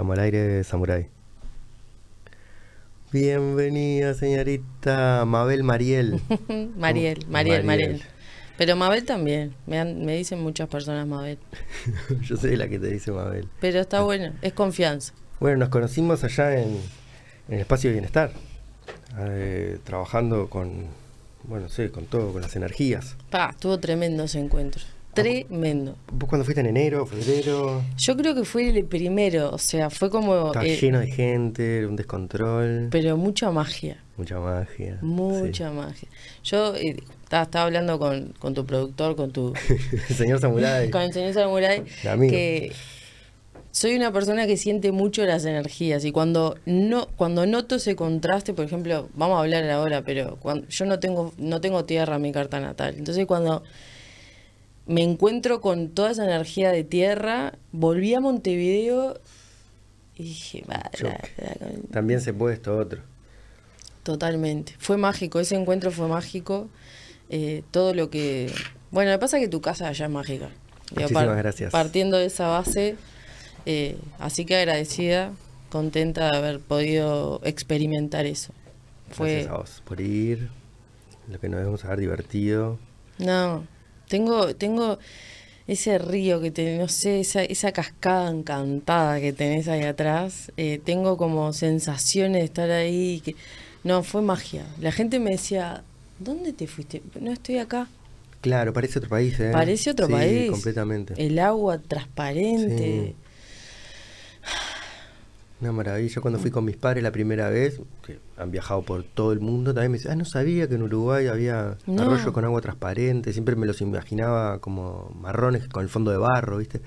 Estamos al aire, Samurai. Bienvenida, señorita Mabel Mariel. Mariel, Mariel, Mariel, Pero Mabel también. Me, me dicen muchas personas Mabel. Yo soy la que te dice Mabel. Pero está bueno, es confianza. Bueno, nos conocimos allá en, en Espacio de Bienestar, eh, trabajando con, bueno, sé, con todo, con las energías. Pa, tuvo tremendo ese encuentro. Tremendo. ¿Vos cuando fuiste en enero, febrero? Yo creo que fue el primero, o sea, fue como... Estaba eh, lleno de gente, un descontrol. Pero mucha magia. Mucha magia. Mucha magia. Yo eh, estaba, hablando con, con, tu productor, con tu... el señor Samurai. con el señor Samurai. Que soy una persona que siente mucho las energías y cuando no cuando noto ese contraste, por ejemplo, vamos a hablar ahora, pero cuando yo no tengo no tengo tierra en mi carta natal. Entonces cuando me encuentro con toda esa energía de tierra, volví a Montevideo y dije, También se puede esto otro. Totalmente. Fue mágico, ese encuentro fue mágico. Eh, todo lo que... Bueno, me pasa que tu casa allá es mágica. Muchísimas gracias. Partiendo de esa base, eh, así que agradecida, contenta de haber podido experimentar eso. Fue... Gracias a vos por ir, lo que nos debemos haber divertido. No, tengo, tengo ese río que tenés, no sé, esa, esa cascada encantada que tenés ahí atrás. Eh, tengo como sensaciones de estar ahí. Que, no, fue magia. La gente me decía, ¿dónde te fuiste? No estoy acá. Claro, parece otro país, ¿eh? Parece otro país. completamente. El agua transparente. Una maravilla. Cuando fui con mis padres la primera vez, que han viajado por todo el mundo, también me decían, ah, no sabía que en Uruguay había arroyos con agua transparente. Siempre me los imaginaba como marrones con el fondo de barro, ¿viste?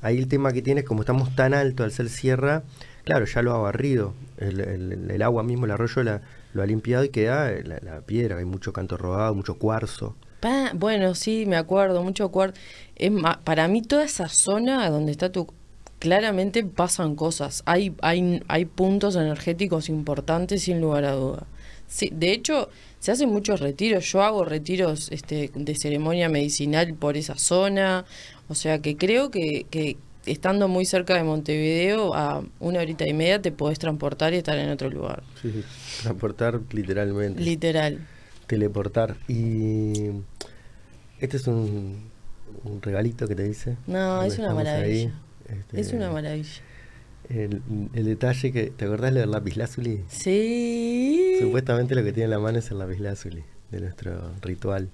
Ahí el tema que tiene es como estamos tan alto al ser sierra, claro, ya lo ha barrido. El, agua mismo, el arroyo lo ha limpiado y queda la, piedra. Hay mucho canto rodado, mucho cuarzo. bueno, sí, me acuerdo, mucho cuarzo. Es para mí toda esa zona donde está tu claramente pasan cosas. Hay, hay, hay puntos energéticos importantes sin lugar a duda. Sí, de hecho, se hacen muchos retiros. Yo hago retiros este, de ceremonia medicinal por esa zona. O sea que creo que, que estando muy cerca de Montevideo, a una horita y media te podés transportar y estar en otro lugar. Sí, transportar literalmente. Literal. Teleportar. Y este es un, un regalito que te dice. No, es una maravilla. Este, es una maravilla. El, detalle que, ¿te acordás de la lazuli? Sí. Supuestamente lo que tiene en la mano es el lazuli de nuestro ritual.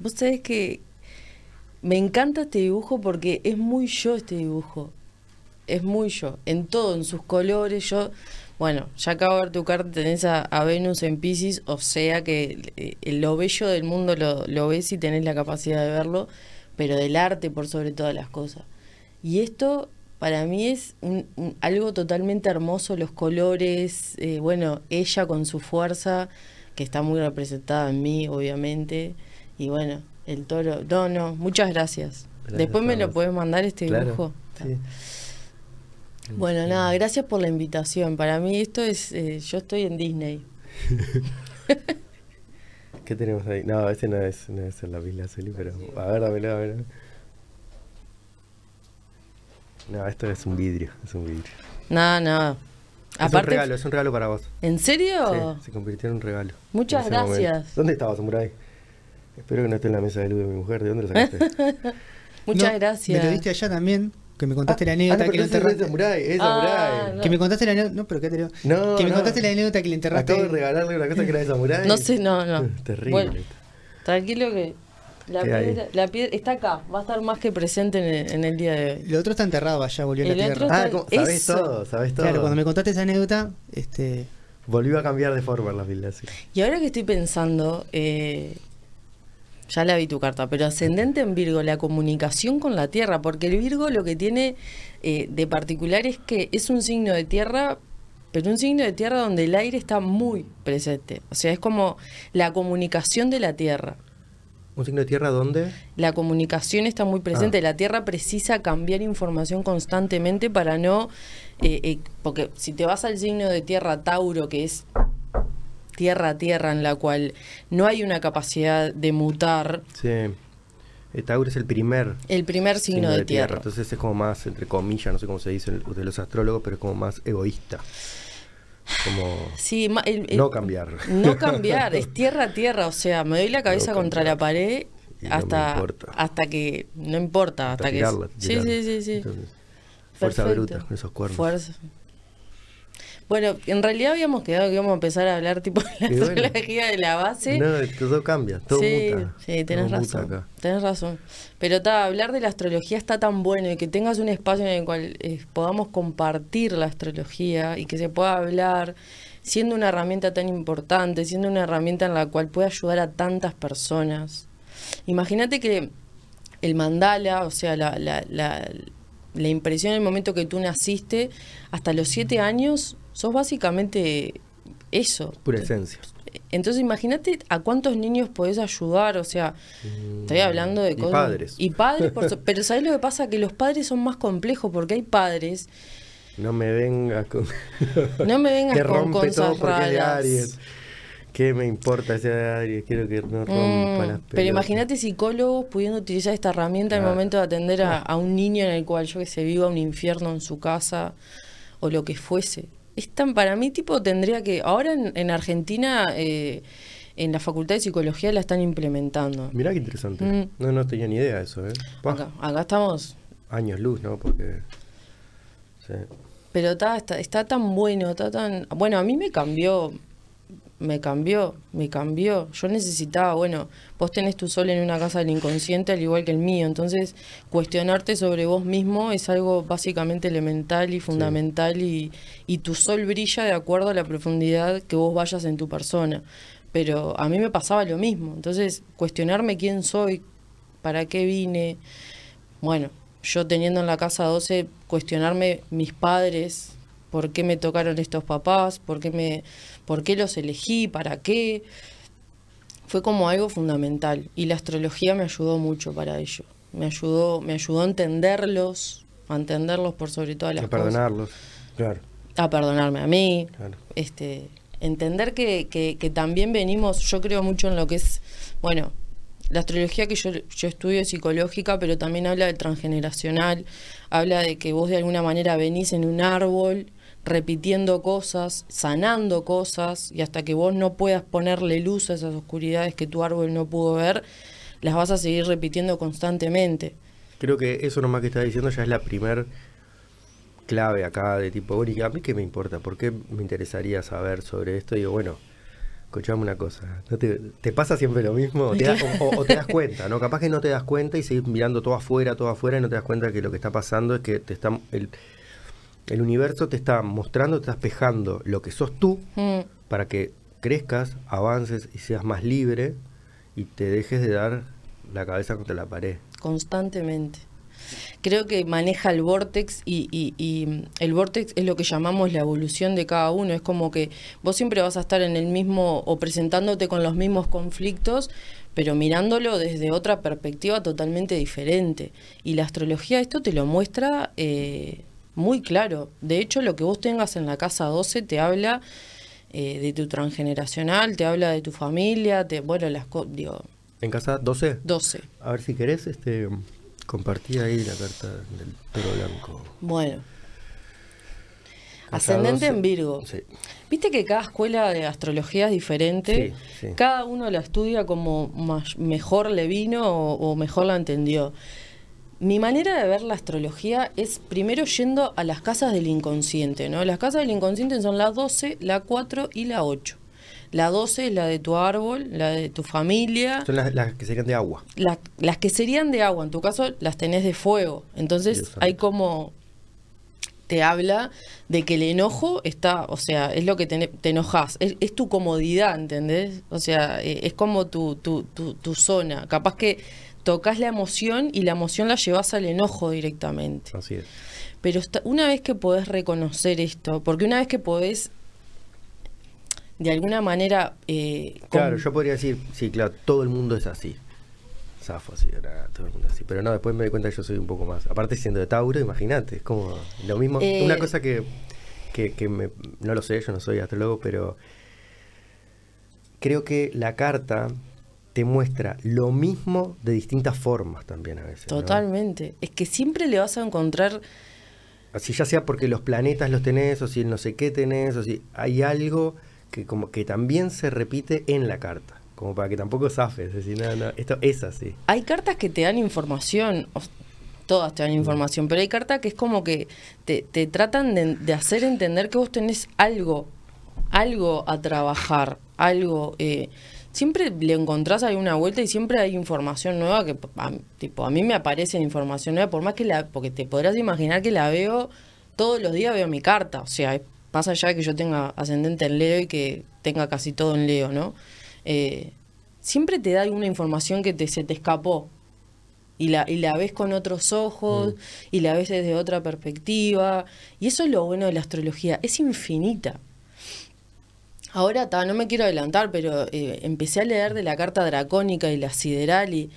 Vos sabés que me encanta este dibujo porque es muy yo este dibujo. Es muy yo, en todo, en sus colores. Yo, bueno, ya acabo de ver tu carta, tenés a, Venus en Pisces, o sea que eh, lo bello del mundo lo, lo ves y tenés la capacidad de verlo, pero del arte por sobre todas las cosas. Y esto para mí es un, algo totalmente hermoso, los colores, eh, bueno, ella con su fuerza, que está muy representada en mí, obviamente, y bueno, el toro, no, no, muchas gracias. Después me lo puedes mandar este dibujo. Bueno, nada, gracias por la invitación. Para mí esto es, eh, yo estoy en Disney. ¿Qué tenemos ahí? No, ese no es, no es la Villa Azul, pero a ver, dámelo, a ver. No, esto es un vidrio, es un vidrio. No, no. Es un regalo, es un regalo para vos. ¿En serio? Sí, se convirtió en un regalo. Muchas gracias. ¿Dónde estabas, Samurai? Espero que no esté en la mesa de luz de mi mujer. ¿De dónde lo sacaste? Muchas gracias. Me lo diste allá también. Que me contaste la ah, anécdota ah, que lo enterraste. Es samurai, es ah, Que me contaste la anécdota. No, pero qué te No, que me contaste la anécdota que le enterraste. Acabo de regalarle una cosa que era de samurai. No sé, no, no. Terrible. Bueno, tranquilo que la piedra, la piedra, está acá, va a estar más que presente en el, día de hoy. El otro está enterrado allá, volvió a la tierra. Ah, sabés todo, sabés todo. Claro, cuando me contaste esa anécdota, este. Volvió a cambiar de forma la pila, Y ahora que estoy pensando, eh, ya la vi tu carta, pero ascendente en Virgo, la comunicación con la tierra, porque el Virgo lo que tiene eh, de particular es que es un signo de tierra, pero un signo de tierra donde el aire está muy presente. O sea, es como la comunicación de la tierra. ¿Un signo de tierra dónde? La comunicación está muy presente. Ah. La tierra precisa cambiar información constantemente para no. Eh, eh, porque si te vas al signo de tierra Tauro, que es tierra a tierra, en la cual no hay una capacidad de mutar. Sí. Tauro es el primer. El primer signo, de, tierra. Entonces es como más, entre comillas, no sé cómo se dice de los astrólogos, pero es como más egoísta. Como sí, no cambiar. No cambiar, es tierra a tierra. O sea, me doy la cabeza contra la pared hasta, hasta que. No importa, hasta, que. sí, sí, sí, sí. fuerza bruta con esos cuernos. Fuerza. Bueno, en realidad habíamos quedado que íbamos a empezar a hablar tipo de la astrología de la base. No, todo cambia, todo sí, muta. Sí, tenés razón. Tenés razón. Pero hablar de la astrología está tan bueno y que tengas un espacio en el cual eh, podamos compartir la astrología y que se pueda hablar siendo una herramienta tan importante, siendo una herramienta en la cual puede ayudar a tantas personas. Imagínate que el mandala, o sea, la, la, la, la impresión en el momento que tú naciste, hasta los siete años sos básicamente eso. Pura esencia. Entonces imagínate a cuántos niños podés ayudar, o sea, estoy hablando de cosas... Y padres. Y padres, pero ¿sabes lo que pasa? Que los padres son más complejos porque hay padres... No me vengas con... no me vengas con cosas raras. ¿Qué me importa ese de Aries? Quiero que no rompa mm, las Pero imagínate psicólogos pudiendo utilizar esta herramienta en el momento de atender a, a, un niño en el cual yo que se viva un infierno en su casa o lo que fuese es tan, para mí, tipo, tendría que. Ahora en, Argentina, eh, en la Facultad de Psicología la están implementando. Mirá qué interesante. Mm. No, no tenía ni idea de eso, ¿eh? Acá, acá, estamos. Años luz, ¿no? Porque. Sí. Pero está, está, está tan bueno, está tan. Bueno, a mí me cambió me cambió, me cambió. Yo necesitaba, bueno, vos tenés tu sol en una casa del inconsciente al igual que el mío, entonces cuestionarte sobre vos mismo es algo básicamente elemental y fundamental y, y tu sol brilla de acuerdo a la profundidad que vos vayas en tu persona. Pero a mí me pasaba lo mismo, entonces cuestionarme quién soy, para qué vine, bueno, yo teniendo en la casa 12, cuestionarme mis padres, por qué me tocaron estos papás, por qué, me, por qué los elegí, para qué. Fue como algo fundamental y la astrología me ayudó mucho para ello. Me ayudó, me ayudó a entenderlos, a entenderlos por sobre todas las cosas. A perdonarlos, claro. A perdonarme a mí. Este, entender que, que, que también venimos, yo creo mucho en lo que es, bueno, la astrología que yo, yo estudio es psicológica, pero también habla del transgeneracional, habla de que vos de alguna manera venís en un árbol repitiendo cosas, sanando cosas, y hasta que vos no puedas ponerle luz a esas oscuridades que tu árbol no pudo ver, las vas a seguir repitiendo constantemente. Creo que eso nomás que estás diciendo ya es la primer clave acá de tipo, bueno, a mí qué me importa? ¿Por qué me interesaría saber sobre esto? Y digo, bueno, escuchame una cosa, te, pasa siempre lo mismo? o, te das cuenta, ¿no? Capaz que no te das cuenta y seguís mirando todo afuera, todo afuera y no te das cuenta que lo que está pasando es que te está... El, el universo te está mostrando, te está espejando lo que sos tú mm. para que crezcas, avances y seas más libre y te dejes de dar la cabeza contra la pared. Constantemente. Creo que maneja el vortex y, y, el vortex es lo que llamamos la evolución de cada uno. Es como que vos siempre vas a estar en el mismo o presentándote con los mismos conflictos, pero mirándolo desde otra perspectiva totalmente diferente. Y la astrología esto te lo muestra eh, muy claro. De hecho, lo que vos tengas en la casa 12 te habla eh, de tu transgeneracional, te habla de tu familia, te, bueno, las cosas, digo... ¿En casa 12? 12. A ver si querés, este, compartí ahí la carta del toro blanco. Bueno. Ascendente en Virgo. Sí. Viste que cada escuela de astrología es diferente. Sí, Cada uno la estudia como mejor le vino o mejor la entendió. Mi manera de ver la astrología es primero yendo a las casas del inconsciente, ¿no? Las casas del inconsciente son la 12, la 4 y la 8. La 12 es la de tu árbol, la de tu familia. Son las, que serían de agua. las que serían de agua, en tu caso las tenés de fuego. Entonces hay como te habla de que el enojo está, o sea, es lo que te, te enojas, es, es, tu comodidad, ¿entendés? O sea, eh, es como tu, tu, tu, tu zona. Capaz que tocas la emoción y la emoción la llevas al enojo directamente. Así es. Pero una vez que podés reconocer esto, porque una vez que podés de alguna manera... Eh, claro, yo podría decir, sí, claro, todo el mundo es así. Zafo, así, todo el mundo así. Pero no, después me doy cuenta que yo soy un poco más. Aparte siendo de Tauro, imagínate, es como lo mismo. Eh, una cosa que, que, que me, no lo sé, yo no soy astrólogo, pero creo que la carta te muestra lo mismo de distintas formas también a veces. Totalmente. Es que siempre le vas a encontrar... Así ya sea porque los planetas los tenés, o si no sé qué tenés, o si hay algo que como que también se repite en la carta. Como para que tampoco zafes, decir, no, no, esto es así. Hay cartas que te dan información, todas te dan información, pero hay cartas que es como que te, te tratan de, de, hacer entender que vos tenés algo, algo a trabajar, algo... Eh, siempre le encontrás ahí una vuelta y siempre hay información nueva que a, tipo a mí me aparece información nueva por más que la porque te podrás imaginar que la veo todos los días veo mi carta o sea pasa allá de que yo tenga ascendente en Leo y que tenga casi todo en Leo no eh, siempre te da alguna información que te, se te escapó y la, y la ves con otros ojos mm. y la ves desde otra perspectiva y eso es lo bueno de la astrología es infinita Ahora no me quiero adelantar, pero eh, empecé a leer de la carta dracónica y la sideral y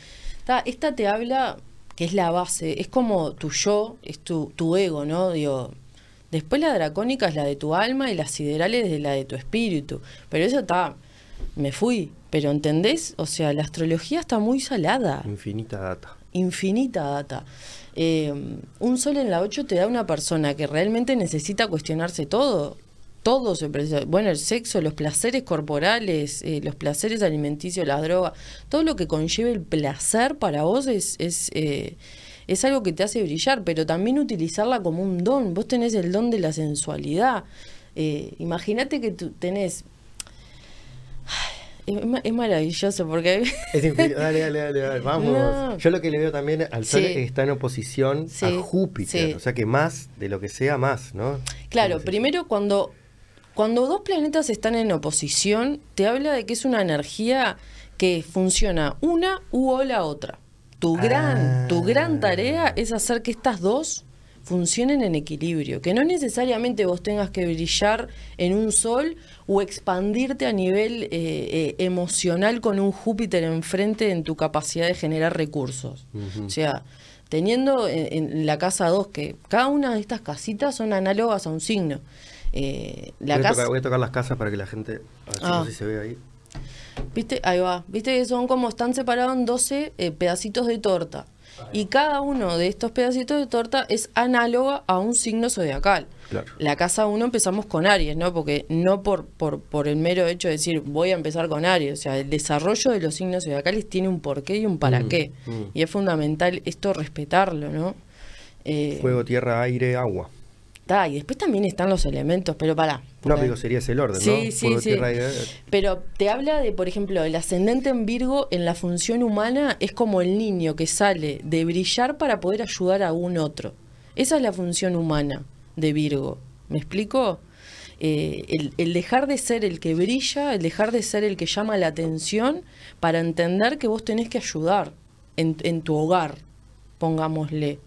esta te habla que es la base, es como tu yo, es tu, tu ego, ¿no? Digo, después la dracónica es la de tu alma y la sideral es la de tu espíritu. Pero eso está, me fui, pero ¿entendés? O sea, la astrología está muy salada. Infinita data. Infinita data. Eh, un sol en la 8 te da una persona que realmente necesita cuestionarse todo todo se bueno, el sexo, los placeres corporales, eh, los placeres alimenticios, las drogas, todo lo que conlleve el placer para vos es, es, eh, es algo que te hace brillar, pero también utilizarla como un don. Vos tenés el don de la sensualidad. Eh, Imagínate que tú tenés... es, maravilloso porque... Es dale, dale, dale, vamos. Yo lo que le veo también al Sol está en oposición a Júpiter, o sea que más de lo que sea, más, ¿no? Claro, primero cuando cuando dos planetas están en oposición, te habla de que es una energía que funciona una u o la otra. Tu gran, tu gran ah. tarea es hacer que estas dos funcionen en equilibrio, que no necesariamente vos tengas que brillar en un sol o expandirte a nivel eh, eh, emocional con un Júpiter enfrente en tu capacidad de generar recursos. O sea, teniendo en, la casa 2 que cada una de estas casitas son análogas a un signo. Eh, la voy, a tocar, voy, a tocar, las casas para que la gente. A ver si ah. se ve ahí. ¿Viste? Ahí va. ¿Viste que son como están separados en 12 eh, pedacitos de torta? Y cada uno de estos pedacitos de torta es análogo a un signo zodiacal. La casa 1 empezamos con Aries, ¿no? Porque no por, por, por el mero hecho de decir voy a empezar con Aries. O sea, el desarrollo de los signos zodiacales tiene un porqué y un para mm, qué. Mm. Y es fundamental esto respetarlo, ¿no? Eh, Fuego, tierra, aire, agua y después también están los elementos, pero para. No, pero sería ese el orden, sí, Sí, sí, Pero te habla de, por ejemplo, el ascendente en Virgo en la función humana es como el niño que sale de brillar para poder ayudar a un otro. Esa es la función humana de Virgo. ¿Me explico? Eh, el, dejar de ser el que brilla, el dejar de ser el que llama la atención para entender que vos tenés que ayudar en, en tu hogar, pongámosle.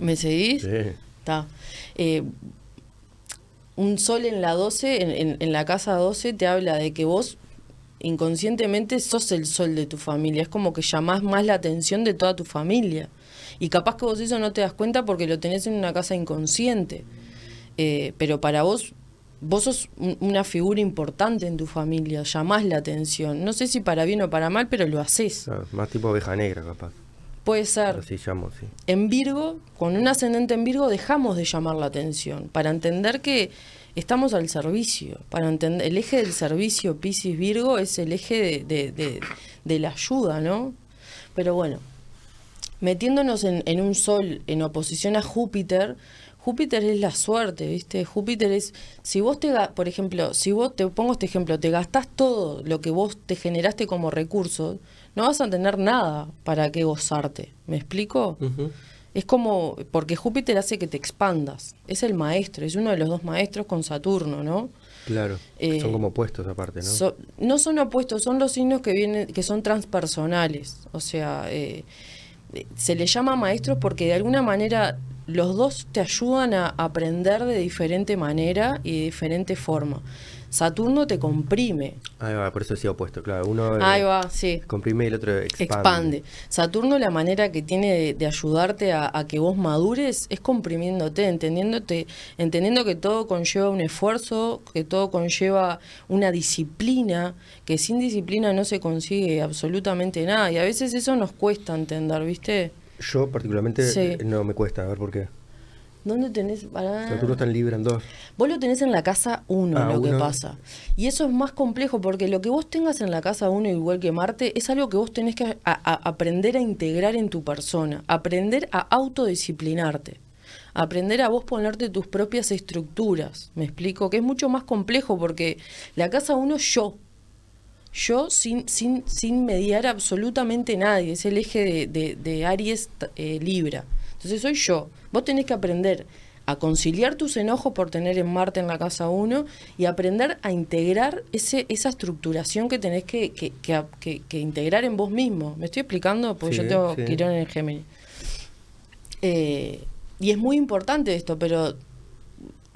¿Me seguís? Sí. Está. Eh, un sol en la 12, en, en, la casa 12, te habla de que vos inconscientemente sos el sol de tu familia. Es como que llamás más la atención de toda tu familia. Y capaz que vos eso no te das cuenta porque lo tenés en una casa inconsciente. Eh, pero para vos, vos sos una figura importante en tu familia, llamás la atención. No sé si para bien o para mal, pero lo haces. más tipo oveja negra, capaz. Puede ser. En Virgo, con un ascendente en Virgo, dejamos de llamar la atención para entender que estamos al servicio. Para entender, el eje del servicio Piscis Virgo es el eje de, la ayuda, ¿no? Pero bueno, metiéndonos en, un sol en oposición a Júpiter, Júpiter es la suerte, ¿viste? Júpiter es, si vos te, por ejemplo, si vos te pongo este ejemplo, te gastás todo lo que vos te generaste como recursos, no vas a tener nada para qué gozarte. ¿Me explico? Es como, porque Júpiter hace que te expandas. Es el maestro, es uno de los dos maestros con Saturno, ¿no? Claro. son eh, como opuestos aparte, ¿no? no son opuestos, son los signos que vienen, que son transpersonales. O sea, eh, se le llama maestros porque de alguna manera los dos te ayudan a aprender de diferente manera y de diferente forma. Saturno te comprime. Ahí va, por eso decía opuesto, claro. Uno eh, Ahí va, sí. comprime y el otro expande. Expande. Saturno la manera que tiene de, de ayudarte a, a que vos madures es comprimiéndote, entendiéndote, entendiendo que todo conlleva un esfuerzo, que todo conlleva una disciplina, que sin disciplina no se consigue absolutamente nada. Y a veces eso nos cuesta entender, ¿viste? Yo particularmente Sí. no me cuesta, a ver por qué. ¿Dónde tenés? Pará. Saturno está en Libra en dos. Vos lo tenés en la casa 1, Ah, lo que uno. pasa. Y eso es más complejo porque lo que vos tengas en la casa 1, igual que Marte, es algo que vos tenés que a- a- aprender a integrar en tu persona, aprender a autodisciplinarte, aprender a vos ponerte tus propias estructuras. Me explico que es mucho más complejo porque la casa 1 es yo. Yo sin, sin, sin mediar absolutamente nadie, es el eje de, de- de Aries eh, Libra. Entonces soy yo. Vos tenés que aprender a conciliar tus enojos por tener en Marte en la casa 1 y aprender a integrar ese, esa estructuración que tenés que, que, que- que- integrar en vos mismo. ¿Me estoy explicando? Porque Sí, yo tengo sí. Quirón en Géminis. Eh, y es muy importante esto, pero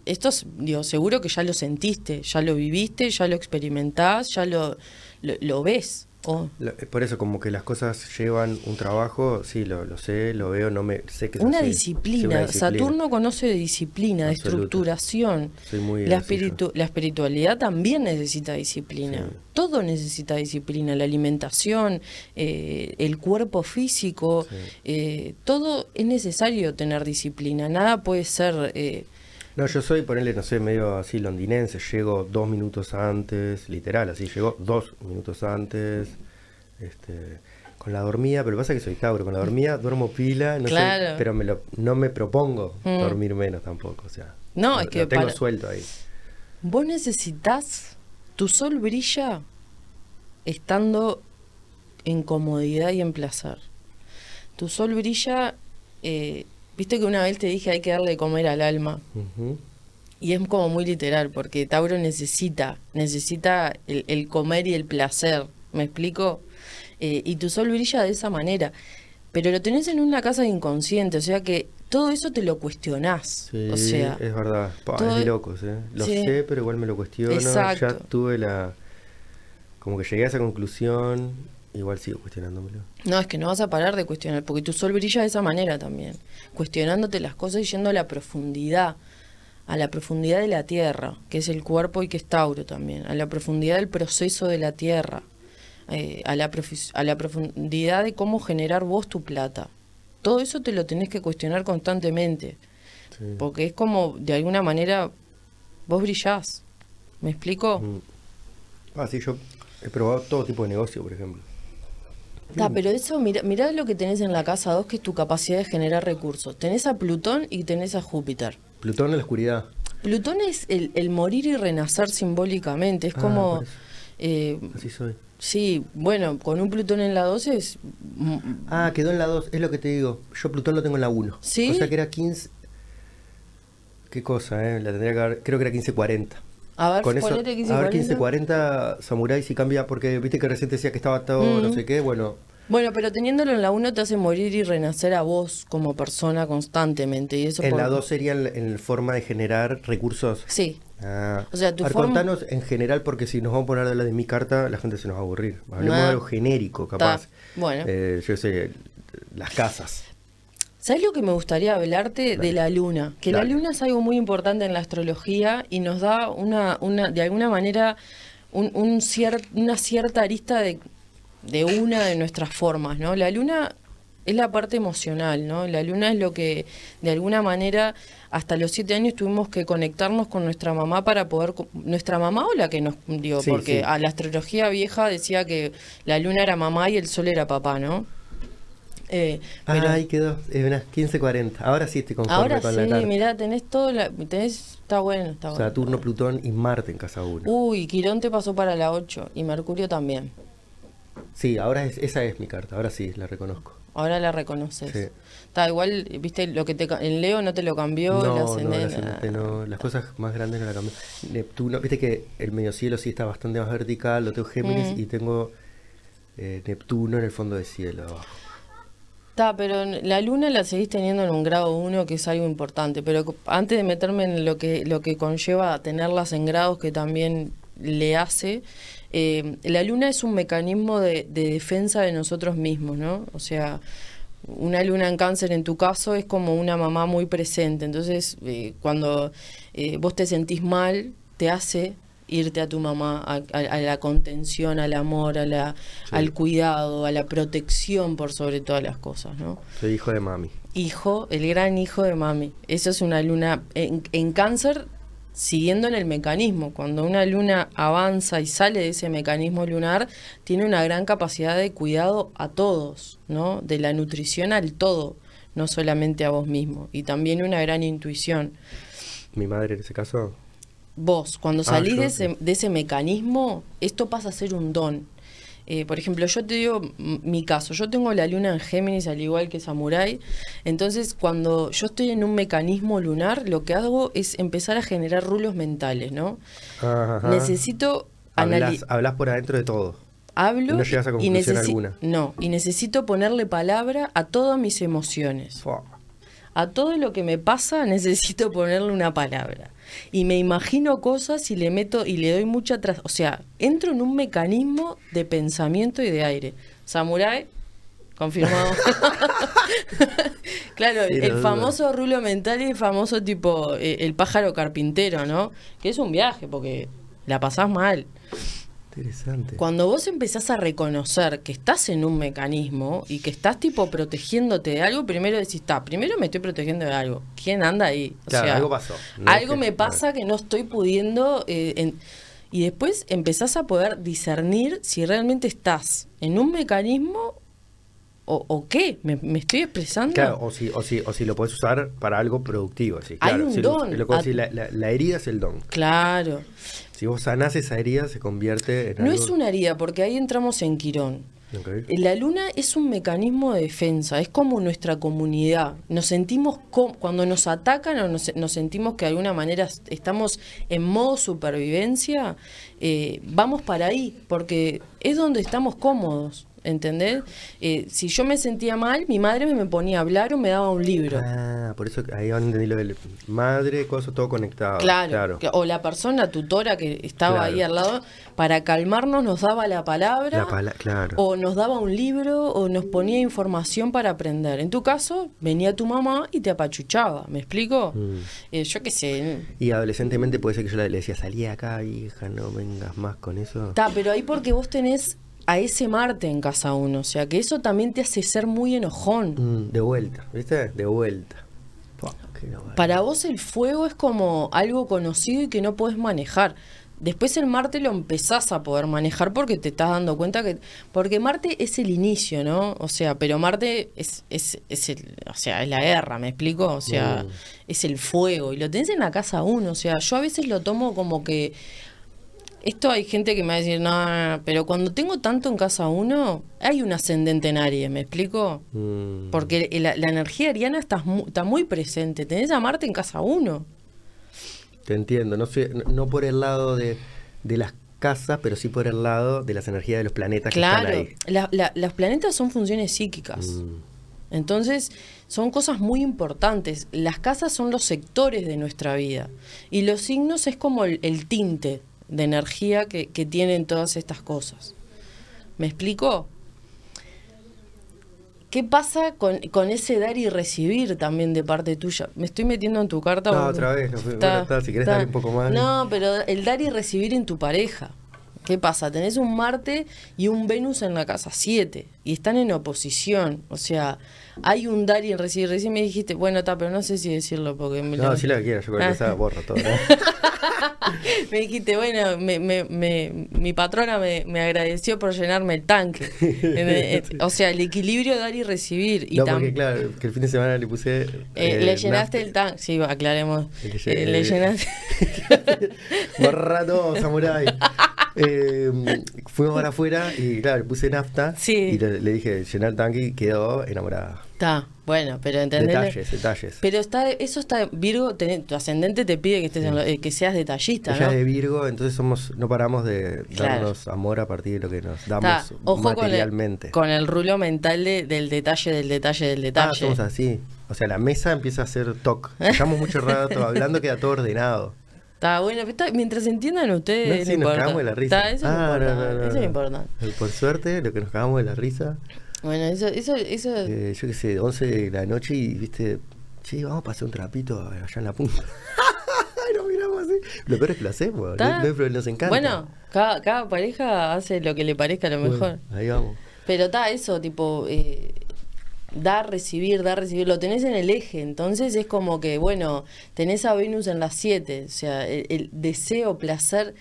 esto es, digo, seguro que ya lo sentiste, ya lo viviste, ya lo experimentás, ya lo, lo, lo ves. O La- eh, Por eso, como que las cosas llevan un trabajo, sí, lo, lo sé, lo veo, no me sé que una disciplina. Sí, una disciplina. Saturno conoce de disciplina, de estructuración. Soy muy La, espiritu- la espiritualidad también necesita disciplina. Sí. Todo necesita disciplina. La alimentación, eh, el cuerpo físico, Sí. eh, todo es necesario tener disciplina. Nada puede ser... eh, No, yo soy, ponerle, no sé, medio así londinense, llego dos minutos antes, literal, así, llego dos minutos antes, este, con la dormida, pero pasa que soy Tauro, con la dormida duermo pila, no Claro. sé, pero me lo, no me propongo Mm. dormir menos tampoco, o sea, No, lo- es que lo tengo para- suelto ahí. Vos necesitas, tu sol brilla estando en comodidad y en placer. Tu sol brilla, eh, viste que una vez te dije hay que darle de comer al alma. Y es como muy literal, porque Tauro necesita, necesita el, el comer y el placer, ¿me explico? Eh, y tu sol brilla de esa manera. Pero lo tenés en una casa de inconsciente, o sea que todo eso te lo cuestionás. Sí, o sea, es verdad, Pa, todo- es de locos, ¿eh? Lo Sí. sé, pero igual me lo cuestiono, Exacto. ya tuve la, como que llegué a esa conclusión, igual sigo cuestionándomelo. No, es que no vas a parar de cuestionar, porque tu sol brilla de esa manera también, cuestionándote las cosas y yendo a la profundidad, a la profundidad de la tierra, que es el cuerpo y que es Tauro también, a la profundidad del proceso de la tierra, eh, a, la a la profundidad de cómo generar vos tu plata. Todo eso te lo tenés que cuestionar constantemente, Sí. porque es como, de alguna manera, vos brillás. ¿Me explico? Mm. Ah, sí, yo he probado todo tipo de negocio, por ejemplo. Ta, pero eso, mira, mirá lo que tenés en la casa 2, que es tu capacidad de generar recursos. Tenés a Plutón y tenés a Júpiter. Plutón en la oscuridad. Plutón es el, el morir y renacer simbólicamente. Es Ah, como. eh, Así soy. sí, bueno, con un Plutón en la 12 es. Ah, quedó en la 2, es lo que te digo. Yo Plutón lo tengo en la 1. ¿Sí? O sea que era 15. Qué cosa, ¿eh? La tendría que haber. Creo que era 1540. A ver, Con eso, ponete a ver, 1540. 1540 Samurai si cambia, porque viste que recién te decía que estaba todo, no Mm. sé qué. Bueno, Bueno, pero teniéndolo en la 1 te hace morir y renacer a vos como persona constantemente. Y eso en por- la 2 sería en, forma de generar recursos. Sí. Ah. O sea, tu A ver, forma- contanos en general, porque si nos vamos a poner a hablar de mi carta, la gente se nos va a aburrir. Hablemos Ah. de algo genérico, capaz. Bueno. Eh, yo sé, las casas. ¿Sabes lo que me gustaría hablarte de la luna? Que Dale. la luna es algo muy importante en la astrología y nos da una, una de alguna manera, un, un cier- una cierta arista de, de una de nuestras formas, ¿no? La luna es la parte emocional, ¿no? La luna es lo que, de alguna manera, hasta los siete años tuvimos que conectarnos con nuestra mamá para poder, nuestra mamá o la que nos, digo, Sí, porque sí. a la astrología vieja decía que la luna era mamá y el sol era papá, ¿no? Eh, pero- Ahí quedó, es unas 1540. Ahora sí estoy conforme Ahora con sí, la carta. mirá, tenés todo, la, tenés, está bueno, está bueno. Saturno, Plutón y Marte en casa 1. Uy, Quirón te pasó para la 8 y Mercurio también. Sí, ahora es, esa es mi carta, ahora sí, la reconozco. Ahora la reconoces. Sí. Está igual, viste, lo que te en Leo no te lo cambió, No, no, ascendente. Las cosas más grandes no la cambió. Neptuno, viste que el medio cielo sí está bastante más vertical, lo tengo Géminis Mm. y tengo eh, Neptuno en el fondo del cielo abajo. Está, pero la luna la seguís teniendo en un grado 1 que es algo importante, pero antes de meterme en lo que lo que conlleva tenerlas en grados que también le hace. Eh, la luna es un mecanismo de, de defensa de nosotros mismos, ¿no? O sea, una luna en cáncer en tu caso es como una mamá muy presente. Entonces, eh, cuando eh, vos te sentís mal, te hace irte a tu mamá, a, a- a la contención, al amor, a la, al cuidado, a la protección por sobre todas las cosas, ¿no? Soy hijo de mami. Hijo, el gran hijo de mami. Eso es una luna en, en cáncer, siguiendo en el mecanismo. Cuando una luna avanza y sale de ese mecanismo lunar, tiene una gran capacidad de cuidado a todos, ¿no? De la nutrición al todo, no solamente a vos mismo. Y también una gran intuición. Mi madre en ese caso. Vos, cuando Ah, salís de, ese, de ese mecanismo, esto pasa a ser un don. Eh, por ejemplo, yo te digo mi caso, yo tengo la luna en Géminis al igual que Samurai, entonces cuando yo estoy en un mecanismo lunar, lo que hago es empezar a generar rulos mentales, ¿no? Ajá. Necesito analizar, hablas por adentro de todo. hablo no llegas a y conclusión necesi- alguna. No, y necesito ponerle palabra a todas mis emociones. Fua. A todo lo que me pasa necesito ponerle una palabra. Y me imagino cosas y le meto y le doy mucha tras... O sea, entro en un mecanismo de pensamiento y de aire. Samurai, confirmado. claro, Sí, el, famoso rulo mental y el famoso tipo eh, el pájaro carpintero, ¿no? Que es un viaje porque la pasás mal. Interesante. Cuando vos empezás a reconocer que estás en un mecanismo y que estás tipo protegiéndote de algo, primero decís, está, primero me estoy protegiendo de algo. ¿Quién anda ahí? O Claro, sea, algo pasó. No es algo que- me pasa que no estoy pudiendo... eh, en- y después empezás a poder discernir si realmente estás en un mecanismo o, o qué. ¿Me, me estoy expresando? Claro, o si, o, si, o si lo puedes usar para algo productivo. Sí, Hay claro. un Si lo- don. lo la herida es el don. Claro. Si vos sanás esa herida, se convierte en No algo... es una herida, porque ahí entramos en Quirón. La luna es un mecanismo de defensa, es como nuestra comunidad. Nos sentimos, com- cuando nos atacan o nos, nos sentimos que de alguna manera est- estamos en modo supervivencia, eh, vamos para ahí, porque es donde estamos cómodos, ¿entendés? Eh, si yo me sentía mal, mi madre me, ponía a hablar o me daba un libro. Ah, por eso ahí van a entender lo del madre, cosa, todo conectado. Claro, que- o la persona tutora que estaba Claro. ahí al lado, para calmarnos nos daba la palabra, La pala- claro. o nos daba un libro, o nos ponía información para aprender. En tu caso, venía tu mamá y te apachuchaba, ¿me explico? Mm. Eh, yo qué sé, Y adolescentemente puede ser que yo le decía, salí acá, hija, no vengas más con eso. está, pero ahí porque vos tenés a ese Marte en casa uno, o sea que eso también te hace ser muy enojón. Mm, de vuelta, ¿viste? De vuelta. Para vos el fuego es como algo conocido y que no podés manejar. Después el Marte lo empezás a poder manejar porque te estás dando cuenta que... Porque Marte es el inicio, ¿no? O sea, pero Marte es, es, es el, o sea, es la guerra, ¿me explico? O sea, Mm. es el fuego y lo tenés en la casa uno. O sea, yo a veces lo tomo como que... Esto hay gente que me va a decir, no, no, no", pero cuando tengo tanto en casa uno, hay un ascendente en Aries, ¿me explico? Mm. Porque la, la energía ariana está, está muy presente. Tenés a Marte en casa uno. Te entiendo, no, sé, no, por el lado de, de las casas, pero sí por el lado de las energías de los planetas que Claro, están ahí. la- la- los planetas son funciones psíquicas. Mm. Entonces, son cosas muy importantes. Las casas son los sectores de nuestra vida. Y los signos es como el, el tinte de energía que, que tienen todas estas cosas. ¿Me explico? ¿Qué pasa con, con ese dar y recibir también de parte tuya? Me estoy metiendo en tu carta. No, otra vez, no, bueno, está, si querés un poco más. No, pero el dar y recibir en tu pareja. ¿Qué pasa? Tenés un Marte y un Venus en la casa 7 y están en oposición. O sea, hay un dar y recibir. Recién me dijiste, bueno, está, pero no sé si decirlo porque me No, lo- sí lo que quieras, yo con Ah. esa borro todo. ¿no? me dijiste, bueno, me, me, me- mi patrona me, agradeció por llenarme el tanque. Eh, eh, o sea, el equilibrio dar y recibir. Y no, porque claro, que el fin de semana le puse... eh, eh, le llenaste el tanque. Sí, aclaremos. Le Eh, le llenaste. Borra todo, samurái. Eh, fuimos para afuera y claro, le puse nafta Sí. y le, le dije llenar el tanque y quedó enamorada. Está, bueno, pero entendés. Detalles, detalles. Pero está, eso está, Virgo, tenés- tu ascendente te pide que estés en lo- eh, que seas detallista, Ella ¿no? es de Virgo, entonces somos no paramos de Claro. darnos amor a partir de lo que nos damos ojo con el, materialmente. con el rulo mental de- del detalle, del detalle, del Ah, detalle. somos así. O sea, la mesa empieza a ser toc. Estamos mucho rato hablando, queda todo ordenado. Está bueno, está- mientras entiendan ustedes. No, sí, nos importa. cagamos de la risa. Está, eso Ah, no no, no, eso no no. importa. Eh, Por suerte, lo que nos cagamos de la risa, Bueno, eso, eso, eso. eh, yo qué sé, 11 de la noche y viste, che, vamos a pasar un trapito allá en la punta. nos miramos así. Lo peor es que lo hacemos, está- no- no- nos encanta. Bueno, cada, cada pareja hace lo que le parezca a lo Bueno, mejor. Ahí vamos. Pero está eso, tipo, eh, dar, recibir, dar, recibir, lo tenés en el eje, entonces es como que, bueno, tenés a Venus en las 7, o sea, el, el deseo, placer.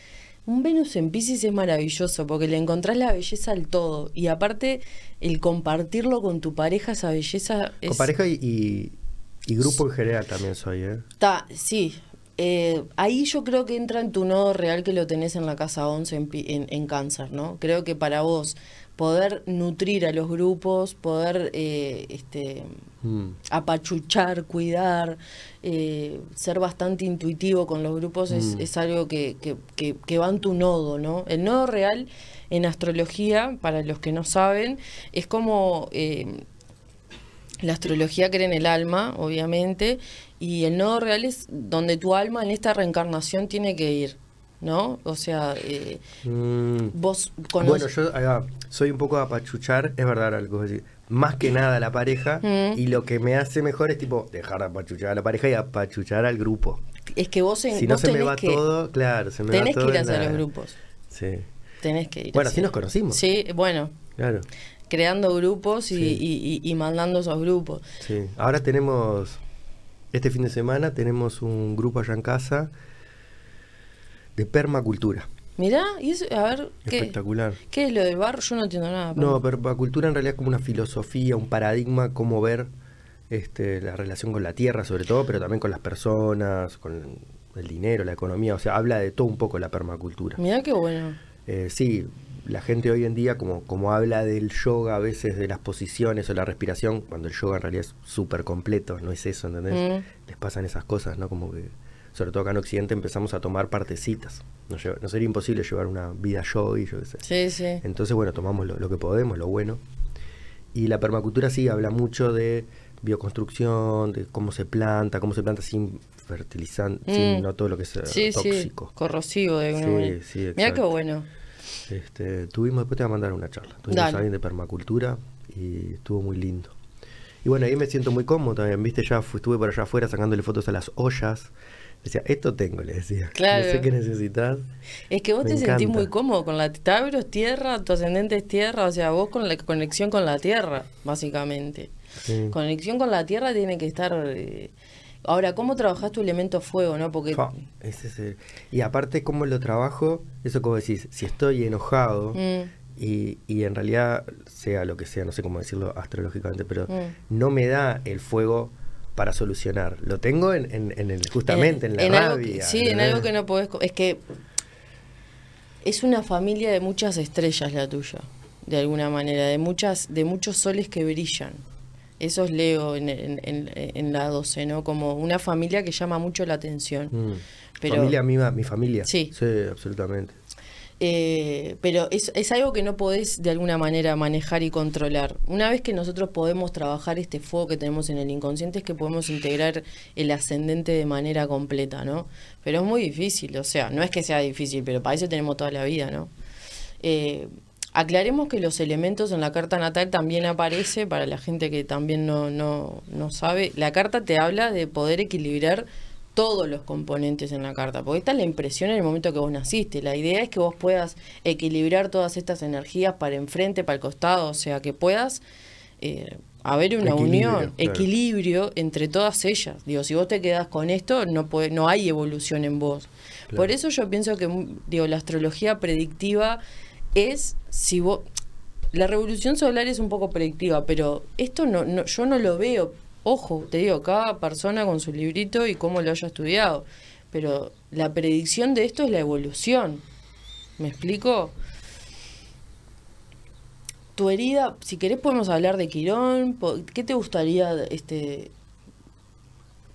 Un Venus en Pisces es maravilloso porque le encontrás la belleza al todo y aparte el compartirlo con tu pareja, esa belleza es... Con pareja y, y, y grupo en general también soy, ¿eh? Está, sí. Eh, ahí yo creo que entra en tu nodo real que lo tenés en la casa 11 en, en, en cáncer, ¿no? Creo que para vos poder nutrir a los grupos, poder eh, este, Mm. apachuchar, cuidar, eh, ser bastante intuitivo con los grupos es, Mm. es algo que, que, que- que va en tu nodo, ¿no? El nodo real en astrología, para los que no saben, es como... eh, la astrología cree en el alma, obviamente, y el nodo real es donde tu alma en esta reencarnación tiene que ir, ¿no? O sea, eh, Mm. vos Bueno, conoces... yo ahí va, soy un poco apachuchar, es verdad algo decir. Más que nada a la pareja, Mm. y lo que me hace mejor es tipo dejar de apachuchar a la pareja y apachuchar al grupo. Es que vos, en, Si no se me tenés va que, todo, claro, se me va tenés todo que ir hacia la- los grupos. Sí, Tenés que ir Bueno, así nos conocimos. Sí, bueno, claro. creando grupos y, Sí. y- y- y mandando esos grupos. Sí. Ahora tenemos, este fin de semana tenemos un grupo allá en casa de permacultura. Mirá, y eso, a ver, ¿qué, Espectacular. ¿qué es lo del barro? Yo no entiendo nada. No, permacultura en realidad es como una filosofía, un paradigma, cómo ver este, la relación con la tierra sobre todo, pero también con las personas, con el dinero, la economía, o sea, habla de todo un poco la permacultura. Mirá qué bueno. Eh, sí, la gente hoy en día como, como habla del yoga a veces, de las posiciones o la respiración, cuando el yoga en realidad es súper completo, no es eso, ¿entendés? Mm. Les pasan esas cosas, ¿no? Como que, sobre todo acá en Occidente, empezamos a tomar partecitas. No, no sería imposible llevar una vida yogi, yo qué sé. Sí, sí. Entonces, bueno, tomamos lo, lo que podemos, lo bueno. Y la permacultura sí habla mucho de bioconstrucción, de cómo se planta, cómo se planta sin fertilizante, Mm. sin no todo lo que es eh, Sí, sí, tóxico. corrosivo de alguna Sí, sí, Mirá qué bueno. Este, tuvimos, después te voy a mandar una charla. Tuvimos Dale. a alguien de permacultura y estuvo muy lindo. Y bueno, ahí me siento muy cómodo también, viste, ya estuve por allá afuera sacándole fotos a las ollas. Decía, esto tengo, le decía. Claro. No sé qué necesitas. Es que vos Me te sentís muy cómodo con la Tauro es tierra, tu ascendente es tierra, o sea, vos con la conexión con la tierra, básicamente. Sí. Conexión con la tierra tiene que estar. eh, Ahora, ¿cómo trabajás tu elemento fuego, no? Porque. Fa, ese es el- Y aparte, cómo lo trabajo, eso como decís, si estoy enojado Mm, y, y en realidad, sea lo que sea, no sé cómo decirlo astrológicamente, pero Mm. no me da el fuego para solucionar. Lo tengo en, en- en el, justamente en, la algo que- rabia. sí, en algo que no podés. Es que. Es una familia de muchas estrellas la tuya, de alguna manera, de muchas de muchos soles que brillan. Eso es Leo en, la 12, ¿no? Como una familia que llama mucho la atención. Mm. Pero- Familia mi familia. Sí. Sí, absolutamente. Eh, pero es, algo que no podés de alguna manera manejar y controlar. Una vez que nosotros podemos trabajar este fuego que tenemos en el inconsciente es que podemos integrar el ascendente de manera completa, ¿no? Pero es muy difícil, o sea, no es que sea difícil, pero para eso tenemos toda la vida, ¿no? Eh, aclaremos que los elementos en la carta natal también aparece, para la gente que también no, no, no sabe, la carta te habla de poder equilibrar todos los componentes en la carta, porque esta es la impresión en el momento que vos naciste. La idea es que vos puedas equilibrar todas estas energías para enfrente, para el costado, o sea, que puedas eh, haber una Equilibrio, unión, claro. equilibrio entre todas ellas. Digo, si vos te quedás con esto, no puede, no hay evolución en vos. Claro. Por eso yo pienso que digo, la astrología predictiva es si vos la revolución solar es un poco predictiva, pero esto no, no yo no lo veo. Ojo, te digo, cada persona con su librito y cómo lo haya estudiado. Pero la predicción de esto es la evolución. ¿Me explico? Tu herida, si querés podemos hablar de Quirón. ¿Qué te gustaría este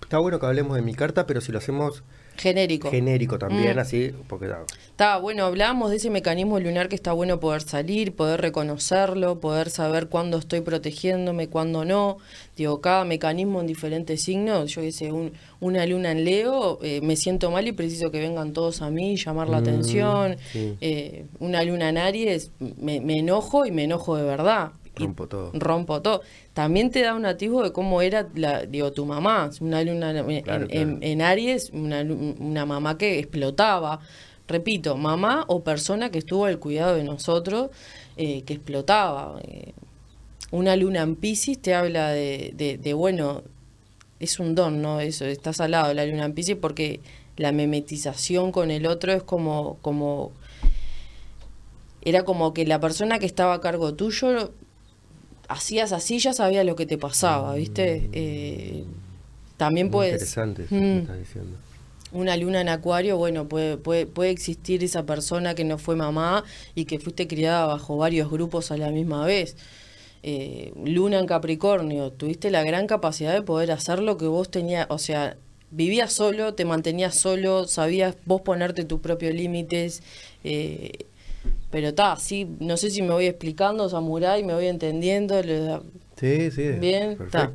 Está bueno que hablemos de mi carta, pero si lo hacemos Genérico. Genérico también, Mm. así, porque Está bueno, hablábamos de ese mecanismo lunar que está bueno poder salir, poder reconocerlo, poder saber cuándo estoy protegiéndome, cuándo no. Digo, cada mecanismo en diferentes signos, yo sé, un- una luna en Leo, eh, me siento mal y preciso que vengan todos a mí, llamar la Mm, atención. sí. Eh, una luna en Aries, me, me enojo y me enojo de verdad. Rompo todo. Rompo todo. También te da un atisbo de cómo era, la, digo, tu mamá. Una luna en, Claro, en- claro. en Aries, una, mamá que explotaba. Repito, mamá o persona que estuvo al cuidado de nosotros, eh, que explotaba. Eh, una luna en Pisces te habla de, de- de, bueno, es un don, ¿no? Eso, estás al lado de la luna en Pisces porque la memetización con el otro es como, como, era como que la persona que estaba a cargo tuyo, hacías así, ya sabía lo que te pasaba, ¿viste? Eh, también puedes... interesante eso que Mm. estás diciendo. Una luna en acuario, bueno, puede, puede, puede existir esa persona que no fue mamá y que fuiste criada bajo varios grupos a la misma vez. Eh, luna en Capricornio, tuviste la gran capacidad de poder hacer lo que vos tenías, o sea, vivías solo, te mantenías solo, sabías vos ponerte tus propios límites, eh, pero está, sí, no sé si me voy explicando, Samurai, me voy entendiendo, le- Sí, sí. Bien, está.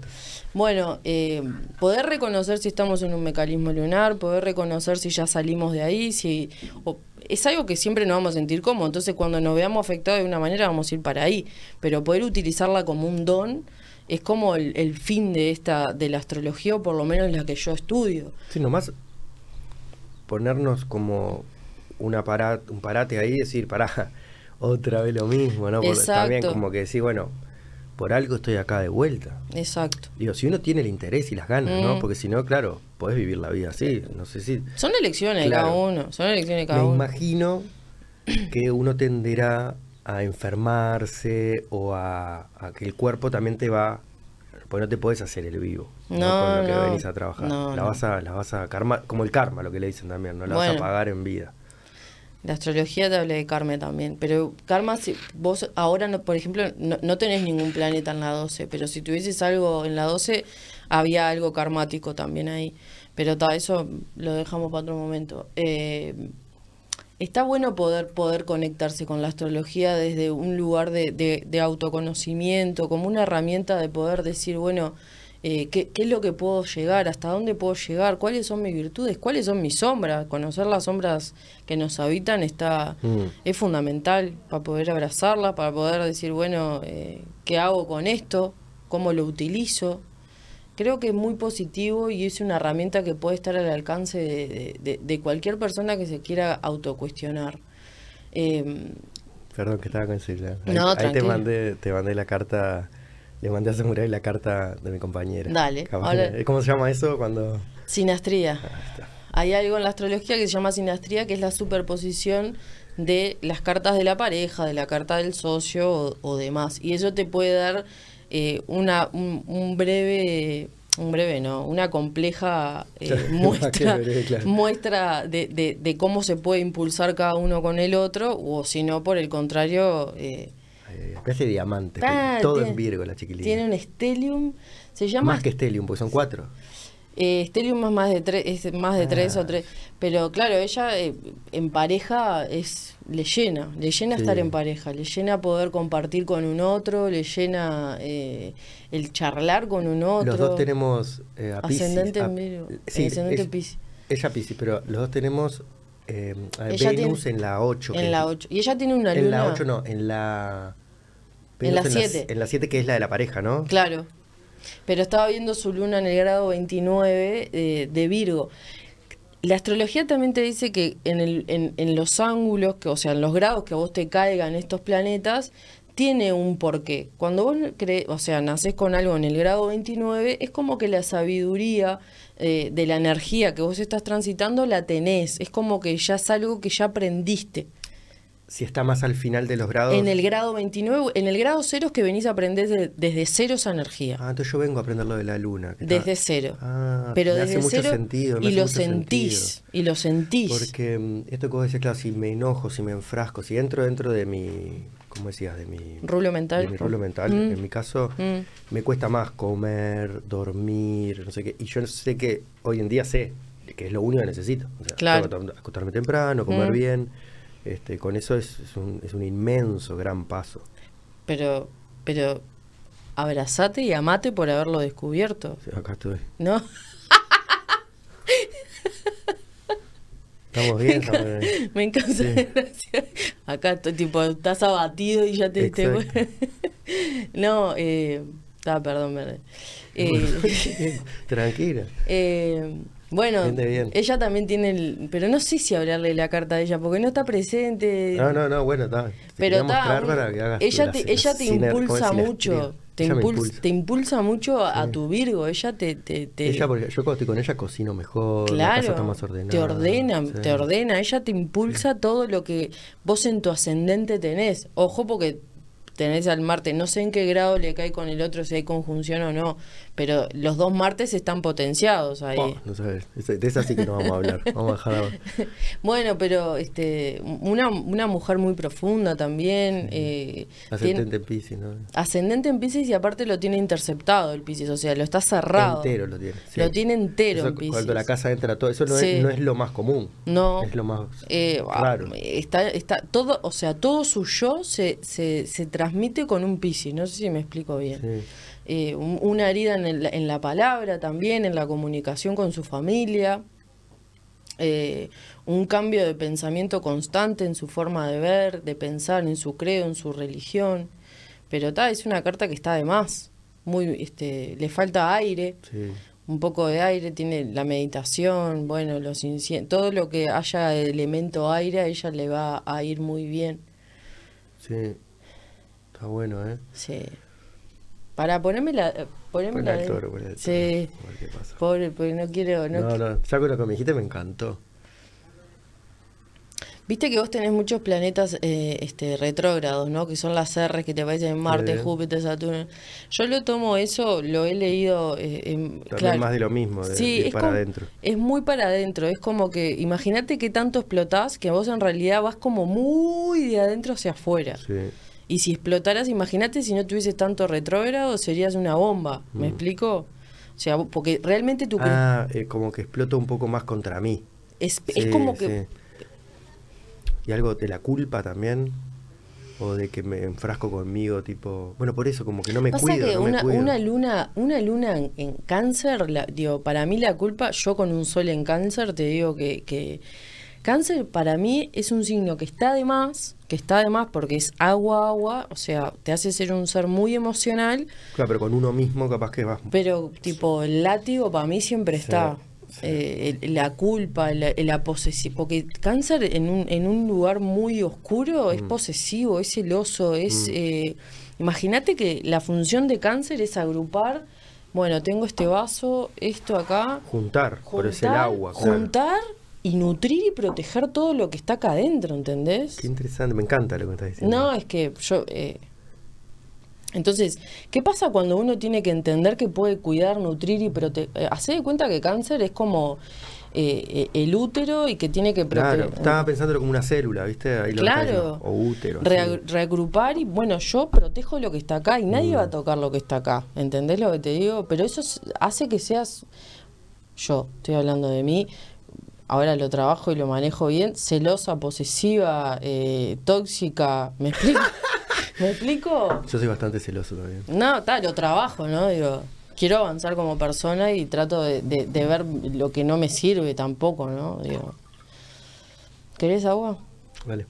Bueno, eh, poder reconocer si estamos en un mecanismo lunar, poder reconocer si ya salimos de ahí, si o- es algo que siempre nos vamos a sentir cómodos. Entonces, cuando nos veamos afectados de una manera, vamos a ir para ahí. Pero poder utilizarla como un don es como el, el fin de esta de la astrología, o por lo menos la que yo estudio. Sí, nomás ponernos como una para- un parate ahí y decir, pará, otra vez lo mismo, ¿no? Porque también como que decir, bueno, por algo estoy acá de vuelta. Exacto. Digo, si uno tiene el interés y las ganas, ¿no? Mm. Porque si no, claro, podés vivir la vida así, no sé si... Son elecciones de Claro. cada uno, son elecciones cada Me uno. imagino que uno tenderá a enfermarse o a, a que el cuerpo también te va... Pues no te podés hacer el vivo ¿no? No, con lo que no. venís a trabajar. No, la, vas a, la vas a karma, como el karma, lo que le dicen también, ¿no? La vas a pagar en vida. La astrología te habla de karma también, pero karma, si vos ahora, no, por ejemplo, no, no tenés ningún planeta en la 12, pero si tuvieses algo en la 12, había algo karmático también ahí. Pero ta, eso lo dejamos para otro momento. Eh, está bueno poder, poder conectarse con la astrología desde un lugar de, de- de autoconocimiento, como una herramienta de poder decir, bueno, eh, ¿qué, qué es lo que puedo llegar? ¿Hasta dónde puedo llegar? ¿Cuáles son mis virtudes? ¿Cuáles son mis sombras? Conocer las sombras que nos habitan está Mm. es fundamental para poder abrazarlas, para poder decir, bueno, eh, ¿qué hago con esto? ¿Cómo lo utilizo? Creo que es muy positivo y es una herramienta que puede estar al alcance de, de- de- de cualquier persona que se quiera autocuestionar. Eh, Perdón que estaba con celular. Ahí, No, ahí te mandé, te mandé la carta, le mandé a Samurai la carta de mi compañera. Dale, ahora- ¿Cómo se llama eso cuando...? sinastría. Está. Hay algo en la astrología que se llama sinastría, que es la superposición de las cartas de la pareja, de la carta del socio o, o demás. Y eso te puede dar eh, una, un, un breve, un breve no, una compleja eh, muestra, qué breve, claro. muestra de, de- de cómo se puede impulsar cada uno con el otro, o si no, por el contrario, eh, Eh, especie de diamante, Ah, todo tiene- en Virgo la chiquilina. tiene un stellium, se llama Más que Stellium, porque son cuatro. eh, Stellium es más de tres, es más de tres Ah. o tres, pero claro, ella eh, en pareja es le llena, le llena Sí. estar en pareja, le llena poder compartir con un otro, le llena eh, el charlar con un otro. Los dos tenemos eh, a ascendente a- en Virgo, sí, ascendente es-. Ella Piscis, pero los dos tenemos eh, a Venus tiene- en la 8. en la 8. Y ella tiene una En luna. la 8 no, en la... En la Venus siete. En la 7 que es la de la pareja, ¿no? Claro. Pero estaba viendo su luna en el grado 29 eh, de Virgo. La astrología también te dice que en, el, en, en los ángulos, que, o sea, en los grados que a vos te caigan estos planetas, tiene un porqué. Cuando vos crees, o sea, nacés con algo en el grado 29, es como que la sabiduría eh, de la energía que vos estás transitando la tenés. Es como que ya es algo que ya aprendiste. Si está más al final de los grados... En el grado 29, en el grado cero es que venís a aprender de- desde cero esa energía. Ah, entonces yo vengo a aprender lo de la luna. que está- Desde cero. Ah, pero me desde hace mucho sentido. me y hace lo mucho sentís. sentido. Y lo sentís. Porque mm, esto que vos decías, claro, si me enojo, si me enfrasco, si entro dentro de mi, ¿cómo decías? De mi Rulo mental. De mi rulo mental. Mm. En mi caso, Mm. me cuesta más comer, dormir, no sé qué. Y yo sé que hoy en día sé que es lo único que necesito. O sea, Claro. tengo que acostarme temprano, comer Mm. bien. Este, con eso es, es un, es un inmenso, gran paso. Pero, pero abrazate y amate por haberlo descubierto, acá estoy. ¿no? Estamos bien, estamos bien. Me encanta. Sí. gracias. Acá estoy tipo, estás abatido y ya te... te- no, eh... Ah, perdón. Eh, Tranquila. eh, bueno, bien. ella también tiene el... Pero no sé si hablarle la carta a ella, porque no está presente. No, no, no, bueno, está. Pero está, un- tu- ella la- te, la ella te siner- ¿cómo es impulsa mucho, te, impulsa, impulsa. te impulsa mucho a, Sí. tu Virgo, ella te... te, te- Ella, porque yo cuando estoy con ella cocino mejor, la casa está Claro, más ordenada. te ordena, sí. te ordena, ella te impulsa todo lo que vos en tu ascendente tenés. Ojo porque tenés al Marte, no sé en qué grado le cae con el otro, si hay conjunción o no, pero los dos Martes están potenciados ahí. Oh, no sabes, de esa sí que no vamos a hablar. Vamos a dejar ahora. Bueno, pero este, una, una mujer muy profunda también. eh, tiene- Ascendente en Piscis, ¿no? ascendente en Pisces y aparte lo tiene interceptado el Pisces, o sea, lo está cerrado. Entero lo tiene. sí. Lo tiene entero Eso en Piscis. Cuando la casa entra todo, eso no, Sí. es, no es lo más común. No. Es lo más Eh, raro. Está, está todo, o sea, todo su yo se, se, se transmite con un Piscis, no sé si me explico bien. Sí. Eh, un- una herida en, el- en la palabra también, en la comunicación con su familia, eh, un cambio de pensamiento constante en su forma de ver, de pensar, en su creo, en su religión. Pero ta, es una carta que está de más. Muy, este, le falta aire, Sí. un poco de aire, tiene la meditación, bueno, los todo lo que haya elemento aire a ella le va a ir muy bien. Sí. Está bueno, ¿eh? Sí. Para ponerme la... eh, Ponerme Pon la toro, toro. Sí. Qué pasa. Pobre, porque no quiero... No, No, qui- no, ya con lo que me dijiste me encantó. Viste que vos tenés muchos planetas eh, este, retrógrados, ¿no? Que son las R's que te aparecen en Marte, Sí. Júpiter, Saturno. Yo lo tomo eso, lo he leído... eh, en- claro. más de lo mismo, de, Sí, de es para adentro. Es muy para adentro, es como que, imagínate que tanto explotás que vos en realidad vas como muy de adentro hacia afuera. Sí. Y si explotaras, imagínate si no tuvieses tanto retrógrado, serías una bomba, ¿me Mm. explico? O sea, porque realmente tu... Ah, eh, como que explota un poco más contra mí. es, como que... sí. Y algo de la culpa también. O de que me enfrasco conmigo, tipo. Bueno, por eso, como que no me Pasa cuido. que no me una, cuido. una luna, una luna en, en cáncer, la- digo, para mí la culpa, yo con un sol en cáncer te digo que, que cáncer para mí es un signo que está de más, que está de más porque es agua, agua, o sea, te hace ser un ser muy emocional, Claro, pero con uno mismo capaz que vas. pero tipo el látigo para mí siempre está. sí. Eh, el- la culpa, la, la posesión, porque cáncer en un, en un lugar muy oscuro es Mm. posesivo, es celoso, es... Mm. eh, Imagínate que la función de cáncer es agrupar, bueno, tengo este vaso, esto acá, Juntar, por es el juntar, agua. claro. Y nutrir y proteger todo lo que está acá adentro, ¿entendés? Qué interesante, me encanta lo que estás diciendo. No, es que yo... eh, entonces, ¿qué pasa cuando uno tiene que entender que puede cuidar, nutrir y proteger? Hace de cuenta que cáncer es como eh, eh, el útero y que tiene que Claro, proteger. estaba pensándolo como una célula, ¿viste? Ahí lo Claro. O útero. Rea- reagrupar y bueno, yo protejo lo que está acá y nadie Mm. va a tocar lo que está acá. ¿Entendés lo que te digo? Pero eso es- hace que seas, yo estoy hablando de mí, ahora lo trabajo y lo manejo bien, celosa, posesiva, eh, tóxica. ¿Me explico? ¿Me explico? Yo soy bastante celoso también. No, tal, lo trabajo, ¿no? Digo, quiero avanzar como persona y trato de, de- de ver lo que no me sirve tampoco, ¿no? Digo, ¿querés agua? Vale.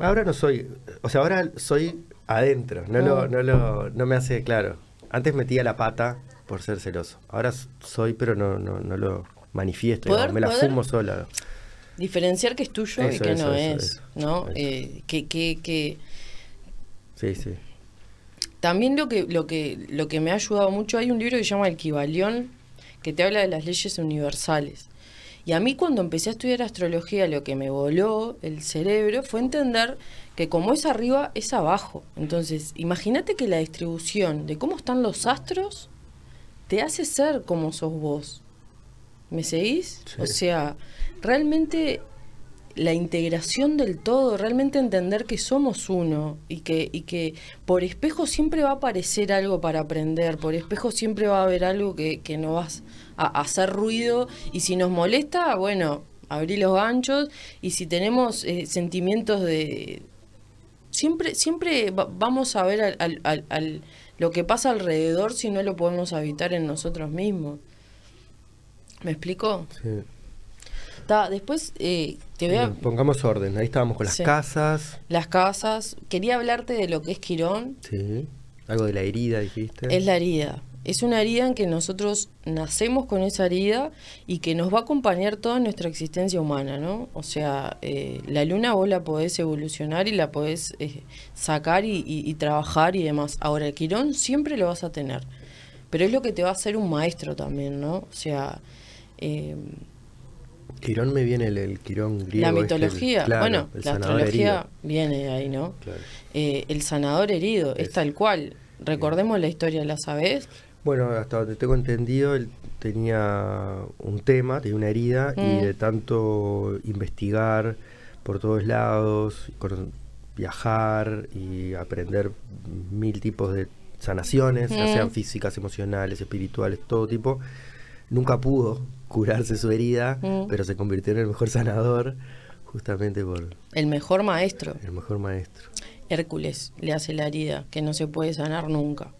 Ahora no soy, o sea, ahora soy adentro, no, Mm. lo, no, lo, no me hace claro. Antes metía la pata por ser celoso. Ahora soy, pero no, no, no lo manifiesto, Poder- digamos, me la poder- fumo sola. Diferenciar que es tuyo y que eso, no eso, es, ¿no? Eh, que, que, que Sí, sí. también lo que, lo que, lo que me ha ayudado mucho, hay un libro que se llama El Kibalión, que te habla de las leyes universales. Y a mí cuando empecé a estudiar astrología, lo que me voló el cerebro fue entender que como es arriba, es abajo. Entonces, imagínate que la distribución de cómo están los astros te hace ser como sos vos. ¿Me seguís? Sí. O sea, realmente la integración del todo, realmente entender que somos uno y que, y que por espejo siempre va a aparecer algo para aprender, por espejo siempre va a haber algo que, que no vas a, hacer ruido y si nos molesta, bueno, abrí los ganchos y si tenemos eh, sentimientos de... Siempre, siempre vamos a ver al, al, lo que pasa alrededor si no lo podemos habitar en nosotros mismos. ¿Me explico? Sí después eh, te voy a... pongamos orden, ahí estábamos con las casas. Las casas. Quería hablarte de lo que es Quirón. Sí, algo de la herida dijiste. Es la herida. Es una herida en que nosotros nacemos con esa herida y que nos va a acompañar toda nuestra existencia humana, ¿no? O sea, eh, la luna vos la podés evolucionar y la podés eh, sacar y, trabajar y demás. Ahora, el Quirón siempre lo vas a tener. Pero es lo que te va a hacer un maestro también, ¿no? O sea... Quirón me viene el, Quirón griego. La este, mitología, bueno, la astrología viene de ahí, ¿no? Eh, el sanador herido, es, tal cual. Recordemos la historia, ¿la sabes? Bueno, hasta donde tengo entendido, él tenía un tema, tenía una herida, y mm. de tanto investigar por todos lados, viajar y aprender mil tipos de sanaciones, ya sean mm. físicas, emocionales, espirituales, todo tipo, nunca pudo curarse su herida, mm. pero se convirtió en el mejor sanador justamente por... El mejor maestro. El mejor maestro. Hércules le hace la herida, que no se puede sanar nunca.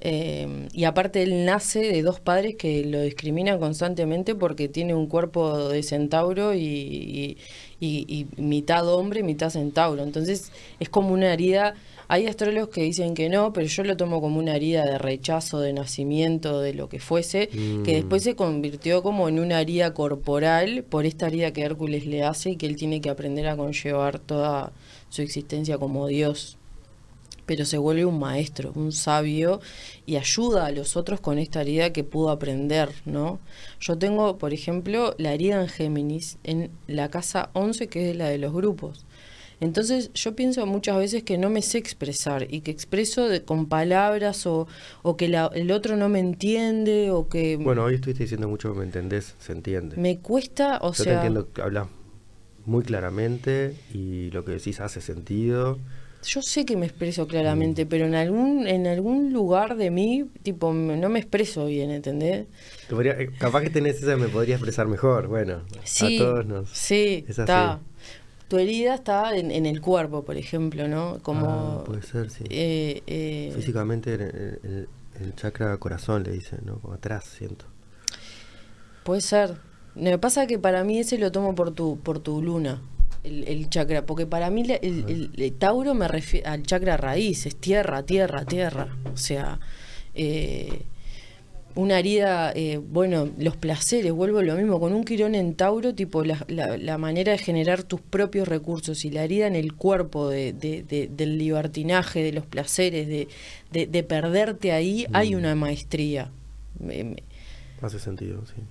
Eh, y aparte él nace de dos padres que lo discriminan constantemente porque tiene un cuerpo de centauro y, y mitad hombre, mitad centauro. Entonces es como una herida hay astrólogos que dicen que no, pero yo lo tomo como una herida de rechazo, de nacimiento, de lo que fuese, que mm. después se convirtió como en una herida corporal por esta herida que Hércules le hace y que él tiene que aprender a conllevar toda su existencia como Dios. Pero se vuelve un maestro, un sabio y ayuda a los otros con esta herida que pudo aprender, ¿no? Yo tengo, por ejemplo, la herida en Géminis en la casa 11, que es la de los grupos. Entonces yo pienso muchas veces que no me sé expresar y que expreso con palabras o, o que el otro no me entiende o que... Bueno, hoy estuviste diciendo mucho que me entendés, se entiende. Me cuesta, o sea... Yo te entiendo que hablas muy claramente y lo que decís hace sentido. Yo sé que me expreso claramente, mm. pero en algún en algún lugar de mí, tipo, no me expreso bien, ¿entendés? Eh, capaz que tenés esa, me podría expresar mejor, bueno, sí, a todos nos... Sí, está tu herida está en, el cuerpo, por ejemplo, ¿no? Como, ah, puede ser, sí. Eh, eh, Físicamente el, el, chakra corazón le dicen, ¿no? Como atrás, siento. Puede ser. Me pasa que para mí ese lo tomo por tu, por tu luna, el, chakra, porque para mí el, el Tauro me refiere al chakra raíz, es tierra, tierra, tierra. O sea, eh, una herida, eh, bueno, los placeres, vuelvo a lo mismo, con un quirón en Tauro, tipo la, la, manera de generar tus propios recursos y la herida en el cuerpo de, del libertinaje, de los placeres, de, de perderte ahí, hay mm. una maestría. Hace sentido, sí.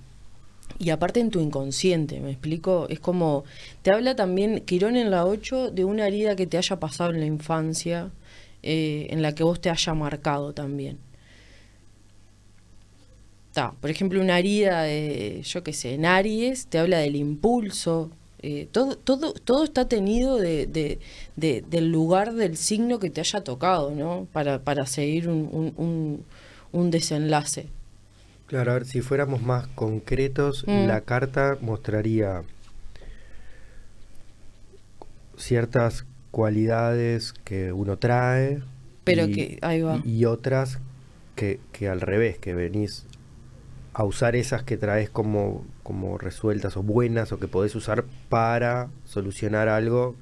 Y aparte en tu inconsciente, ¿me explico? Es como, te habla también Quirón en la 8 de una herida que te haya pasado en la infancia, eh, en la que vos te haya marcado también por ejemplo, una herida, de, yo qué sé, en Aries, te habla del impulso. Eh, todo, todo, todo está tenido de, del lugar del signo que te haya tocado, ¿no? Para, para seguir un, un, desenlace. Claro, a ver, si fuéramos más concretos, mm. la carta mostraría ciertas cualidades que uno trae. Pero que, ahí va. Y, otras que, que, al revés, que venís a usar esas que traes como, como resueltas o buenas o que podés usar para solucionar algo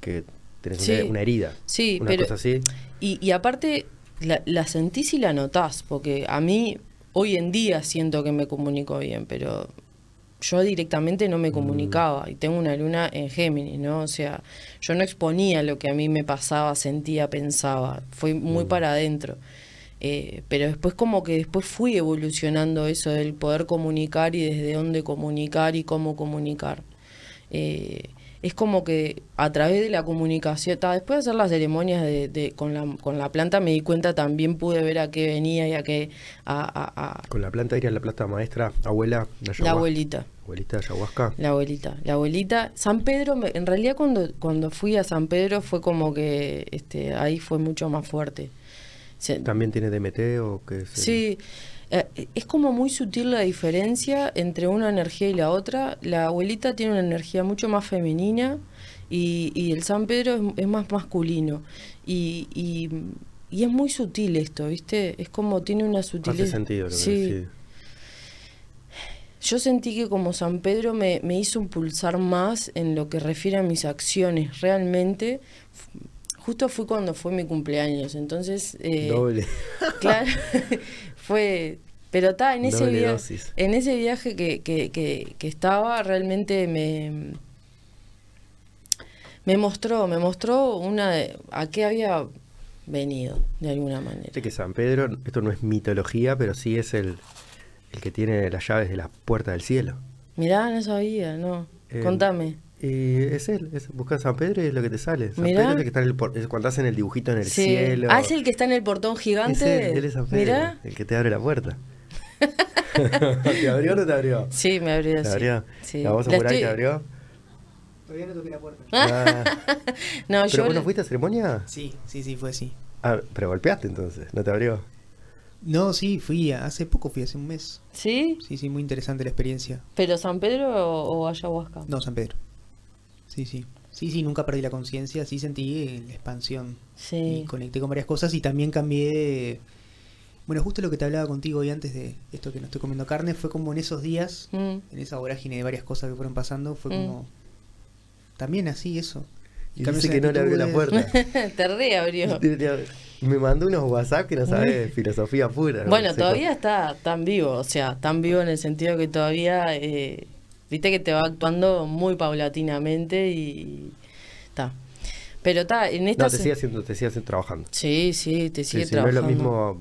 que tenés una, herida. Sí, una pero, cosa así. Y, y aparte la, la, sentís y la notás, porque a mí hoy en día siento que me comunico bien, pero yo directamente no me mm. comunicaba y tengo una luna en Géminis, ¿no? O sea, yo no exponía lo que a mí me pasaba, sentía, pensaba, fue muy mm. para adentro. Eh, pero después como que después fui evolucionando eso del poder comunicar y desde dónde comunicar y cómo comunicar. Eh, es como que a través de la comunicación, después de hacer las ceremonias de, con, la, con la planta me di cuenta, también pude ver a qué venía y a qué... A, con la planta iría la planta maestra, abuela. La abuelita, ¿Abuelita de ayahuasca? La abuelita, la abuelita. San Pedro, me- en realidad cuando, cuando fui a San Pedro fue como que este, ahí fue mucho más fuerte. Se- ¿También tiene DMT o qué? Sí, eh, es como muy sutil la diferencia entre una energía y la otra. La abuelita tiene una energía mucho más femenina y, y el San Pedro es, es más masculino. Y, y, y es muy sutil esto, ¿viste? Es como tiene una sutileza. Hace sentido lo que sí. decís. Yo sentí que como San Pedro me, me hizo impulsar más en lo que refiere a mis acciones. Realmente, justo fue cuando fue mi cumpleaños. Entonces, eh, Doble. Claro, fue. Pero está, en ese viaje, dosis. en ese viaje que, que, que, que estaba, realmente me me mostró, me mostró una de- a qué había venido, de alguna manera. Viste que San Pedro, esto no es mitología, pero sí es el, el que tiene las llaves de la puerta del cielo. Mirá, no sabía, no. Eh, Contame. Y es él, es, buscas San Pedro y es lo que te sale. San Mirá. Pedro es el que está en el por- es cuando hacen el dibujito en el Sí. cielo. Ah, es el que está en el portón Es gigante. él, él es San Pedro, Mirá. el que te abre la puerta. ¿Te abrió o no te abrió? Sí, me abrió ¿Te así. abrió? Sí. ¿La voz te abrió? Todavía no toqué la puerta. Ah. No, ¿Pero yo vos no fuiste a ceremonia? Sí, sí, sí, fue así. Ah, pero golpeaste entonces, ¿no te abrió? No, sí, fui hace poco, fui hace un mes. ¿Sí? Sí, sí, muy interesante la experiencia. ¿Pero San Pedro o, o ayahuasca? No, San Pedro. Sí, sí. Sí, sí, nunca perdí la conciencia, sí sentí la expansión. Sí. Y conecté con varias cosas y también cambié... Bueno, justo lo que te hablaba contigo hoy antes de esto que no estoy comiendo carne, fue como en esos días, Mm. en esa vorágine de varias cosas que fueron pasando, fue Mm. como... También así, eso. Y dice que no le abrió la puerta. Te reabrió. Me mandó unos WhatsApp que no sabes, filosofía pura. ¿no? Bueno, todavía está tan vivo, o sea, tan vivo en el sentido que todavía, eh, viste que te va actuando muy paulatinamente y está. Pero está, en esta... No, te sigue haciendo, te sigue haciendo trabajando. Sí, sí, te sigue sí, no es trabajando. lo mismo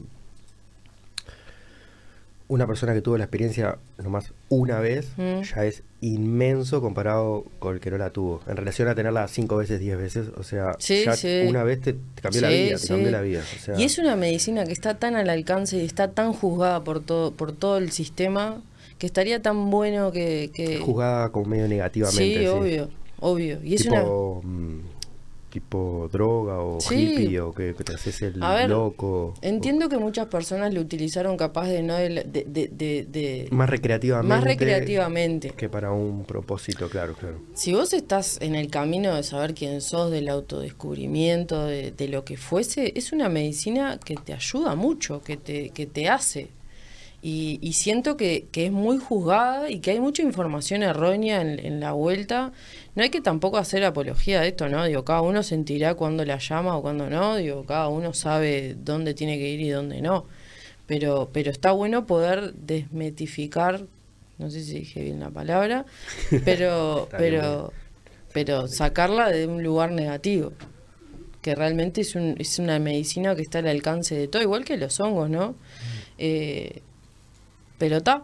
una persona que tuvo la experiencia nomás una vez, Mm. ya es inmenso comparado con el que no la tuvo. En relación a tenerla cinco veces, diez veces, o sea, Sí, ya sí. una vez te, te cambió la vida, te cambió la vida. o sea, Y es una medicina que está tan al alcance y está tan juzgada por todo, por todo el sistema que estaría tan bueno que... que... juzgada como medio negativamente. Sí, obvio, obvio. Y es una... tipo, mm, tipo droga o Sí. hippie o que, que te haces el ver, loco. Entiendo que muchas personas lo utilizaron capaz de no de, de, de- de- más recreativamente. más recreativamente. Que para un propósito, claro, claro. Si vos estás en el camino de saber quién sos, del autodescubrimiento, de, de lo que fuese, es una medicina que te ayuda mucho, que te, que te hace. Y, y siento que, que es muy juzgada y que hay mucha información errónea en, en la vuelta. No hay que tampoco hacer apología de esto, ¿no? Digo, cada uno sentirá cuándo la llama o cuándo no. Digo, cada uno sabe dónde tiene que ir y dónde no. Pero, pero está bueno poder desmetificar, no sé si dije bien la palabra, pero, pero, pero sacarla de un lugar negativo. Que realmente es, un, es una medicina que está al alcance de todo, igual que los hongos, ¿no? Eh, pero está.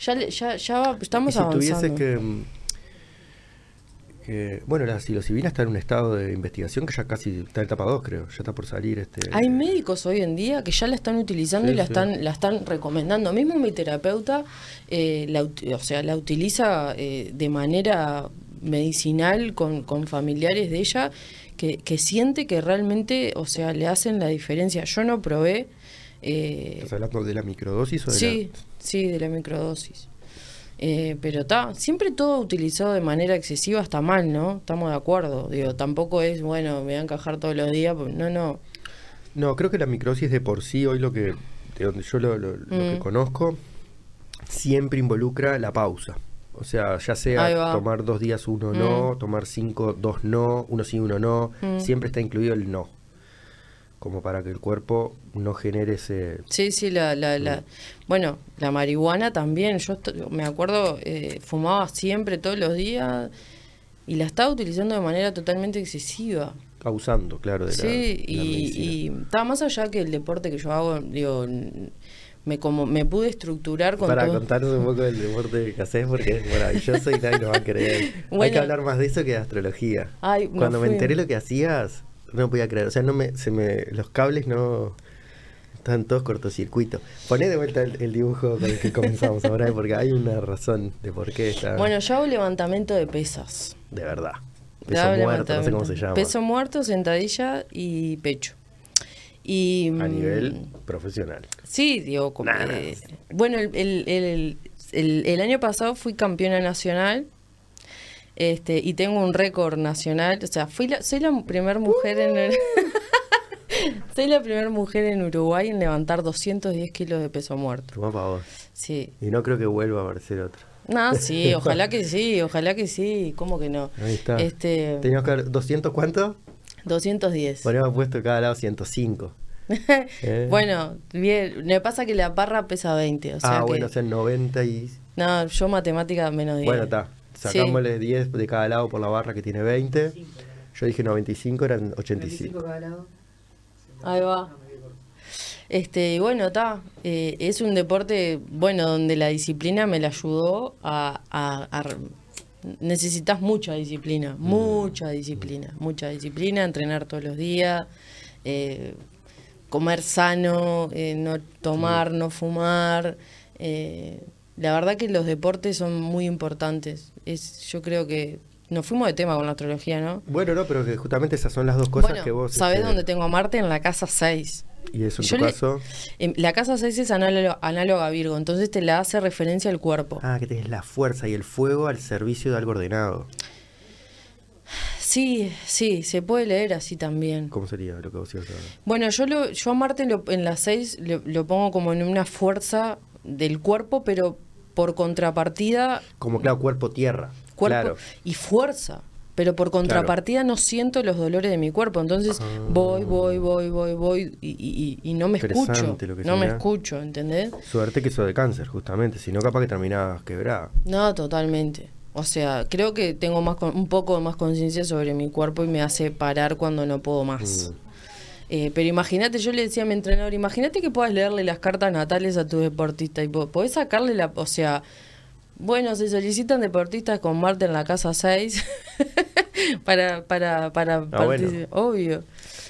Ya, ya, ya estamos y si avanzando. tuvieses que, mm, que- bueno, la psilocibina está en un estado de investigación que ya casi está en etapa 2, creo. Ya está por salir este. Hay médicos hoy en día que ya la están utilizando Sí, y la sí. están la están recomendando. Mismo mi terapeuta, eh, la, o sea, la utiliza eh, de manera medicinal con, con familiares de ella que, que siente que realmente, o sea, le hacen la diferencia. Yo no probé. Eh, ¿Estás hablando de la microdosis o de sí, sí, de la microdosis. Eh, pero está, siempre todo utilizado de manera excesiva está mal, ¿no? Estamos de acuerdo. Digo, tampoco es, bueno, me voy a encajar todos los días. pues, No, no. No, creo que la microdosis de por sí, hoy lo que. De donde yo lo, lo- lo que Mm. conozco, siempre involucra la pausa. O sea, ya sea tomar dos días uno Mm. no, tomar cinco, dos no, uno sí, uno no, Mm. siempre está incluido el no. Como para que el cuerpo no genere ese. Sí, sí, la, la, la, bueno, la marihuana también, yo me acuerdo, eh, fumaba siempre, todos los días, y la estaba utilizando de manera totalmente excesiva. Abusando, claro, de la- Sí, la y, medicina. y estaba más allá que el deporte que yo hago, digo, me como me pude estructurar con Para todo. contarnos un poco del deporte que haces porque es maravilloso y nadie nos va a creer. Hay que hablar más de eso que de astrología. Ay, Cuando me fui- enteré lo que hacías, no podía creer. O sea, no me, se me, los cables no... Están todos cortocircuitos. Poné de vuelta el, el dibujo con el que comenzamos ahora, porque hay una razón de por qué está. Bueno, yo hago levantamiento de pesas. de verdad. Peso muerto, no sé cómo se llama. Peso muerto, sentadilla y pecho. Y, A mm, nivel profesional. Sí, digo, como, Nah, nah. bueno, el, el- el- el- el año pasado fui campeona nacional este, y tengo un récord nacional. O sea, fui la, soy la primera mujer en el- soy la primera mujer en Uruguay en levantar 210 kilos de peso muerto. Toma para vos. Sí. Y no creo que vuelva a aparecer otro. No, sí, ojalá que sí, ojalá que sí. ¿Cómo que no? Ahí está. Este, Teníamos que ver, ¿200 cuánto? 210. Ponemos puesto cada lado 105. Eh. Bueno, bien, me pasa que la barra pesa 20, o sea ah, que... bueno, o sea, 90 y... No, yo matemática menos 10. Bueno, está. Sí. Sacámosle 10 de cada lado por la barra que tiene 20. Yo dije 95, eran 85. Ahí va. Este, y bueno, está. eh, es un deporte, bueno, donde la disciplina me la ayudó a. a- a r- necesitas mucha disciplina, mucha disciplina, mucha disciplina, entrenar todos los días, eh, comer sano, eh, no tomar, no fumar. eh, la verdad que los deportes son muy importantes. Es, yo creo que nos fuimos de tema con la astrología, ¿no? Bueno, no, pero que justamente esas son las dos cosas bueno, que vos... ¿sabés este, dónde tengo a Marte? En la casa 6. Y eso en Yo tu le- caso... La casa 6 es análoga, análoga a Virgo, entonces te la hace referencia al cuerpo. Ah, que tenés la fuerza y el fuego al servicio de algo ordenado. Sí, sí, se puede leer así también. ¿Cómo sería lo que vos ibas a Bueno, yo, lo, yo a Marte lo- en la 6 lo, lo pongo como en una fuerza del cuerpo, pero por contrapartida, Como claro, cuerpo-tierra. cuerpo Claro. y fuerza. Pero por contrapartida no siento los dolores de mi cuerpo. Entonces voy, voy, voy, voy, voy y, y- y- y no me escucho. Ah. Interesante lo que No me escucho, ¿entendés? Suerte que sos de cáncer, justamente. Si no, capaz que terminabas quebrada. No, totalmente. O sea, creo que tengo más un poco más conciencia sobre mi cuerpo y me hace parar cuando no puedo más. Mm. Eh, pero imagínate, yo le decía a mi entrenador, imagínate que puedas leerle las cartas natales a tu deportista y po- podés sacarle la... O sea, bueno, se solicitan deportistas con Marte en la casa 6 para, para, para Ah, bueno. Obvio.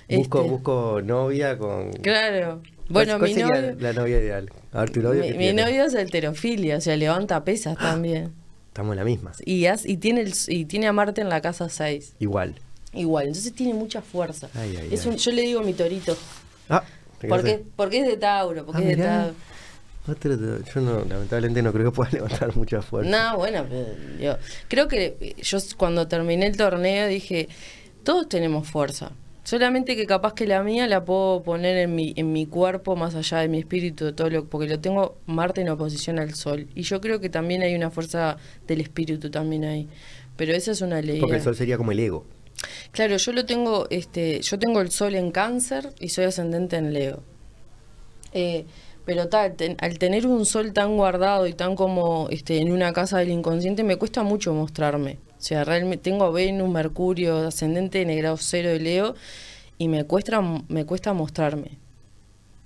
Busco, Este, busco novia con... Claro. ¿Cuál- Bueno, mi novio, la novia ideal? A ver, tu novio mi, mi novio es alterofilia, o sea, levanta pesas también. Estamos en la misma. Y, haz- y, tiene el, y tiene a Marte en la casa 6. Igual. Igual, entonces tiene mucha fuerza. Ay, ay, es ay. un, yo le digo mi torito. Ah, ¿te Porque, porque es de Tauro, porque Ah, es de. Tauro. Otro- yo no, lamentablemente no creo que pueda levantar mucha fuerza. No, bueno, pero yo creo que yo cuando terminé el torneo dije, todos tenemos fuerza. Solamente que capaz que la mía la puedo poner en mi, en mi cuerpo más allá de mi espíritu, de todo lo, porque lo tengo Marte en oposición al Sol. Y yo creo que también hay una fuerza del espíritu también ahí. Pero esa es una ley. Porque el sol sería como el ego. Claro, yo lo tengo, este, yo tengo el sol en cáncer y soy ascendente en Leo. Eh, pero tal, ten- al tener un sol tan guardado y tan como este, en una casa del inconsciente, me cuesta mucho mostrarme. O sea, realmente tengo Venus, Mercurio, ascendente en el grado cero de Leo y me cuesta, me cuesta mostrarme.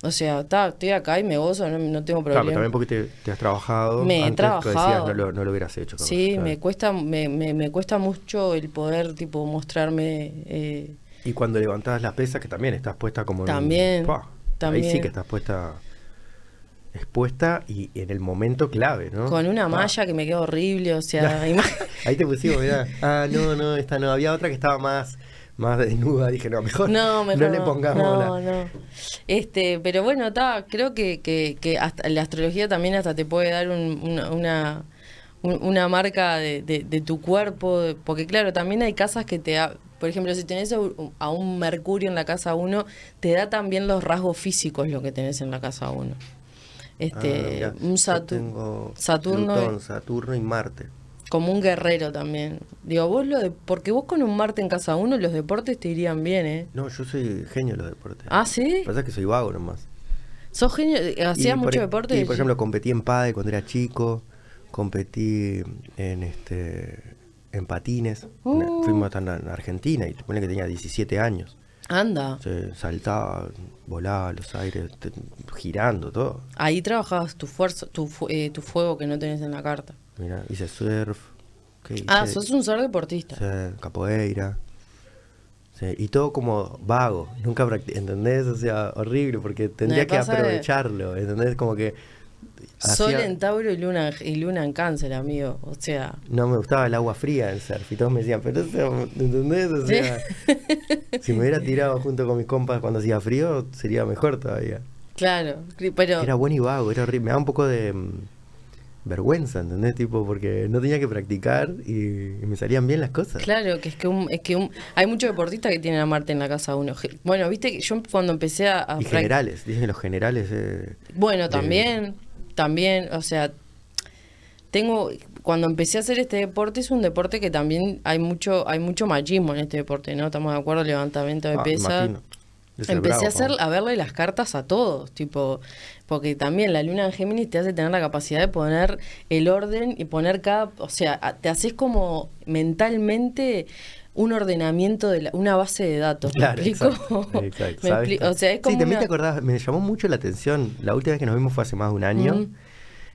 O sea, ta, estoy acá y me gozo, no, no tengo Claro, problema. pero también porque te, te has trabajado. Me he tú decías, trabajado. no, lo, no lo hubieras hecho. Sí, claro. me cuesta, me, me, me cuesta mucho el poder tipo mostrarme eh, Y cuando levantabas las pesas, que también estás puesta como en También. Ahí sí que estás puesta expuesta y en el momento clave, ¿no? Con una malla que me quedó horrible, o sea, Ahí te pusimos, mirá. Ah, no, no, esta no. Había otra que estaba más, más desnuda. Dije, no, mejor no, mejor le pongamos no, la- no. Este, pero bueno, está, creo que, que, que hasta la astrología también hasta te puede dar un- una, una, un- una marca de, de- de tu cuerpo, porque claro, también hay casas que te da, por ejemplo, si tenés a un- Mercurio en la casa 1, te da también los rasgos físicos lo que tenés en la casa 1. Ah, Este, mirá, un tengo Saturno Plutón, Saturno y Marte. Como un guerrero también. Digo, vos lo de, porque vos con un Marte en casa 1 los deportes te irían bien, ¿eh? No, yo soy genio de los deportes. Ah, ¿sí? Pasa que soy vago nomás. ¿Sos genio? Y ¿Hacías por mucho e- deporte? Y por ejemplo, competí en pádel cuando era chico, competí en este en patines. Uh. Fuimos hasta en en Argentina y te pone que tenía 17 años. Anda. Se saltaba, volaba a los aires, te- girando todo. Ahí trabajabas tu fuerza, tu, eh, tu fuego que no tenés en la carta. Mira, hice surf. ¿qué Ah, hice? sos un ser deportista. Hice capoeira. Sí, y todo como vago, nunca ¿entendés? O sea, horrible, porque tendría que aprovecharlo, ¿entendés? Como que... Sol hacía- en Tauro y Luna, y Luna en Cáncer, amigo. O sea, No me gustaba el agua fría del surf y todos me decían, pero eso, ¿entendés? O sea, si me hubiera tirado junto con mis compas cuando hacía frío, sería mejor todavía. claro. Pero Era bueno y vago, era horrible. Me da un poco de mm, vergüenza, ¿entendés? Tipo, porque no tenía que practicar y, y me salían bien las cosas. Claro, que es que, un, es que un- hay muchos deportistas que tienen a Marte en la casa uno. Bueno, viste que yo cuando empecé a... a Y generales, dicen los generales... eh, Bueno, de- también, también, o sea, tengo, cuando empecé a hacer este deporte es un deporte que también hay mucho, hay mucho machismo en este deporte, ¿no? Estamos de acuerdo, levantamiento de ah, pesas. Empecé bravo, a hacer, a verle las cartas a todos, tipo, porque también la luna en Géminis te hace tener la capacidad de poner el orden y poner cada, o sea, te haces como mentalmente un ordenamiento de la- una base de datos. ¿Me Claro, explico? exacto, exacto, Me expli- o sea, es como sí, también una- te acordás, me llamó mucho la atención. La última vez que nos vimos fue hace más de un año,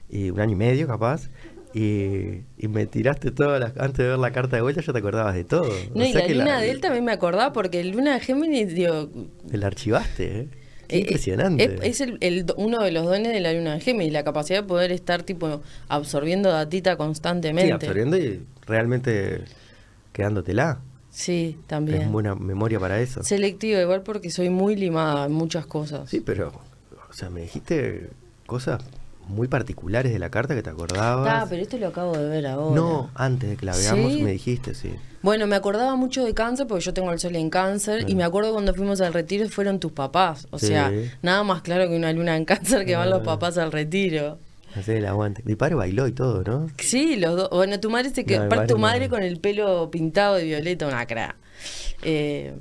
y un año y medio capaz, y, y me tiraste todas las, antes de ver la carta de vuelta ya te acordabas de todo. No, O y la que luna de él también me acordaba porque el luna de Géminis, digo, La archivaste, ¿eh? Qué eh, impresionante. Es, es el, uno de los dones de la luna de Géminis, la capacidad de poder estar tipo absorbiendo datita sí, constantemente. absorbiendo y realmente quedándotela. Sí, Es también. buena memoria para eso. Selectiva, igual porque soy muy limada en muchas cosas. Sí, pero, o sea, me dijiste cosas muy particulares de la carta que te acordabas. Ah, pero esto lo acabo de ver ahora. No, antes de que la veamos ¿Sí? me dijiste, sí. Bueno, me acordaba mucho de cáncer porque yo tengo el sol en cáncer y me acuerdo cuando fuimos al retiro fueron tus papás. O Sí. sea, nada más claro que una luna en cáncer que van los papás al retiro. Hacer el aguante. Mi padre bailó y todo, ¿no? Sí, los dos. Bueno, tu madre se quedó. No, tu madre no. con el pelo pintado de violeta, una cra. Eh.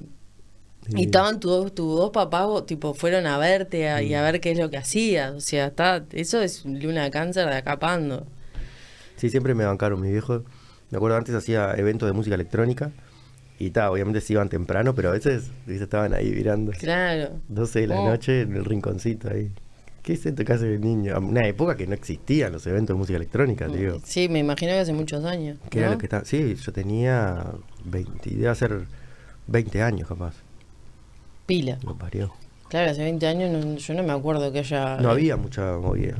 Y estaban tus dos, tus dos papás, tipo, fueron a verte a- y a ver qué es lo que hacías. O sea, está, eso es luna de cáncer de acapando. Sí, siempre me bancaron mis viejos. Me acuerdo antes hacía eventos de música electrónica y ta, obviamente se iban temprano, pero a veces estaban ahí mirando. Claro. 12 de la Oh. noche en el rinconcito ahí. ¿Qué es esto que hace el niño? Una época que no existían los eventos de música electrónica, te digo. Sí, me imagino que hace muchos años. Que era lo que estaba. Sí, yo tenía 20, debe ser 20 años capaz. Pila. Lo parió. Claro, hace 20 años no- yo no me acuerdo que haya. No había mucha movida.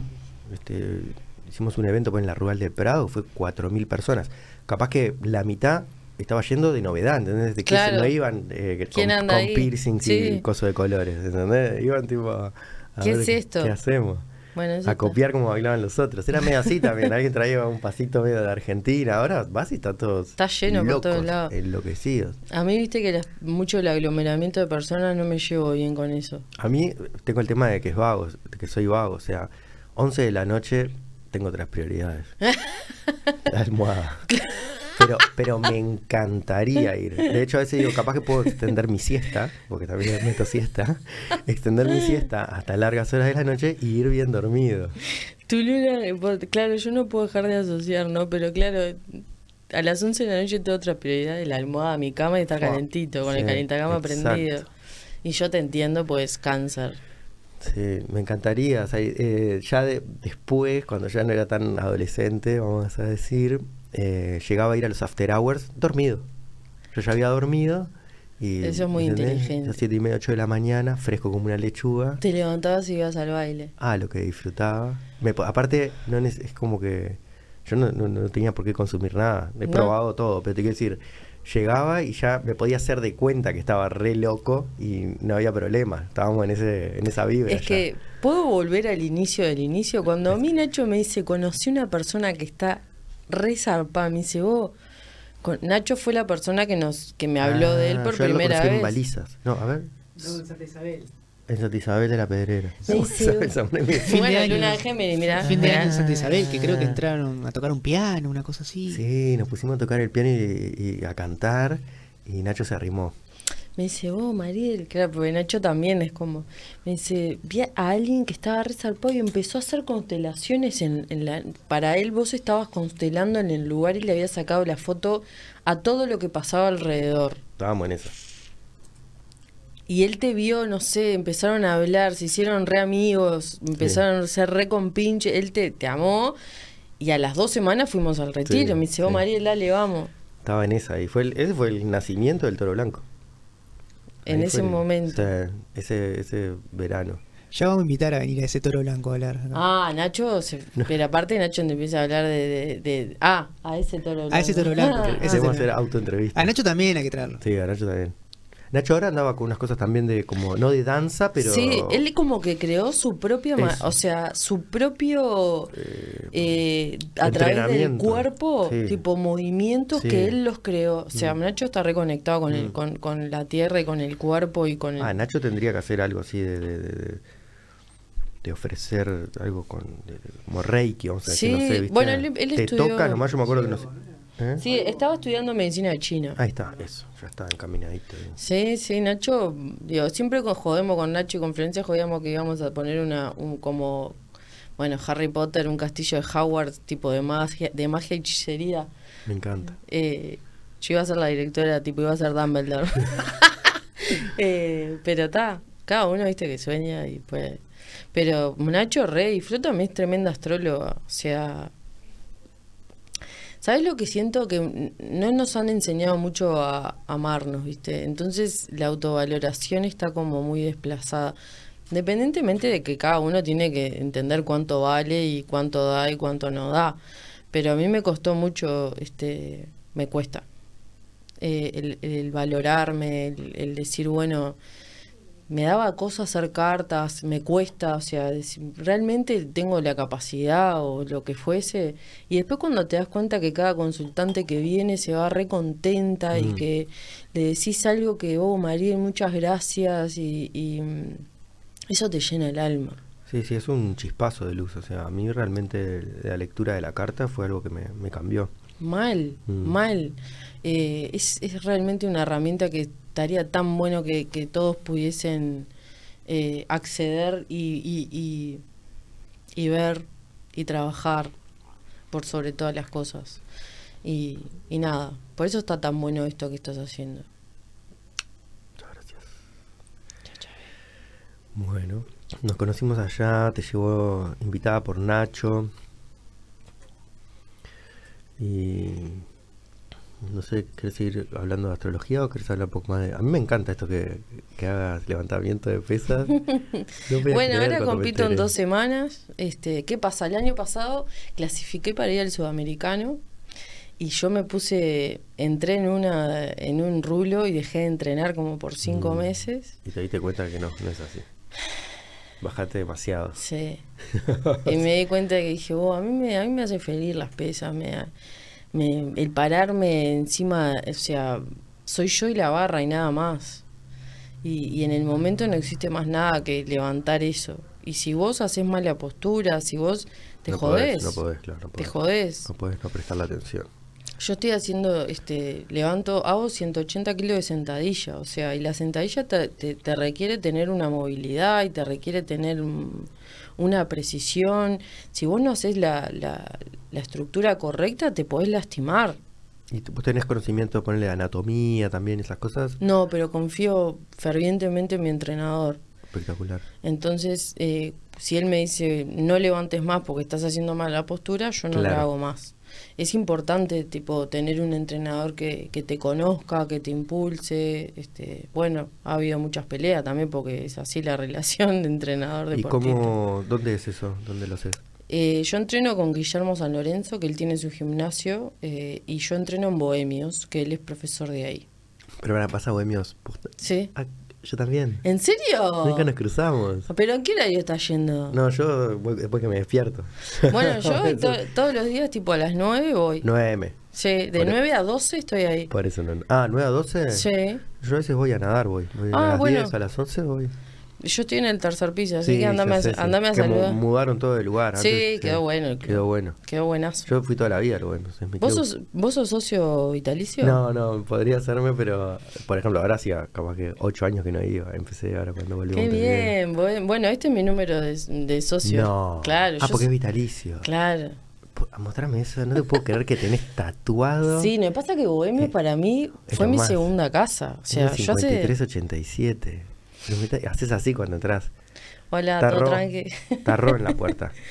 Este, hicimos un evento en la Rural del Prado, fue 4.000 personas. Capaz que la mitad estaba yendo de novedad, ¿entendés? De que Claro. no iban eh, ¿Quién con, anda con piercings Sí. y cosas de colores, ¿entendés? Iban tipo a, a ¿Qué ver es esto? ¿Qué hacemos? Bueno, A está- copiar como bailaban los otros. Era medio así también. Alguien traía un pasito medio de Argentina. Ahora vas y está todos Está lleno por locos, todos lados. enloquecidos. A mí, viste que las- mucho el aglomeramiento de personas no me llevo bien con eso. A mí tengo el tema de que es vago, de que soy vago. O sea, 11 de la noche tengo otras prioridades. La almohada. Pero, pero me encantaría ir. De hecho, a veces digo, capaz que puedo extender mi siesta, porque también meto siesta, extender mi siesta hasta largas horas de la noche y ir bien dormido. Tu luna, vos- claro, yo no puedo dejar de asociar, ¿no? Pero claro, a las 11 de la noche tengo otra prioridad de la almohada, mi cama y estar Oh, calentito, con el calentacama exacto. prendido. Y yo te entiendo, pues cáncer. Sí, me encantaría. o sea, eh, ya de- después, cuando ya no era tan adolescente, vamos a decir, eh, llegaba a ir a los after hours dormido. Yo ya había dormido. Y, Eso es muy ¿entendés? inteligente. A siete y media, ocho de la mañana, fresco como una lechuga. Te levantabas y ibas al baile. Ah, lo que disfrutaba. Me aparte, no es como que yo no, no- no tenía por qué consumir nada. He No. probado todo, pero te quiero decir, llegaba y ya me podía hacer de cuenta que estaba re loco y no había problema. Estábamos en, ese, en esa vibra. Es ya. que, ¿puedo volver al inicio del inicio? Cuando a mí Nacho me dice, conocí una persona que está re zarpada, me dice, vos... con- Nacho fue la persona que nos que me habló de él Ah, por yo lo primera conocí vez. en balizas. No, a ver. No, en Santa Isabel. En Santa Isabel de la Pedrera. Fin de bueno, año. Luna de Géminis, mirá. Fin de año en Santa Isabel, que creo que Ah. entraron a tocar un piano, una cosa así. Sí, nos pusimos a tocar el piano y, y a cantar y Nacho se arrimó. Me dice, vos, Mariel, claro, porque Nacho también es como. Me dice, vi a alguien que estaba re zarpado y empezó a hacer constelaciones en, en la. Para él, vos estabas constelando en el lugar y le había sacado la foto a todo lo que pasaba alrededor. Estábamos en eso. Y él te vio, no sé, empezaron a hablar, se hicieron re amigos, empezaron a ser re compinche, él te, te amó. Y a las dos semanas fuimos al retiro. Sí, me dice, sí. Mariel, dale, vamos. Estaba en esa y fue el- ese fue el nacimiento del toro blanco. En Ahí ese momento. sí, ese, ese verano. Ya vamos a invitar a venir a ese toro blanco a hablar. ¿no? Ah, Nacho, se- pero aparte Nacho empieza a hablar de, de- de- Ah, a ese toro blanco. A ese toro blanco, Ah, ese ah. es Hacemos el- hacer autoentrevista. A Nacho también hay que traerlo. Sí, a Nacho también. Nacho ahora andaba con unas cosas también de como, no de danza, pero... Sí, él como que creó su propia, o sea, su propio, eh, a través del cuerpo, Sí. tipo movimientos Sí. que él los creó. O sea, Mm. Nacho está reconectado con, el, Mm. con, con la tierra y con el cuerpo y con el... Ah, Nacho tendría que hacer algo así de, de, de- ofrecer algo con de- como Reiki, vamos a decir, Sí, no sé, ¿viste? bueno, él- él Te estudió- toca, nomás yo me acuerdo que no sé. ¿Eh? Sí, estaba estudiando medicina de China. Ahí está, eso, ya está encaminadito. bien. Sí, sí, Nacho, digo, siempre con- jodemos con Nacho y con Florencia jodíamos que íbamos a poner una, un como, bueno, Harry Potter, un castillo de Howard, tipo de magia, de magia y hechicería. Me encanta. Eh, yo iba a ser la directora, tipo iba a ser Dumbledore. Eh, pero está, cada uno viste que sueña y pues. Pero Nacho re disfruta, es tremenda astróloga. O sea. ¿Sabes lo que siento? Que no nos han enseñado mucho a amarnos, ¿viste? Entonces la autovaloración está como muy desplazada. Independientemente de que cada uno tiene que entender cuánto vale y cuánto da y cuánto no da. Pero a mí me costó mucho, este, me cuesta. eh, el, valorarme, el decir, bueno, me daba cosa hacer cartas, me cuesta, o sea, realmente tengo la capacidad o lo que fuese. Y después cuando te das cuenta que cada consultante que viene se va re contenta y Mm. que le decís algo que, oh, María, muchas gracias y, y, mm, eso te llena el alma. Sí, sí, es un chispazo de luz. O sea, a mí realmente la lectura de la carta fue algo que me, me cambió. Mal, Mm. mal. Eh, es, es realmente una herramienta que estaría tan bueno que, todos pudiesen eh, acceder y, y, y, y ver y trabajar por sobre todas las cosas. Y, y nada, por eso está tan bueno esto que estás haciendo. Muchas gracias. Bueno, nos conocimos allá, te llevó invitada por Nacho. Y no sé, ¿querés seguir hablando de astrología o querés hablar un poco más de.? A mí me encanta esto que, que hagas levantamiento de pesas. No Bueno, ahora compito en dos semanas. Este, ¿Qué pasa? El año pasado clasifiqué para ir al sudamericano y yo me puse, entré en, una, en un rulo y dejé de entrenar como por cinco Mm. meses. Y te diste cuenta que no, no es así. Bajaste demasiado. Sí. y me di cuenta que dije, oh, a mí me, a mí me hace feliz las pesas, me, me- el pararme encima, o sea, soy yo y la barra y nada más. Y, y en el momento no existe más nada que levantar eso. Y si vos haces mala postura, si vos te no jodés, Podés, no podés, claro. No te podés. jodés. No podés no prestar la atención. Yo estoy haciendo, este, levanto, hago 180 kilos de sentadilla, o sea, y la sentadilla te, te- te requiere tener una movilidad y te requiere tener un- una precisión. Si vos no haces la, la, la estructura correcta, te podés lastimar. ¿Y tú- vos tenés conocimiento de ponerle anatomía también, esas cosas? No, pero confío fervientemente en mi entrenador. Espectacular. Entonces, eh, si él me dice no levantes más porque estás haciendo mal la postura, yo no Claro. lo hago más. Es importante, tipo, tener un entrenador que, que te conozca, que te impulse. Este, bueno, ha habido muchas peleas también porque es así la relación de entrenador ¿Y deportista. cómo, dónde es eso? ¿Dónde lo haces? Eh, yo entreno con Guillermo San Lorenzo, que él tiene su gimnasio, eh, y yo entreno en Bohemios, que él es profesor de ahí. Pero ahora pasa Bohemios. posta- ¿Sí? Ah, yo también. ¿En serio? Nunca nos cruzamos. ¿Pero en qué horario estás yendo? No, yo voy después que me despierto. Bueno, yo to- todos los días, tipo a las 9 voy. 9M. Sí, de Por- 9 a 12 estoy ahí. Por eso no. Ah, 9 a 12. Sí. Yo a veces voy a nadar, voy. voy Ah, a las bueno. 10, a las 11 voy. Yo estoy en el tercer piso, así Sí, que andame, a, sé, sí. andame a saludar. mudaron todo el lugar. Sí, quedó bueno. Quedó bueno. Quedó buenazo. Yo fui toda la vida es mi ¿Vos sos, ¿Vos sos socio vitalicio? No, no, podría hacerme, pero por ejemplo, ahora hacía capaz que 8 años que no iba. Empecé ahora cuando volví a Qué bien. buen- Bueno, este es mi número de, de socio. No. Claro. Ah, yo porque es vitalicio. Claro. Mostrame eso, no te puedo creer que tenés tatuado. Sí, me pasa que Bohemio para mí fue lo mi más. segunda casa. O sea, yo hace... 5387. Haces así cuando entras. Hola, Está todo Ro, tranqui. está Ro en la puerta.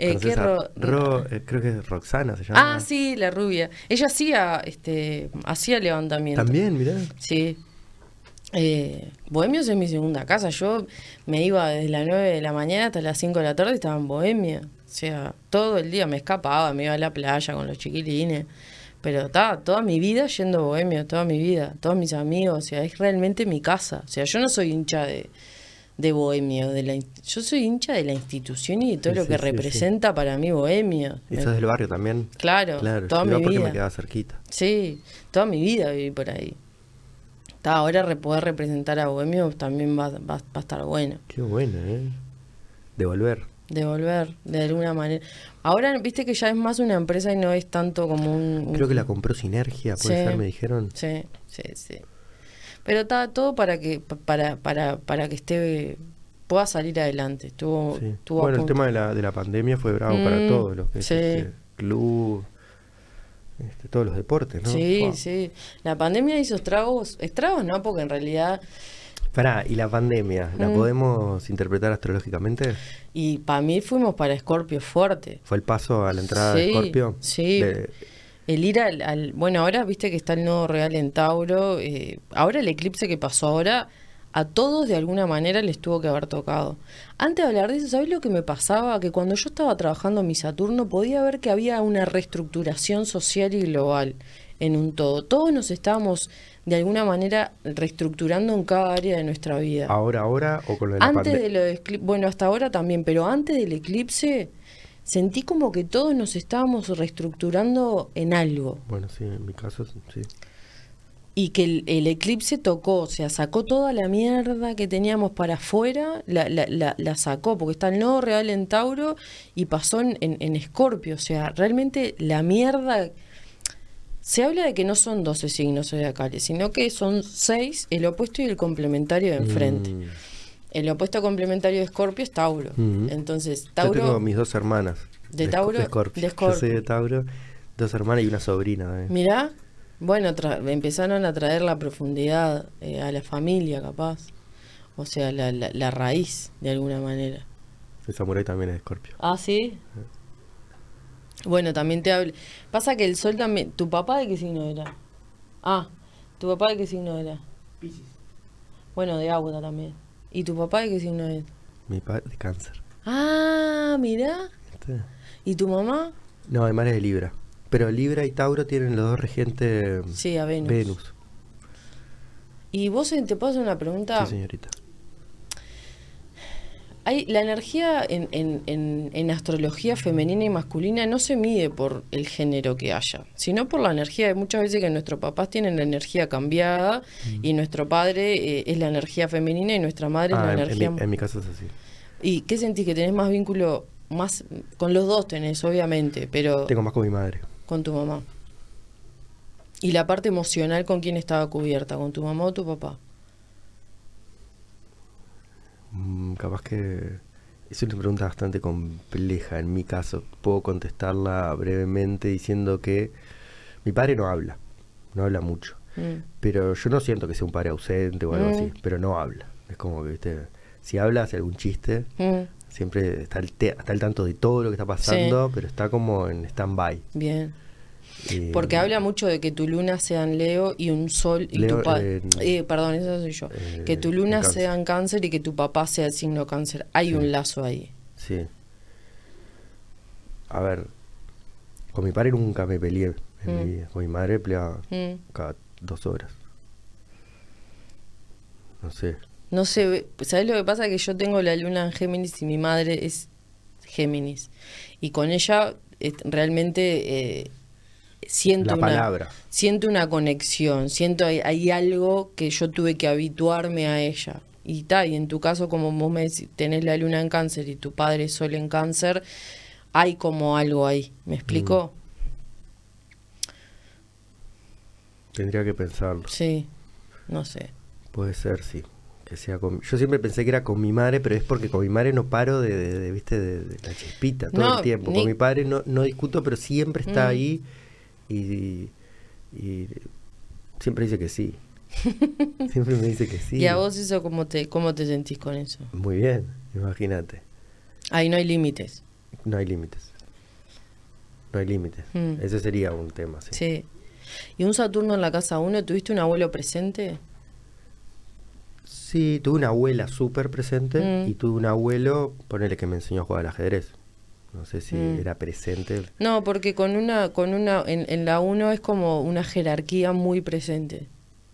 Eh, ¿Conoces ¿qué Ro? Ro, eh, creo que es Roxana se llama. Ah, sí, la rubia. Ella hacía, este, hacía levantamiento. También, mirá. Sí. Eh, Bohemios es mi segunda casa. Yo me iba desde las 9 de la mañana hasta las 5 de la tarde y estaba en Bohemia. O sea, todo el día me escapaba, me iba a la playa con los chiquilines. Pero estaba toda mi vida yendo a Bohemia, toda mi vida, todos mis amigos. O sea, es realmente mi casa. O sea, yo no soy hincha de, de Bohemio. De la, yo soy hincha de la institución y de todo Sí, lo que sí, sí. representa para mí Bohemio. ¿Y sos del barrio también? Claro, Claro, toda mi porque vida. me quedaba cerquita. Sí, toda mi vida viví por ahí. Está, ahora re- poder representar a Bohemio también va, va- va a estar bueno. Qué bueno, ¿eh? Devolver. De volver, de alguna manera. Ahora, viste que ya es más una empresa y no es tanto como un... Creo que la compró Sinergia, puede Sí. ser, me dijeron. Sí, sí, sí. Pero está todo para que para, para, para que esté pueda salir adelante. Estuvo, Sí. estuvo a Bueno, el tema de la, de la pandemia fue bravo para Mm, todos los que sí. este, club, este, todos los deportes, ¿no? Sí, sí. La pandemia hizo estragos, estragos no, porque en realidad, Pará, ¿y la pandemia? ¿La Mm. podemos interpretar astrológicamente? y para mí fuimos para Escorpio fuerte. ¿Fue el paso a la entrada de Sí, Scorpio? sí. De- El ir al, al- Bueno, ahora viste que está el nuevo real en Tauro. eh, ahora el eclipse que pasó ahora, a todos de alguna manera les tuvo que haber tocado. Antes de hablar de eso, ¿sabes lo que me pasaba? Que cuando yo estaba trabajando mi Saturno podía ver que había una reestructuración social y global en un todo. Todos nos estábamos de alguna manera reestructurando en cada área de nuestra vida. ¿Ahora, ahora o con lo de la Antes de lo bueno, hasta ahora también, pero antes del eclipse sentí como que todos nos estábamos reestructurando en algo Bueno, sí, en mi caso, sí. y que el, el eclipse tocó, o sea, sacó toda la mierda que teníamos para afuera, la, la, la, la sacó, porque está el nodo real en Tauro y pasó en, en, en Escorpio, o sea, realmente la mierda... Se habla de que no son 12 signos zodiacales, sino que son 6, el opuesto y el complementario de enfrente. Mm. El opuesto complementario de Escorpio es Tauro. Ujú. Entonces, Yo Tauro. tengo mis dos hermanas. ¿De Tauro? Scorpio. De Yo soy Scorpio. de Tauro, dos hermanas y una sobrina. también. Mirá, bueno, empezaron a traer la profundidad eh, a la familia, capaz. O sea, la, la, la raíz, de alguna manera. El samurái también es de Scorpio. Ah, sí. Bueno, también te hablo. Pasa que el sol también. ¿Tu papá de qué signo era? Ah, ¿tu papá de qué signo era? Bueno, de agua también. ¿Y tu papá de qué signo es? Mi padre de cáncer. Ah, mirá. ¿Viste? ¿Y tu mamá? No, además es de Libra. Pero Libra y Tauro tienen los dos regentes Sí, a Venus. Venus. ¿Y vos eh, te puedo hacer una pregunta? Sí, señorita. Hay, la energía en, en, en, en astrología femenina y masculina no se mide por el género que haya, sino por la energía. Hay muchas veces que nuestros papás tienen la energía cambiada y nuestro padre eh, es la energía femenina y nuestra madre es Ah, la en, en energía... mi, en mi caso es así. ¿Y qué sentís? ¿Que tenés más vínculo? más Con los dos tenés, obviamente, pero Tengo más con mi madre. con tu mamá. ¿Y la parte emocional con quién estaba cubierta? ¿Con tu mamá o tu papá? Mm, capaz que es una pregunta bastante compleja en mi caso. Puedo contestarla brevemente diciendo que mi padre no habla, no habla mucho. Mm. Pero yo no siento que sea un padre ausente o algo Mm. así, pero no habla. Es como que, viste, si habla, hace algún chiste, Mm, siempre está al, te- está al tanto de todo lo que está pasando, pero está como en stand-by. bien. Eh, Porque habla mucho de que tu luna sea en Leo y un sol y Leo, tu padre. eh, perdón, eso soy yo. eh, que tu luna sea en cáncer y que tu papá sea el signo cáncer. Hay Sí. un lazo ahí. Sí. A ver, con mi padre nunca me peleé en Mm. mi vida. Con mi madre peleaba Mm. cada dos horas. No sé. No sé, ¿sabes lo que pasa? Que yo tengo la luna en Géminis y mi madre es Géminis. Y con ella eh, realmente eh, siento La una, siento una conexión, siento hay, hay algo que yo tuve que habituarme a ella. Y ta, y en tu caso, como vos me decís, tenés la luna en cáncer y tu padre es sol en cáncer, hay como algo ahí. ¿Me explico? Tendría que pensarlo. Sí, no sé. Puede ser, sí. Que sea con... Yo siempre pensé que era con mi madre, pero es porque con mi madre no paro de, de- de, ¿viste? De, de la chispita todo No, el tiempo. ni- Con mi padre no, no discuto, pero siempre está Mm. ahí y, y siempre dice que sí. siempre me dice que sí. ¿Y a vos eso cómo te, cómo te sentís con eso? Muy bien, imagínate. Ahí no hay límites. No hay límites. No hay límites. Mm. Ese sería un tema, sí. Sí. ¿Y un Saturno en la casa 1? ¿Tuviste un abuelo presente? Sí, tuve una abuela súper presente Mm. y tuve un abuelo, ponele que me enseñó a jugar al ajedrez. No sé si Mm. era presente. No, porque con una, con una, en, en la 1 es como una jerarquía muy presente.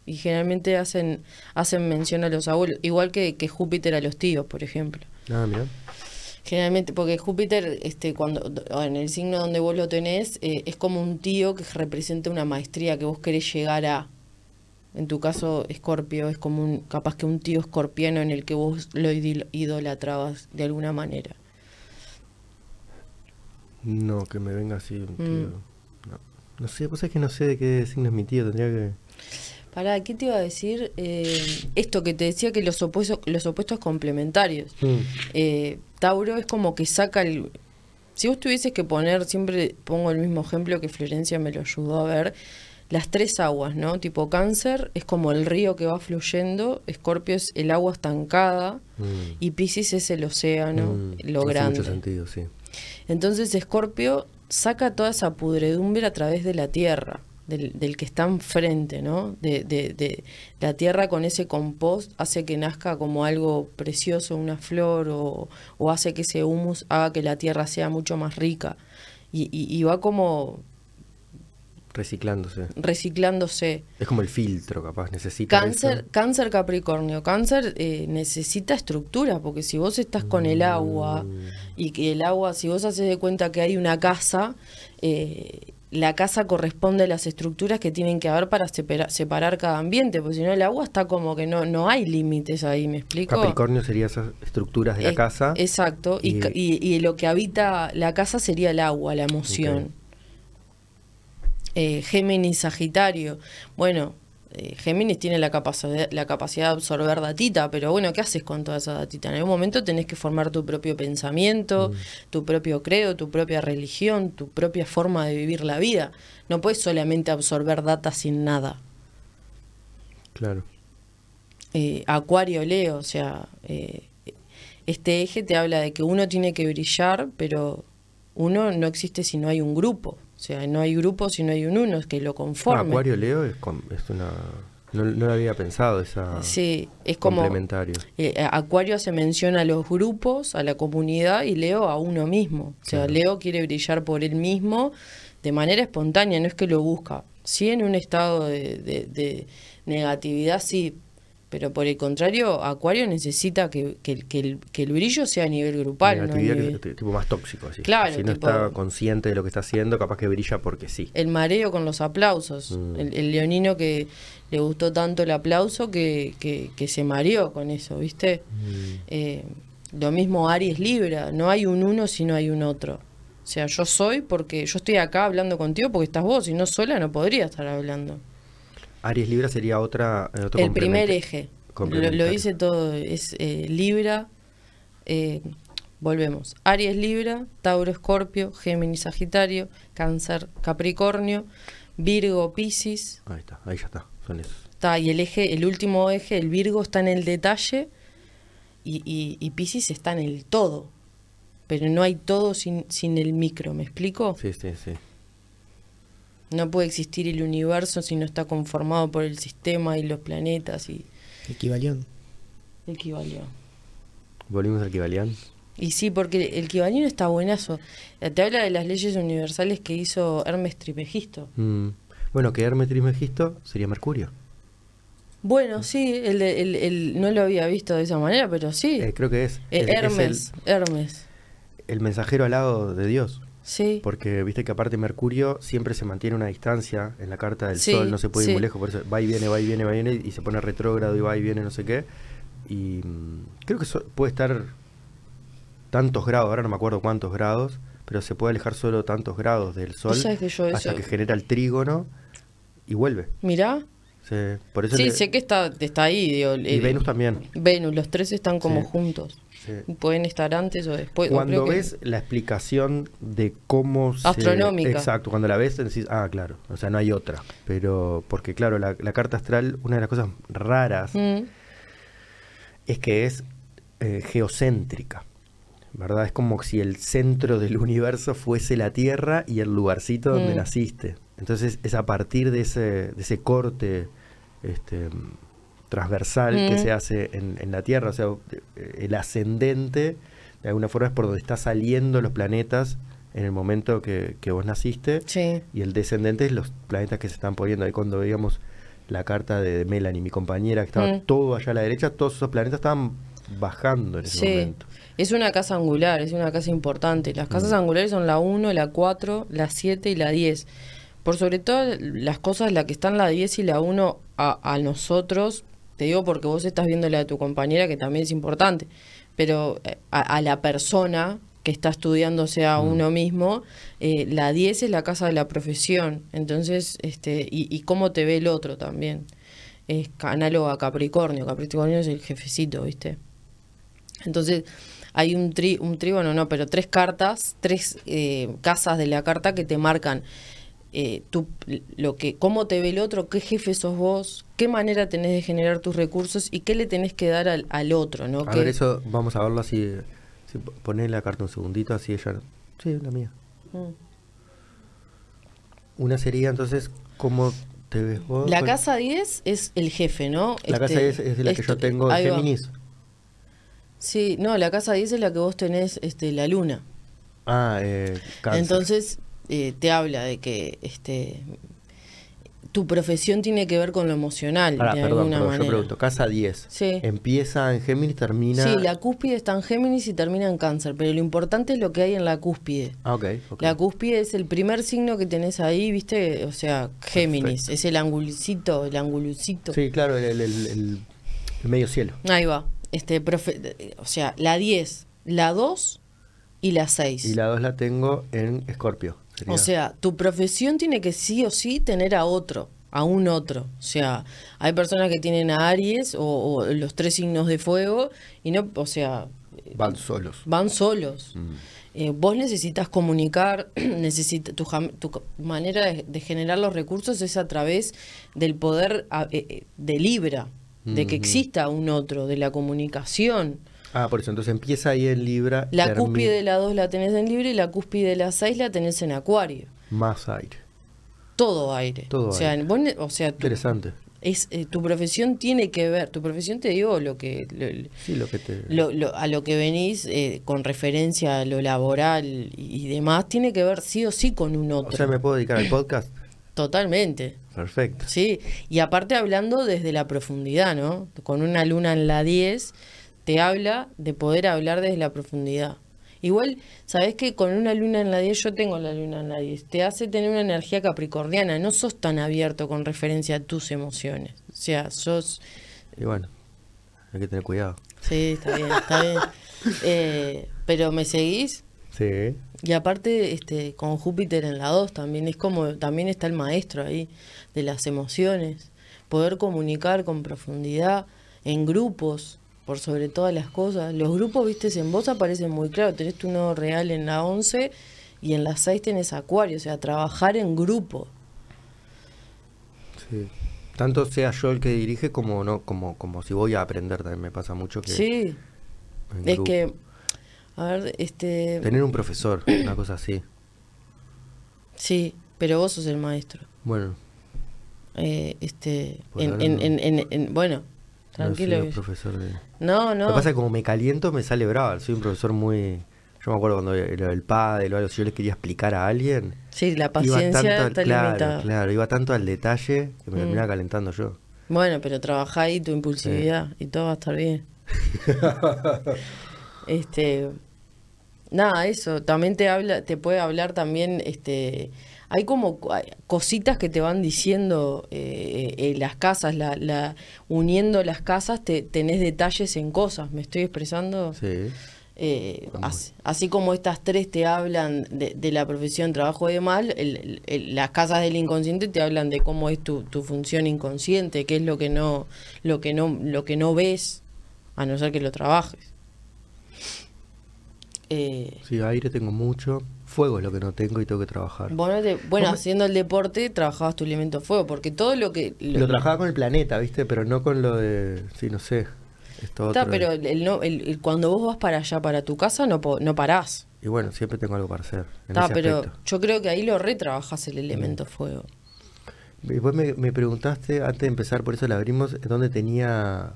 Y generalmente hacen, hacen mención a los abuelos, igual que, que Júpiter a los tíos, por ejemplo. Ah, mira. Generalmente, porque Júpiter, este, cuando en el signo donde vos lo tenés, eh, es como un tío que representa una maestría que vos querés llegar a. En tu caso, Escorpio es como un, capaz que un tío escorpiano en el que vos lo idolatrabas de alguna manera. No, que me venga así un tío. Mm. No. no sé, vos sabés que no sé de qué signo es mi tío, tendría que... Pará, ¿qué te iba a decir? Eh, esto que te decía que los opuestos, los opuestos complementarios. Mm. Eh, Tauro es como que saca el... Si vos tuvieses que poner, siempre pongo el mismo ejemplo que Florencia me lo ayudó a ver, las tres aguas, ¿no? Tipo cáncer es como el río que va fluyendo, Escorpio es el agua estancada Mm. y Piscis es el océano, Mm, lo hace grande. mucho sentido, sí. Entonces Escorpio saca toda esa pudredumbre a través de la tierra, del, del que está enfrente, ¿no? De, de, de la tierra con ese compost hace que nazca como algo precioso, una flor, o, o hace que ese humus haga que la tierra sea mucho más rica. Y, y- y va como Reciclándose. reciclándose. Es como el filtro, capaz, necesita Cáncer, eso. cáncer Capricornio. Cáncer eh, necesita estructura, porque si vos estás con el agua Mm. y que el agua, si vos haces de cuenta que hay una casa, eh, la casa corresponde a las estructuras que tienen que haber para separa- separar cada ambiente, porque si no el agua está como que no, no hay límites ahí, ¿me explico? Capricornio sería esas estructuras de la casa. Exacto, y, y- y- y lo que habita la casa sería el agua, la emoción. Eh, Géminis, Sagitario. Bueno, eh, Géminis tiene la capacidad, la capacidad de absorber datita, pero bueno, ¿qué haces con toda esa datita? En algún momento tenés que formar tu propio pensamiento, tu propio credo, tu propia religión, tu propia forma de vivir la vida. No puedes solamente absorber data sin nada. Claro. Eh, Acuario, Leo, o sea, eh, este eje te habla de que uno tiene que brillar, pero uno no existe si no hay un grupo. O sea, no hay grupo si no hay un uno, es que lo Ah, conforme. Acuario Leo es, es una... No, no lo había pensado, esa... Sí, es como Complementario. eh, Acuario se menciona a los grupos, a la comunidad y Leo a uno mismo. O sea. Leo quiere brillar por él mismo de manera espontánea, no es que lo busca. Sí en un estado de, de- de negatividad, sí, pero por el contrario, Acuario necesita que, que el- que el, que el brillo sea a nivel grupal. no a Negatividad que nivel- tipo más tóxico, así. Claro, Si no tipo- está consciente de lo que está haciendo, capaz que brilla porque sí. el mareo con los aplausos. Mm. El, el leonino que le gustó tanto el aplauso que, que, que se mareó con eso, ¿viste? Mm. Eh, lo mismo Aries Libra, no hay un uno si no hay un otro. O sea, yo soy porque yo estoy acá hablando contigo porque estás vos, si no sola no podría estar hablando. Aries Libra sería otra... eh, otro El primer eje, lo, hice todo, es eh, Libra, eh, volvemos, Aries Libra, Tauro Escorpio, Géminis Sagitario, Cáncer Capricornio, Virgo Piscis, Ahí está, ahí ya está. Son esos. está, y el eje, el último eje, el Virgo está en el detalle y, y, y Piscis está en el todo. Pero no hay todo sin, sin el micro, ¿me explico? Sí, sí, sí. No puede existir el universo si no está conformado por el sistema y los planetas y Equivalión. el Kybalión. Volvimos al Kibalián. Y sí, porque el Kybalión está buenazo. Eh, Te habla de las leyes universales que hizo Hermes Trismegisto. Mm. Bueno, que Hermes Trismegisto sería Mercurio. Bueno, sí, el, de- el, el- no lo había visto de esa manera, pero sí. Eh, creo que es. Eh, Es- es Hermes, Hermes. el, el mensajero al lado de Dios. Sí. Porque viste que aparte Mercurio siempre se mantiene una distancia en la carta del Sí, Sol, no se puede ir sí. muy lejos, por eso va y viene, va y viene, va y viene, y se pone retrógrado y va y viene, no sé qué. Y mm, creo que so- puede estar tantos grados, ahora no me acuerdo cuántos grados, pero se puede alejar solo tantos grados del Sol que hasta eso- que genera el trígono y vuelve. Mirá. Se- por eso Sí, le- sé que está, está ahí. digo, y eh, Venus también. Venus, los tres están como Sí. juntos. Sí. Pueden estar antes o después. o Cuando que- ves la explicación de cómo se... Astronómica. Exacto, cuando la ves decís, ah, claro, o sea, no hay otra. Pero, porque claro, la, la carta astral, una de las cosas raras Mm, es que es eh, geocéntrica, ¿verdad? Es como si el centro del universo fuese la Tierra y el lugarcito donde Mm. naciste. Entonces es a partir de ese, de ese corte este, transversal que se hace en, en la Tierra, o sea, el ascendente, de alguna forma es por donde están saliendo los planetas en el momento que, que vos naciste, Sí. y el descendente es los planetas que se están poniendo. Ahí cuando veíamos la carta de Melanie, mi compañera, que estaba Mm. todo allá a la derecha, todos esos planetas estaban bajando en ese Sí, momento. es una casa angular, es una casa importante. Las casas Mm. angulares son la 1, la 4, la 7 y la 10. Por sobre todo las cosas, la que están la 10 y la 1 a, a nosotros, te digo porque vos estás viendo la de tu compañera, que también es importante, pero eh, a, a la persona que está estudiándose a uno mismo, eh, la 10 es la casa de la profesión, entonces, este, y, y cómo te ve el otro también. Es análogo a Capricornio, Capricornio es el jefecito, ¿viste? Entonces, hay un, tri, un trígono, no, pero tres cartas, tres eh, casas de la carta que te marcan eh, tu, lo que, cómo te ve el otro, qué jefe sos vos, qué manera tenés de generar tus recursos y qué le tenés que dar al, al otro, ¿no? A Que- ver, eso vamos a verlo así. Si poné la carta un segundito, así ella. Sí, la mía. Mm. Una sería entonces, ¿cómo te ves vos? La casa 10 es el jefe, ¿no? La casa Este, 10 es de la que yo tengo ahí va. Géminis. Sí, no, la casa 10 es la que vos tenés este, la luna. Ah, eh, cáncer. Entonces, eh, te habla de que este tu profesión tiene que ver con lo emocional, Pará, de perdón, alguna perdón, yo manera. pregunto. Casa 10. Sí. Empieza en Géminis, termina. Sí, la cúspide está en Géminis y termina en Cáncer, pero lo importante es lo que hay en la cúspide. Ah, ok. ok. La cúspide es el primer signo que tenés ahí, ¿viste? O sea, Géminis, Perfecto. es el angulcito, el angulucito. Sí, claro, el, el- el- el- el medio cielo. Ahí va. Este, profe- o sea, la 10, la 2 y la 6. Y la 2 la tengo en Escorpio. Sería. O sea, tu profesión tiene que sí o sí tener a otro, a un otro. O sea, hay personas que tienen a Aries o, o los tres signos de fuego y no, o sea, Van solos. van solos. Mm. Eh, vos necesitas comunicar, necesita, tu, manera de, de generar los recursos es a través del poder a- eh, eh, de Libra, de que exista un otro, de la comunicación. Ah, por eso, entonces empieza ahí en Libra. La termina- cúspide de la 2 la tenés en Libra y la cúspide de la 6 la tenés en Acuario. Más aire. Todo aire. Todo o sea, aire. vos o sea Interesante. es, eh, tu profesión tiene que ver, tu profesión te digo lo que lo- Sí, lo que te. lo- lo- a lo que venís eh, con referencia a lo laboral y, demás, tiene que ver sí o sí con un o otro. sea, ¿me puedo dedicar al podcast? Totalmente. Perfecto. Sí, y aparte hablando desde la profundidad, ¿no? Con una luna en la 10, te habla de poder hablar desde la profundidad. Igual, sabes que con una luna en la 10, yo tengo la luna en la 10, te hace tener una energía capricorniana, no sos tan abierto con referencia a tus emociones. O sea, sos... Y bueno, hay que tener cuidado. Sí, está bien, está bien. Eh, pero me seguís Sí. y aparte, este, con Júpiter en la 2 también es como, también está el maestro ahí de las emociones. Poder comunicar con profundidad en grupos, por sobre todas las cosas. Los grupos, viste, en vos aparecen muy claro. Tenés tu nodo real en la 11 y en la 6 tenés Acuario. O sea, trabajar en grupo. Sí. Tanto sea yo el que dirige como no, como, como si voy a aprender también me pasa mucho que Sí, es que, a ver, este, tener un profesor, una cosa así. sí, pero vos sos el maestro. Bueno, Eh, este, Por en, en, en- en- bueno, tranquilo. no soy profesor de... No, Lo no. que pasa es que como me caliento me sale bravo, soy un profesor muy... Yo me acuerdo cuando era el padre o algo, si yo les quería explicar a alguien, Sí, la iba paciencia tanto, al- está claro, limitada. claro, iba tanto al detalle que me Mm. terminaba calentando yo. Bueno, pero trabajá ahí tu impulsividad y todo va a estar bien. este, nada, eso. También te habla, te puede hablar también, este, hay como cositas que te van diciendo eh, eh, las casas, la, la, uniendo las casas, te, tenés detalles en cosas. ¿Me estoy expresando? Sí. Eh, así, así como estas tres te hablan de, de la profesión trabajo el- el- el- las casas del inconsciente te hablan de cómo es tu, tu función inconsciente, qué es lo que no, lo que no, lo que no ves, a no ser que lo trabajes. Eh, Sí, aire tengo mucho, fuego es lo que no tengo y tengo que trabajar. bueno, te- bueno, haciendo el deporte trabajabas tu elemento fuego, porque todo lo que Lo trabajaba con el planeta, ¿viste? Pero no con lo de... Sí, no sé. Esto Está, otro pero el, el el- el- cuando vos vas para allá, para tu casa, no, no parás. Y bueno, siempre tengo algo para hacer. Está, pero aspecto. yo creo que ahí lo retrabajas el elemento fuego. Después me, me preguntaste, antes de empezar, por eso la abrimos, dónde tenía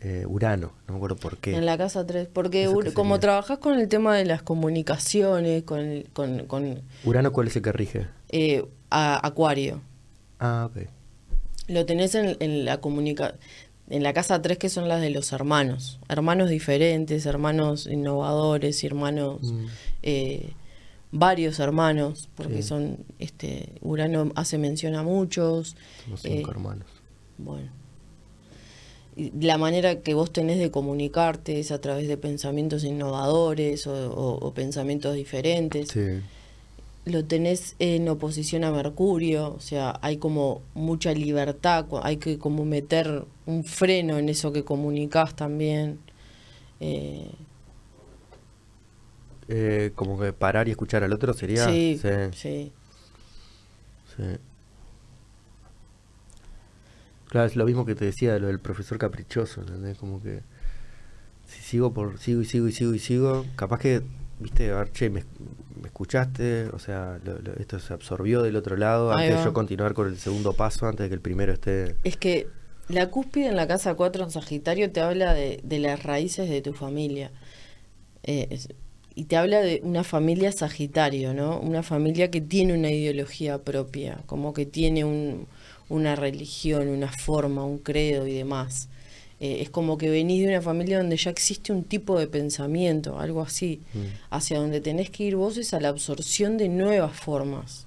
eh, Urano, no me acuerdo por qué. En la casa 3, porque ¿Eso Ur- qué como trabajas con el tema de las comunicaciones, con, el- con, con, ¿Urano cuál es el que rige? eh, a- Acuario, Ah, ok. lo tenés en, en la comunica en la casa 3 que son las de los hermanos, hermanos diferentes, hermanos innovadores hermanos Mm. eh, varios hermanos, porque Sí. son este Urano hace mención a muchos. Cinco eh, hermanos. Bueno. La manera que vos tenés de comunicarte es a través de pensamientos innovadores o, o- o pensamientos diferentes. Sí. Lo tenés en oposición a Mercurio, o sea, hay como mucha libertad, hay que como meter un freno en eso que comunicás también. Eh, Eh, como que parar y escuchar al otro sería. sí, sí, sí. sí. Claro, es lo mismo que te decía de lo del profesor caprichoso, ¿entendés? Como que si sigo por sigo y sigo y sigo y sigo, capaz que, viste, a ver, che, me, me escuchaste, o sea, lo- lo- esto se absorbió del otro lado, Ahí antes de yo continuar con el segundo paso, antes de que el primero esté... Es que la cúspide en la casa 4 en Sagitario te habla de, de las raíces de tu familia. Eh, es- y te habla de una familia Sagitario, ¿no? Una familia que tiene una ideología propia, como que tiene un- una religión, una forma, un credo y demás. Eh, es como que venís de una familia donde ya existe un tipo de pensamiento, algo así. Mm. Hacia donde tenés que ir vos es a la absorción de nuevas formas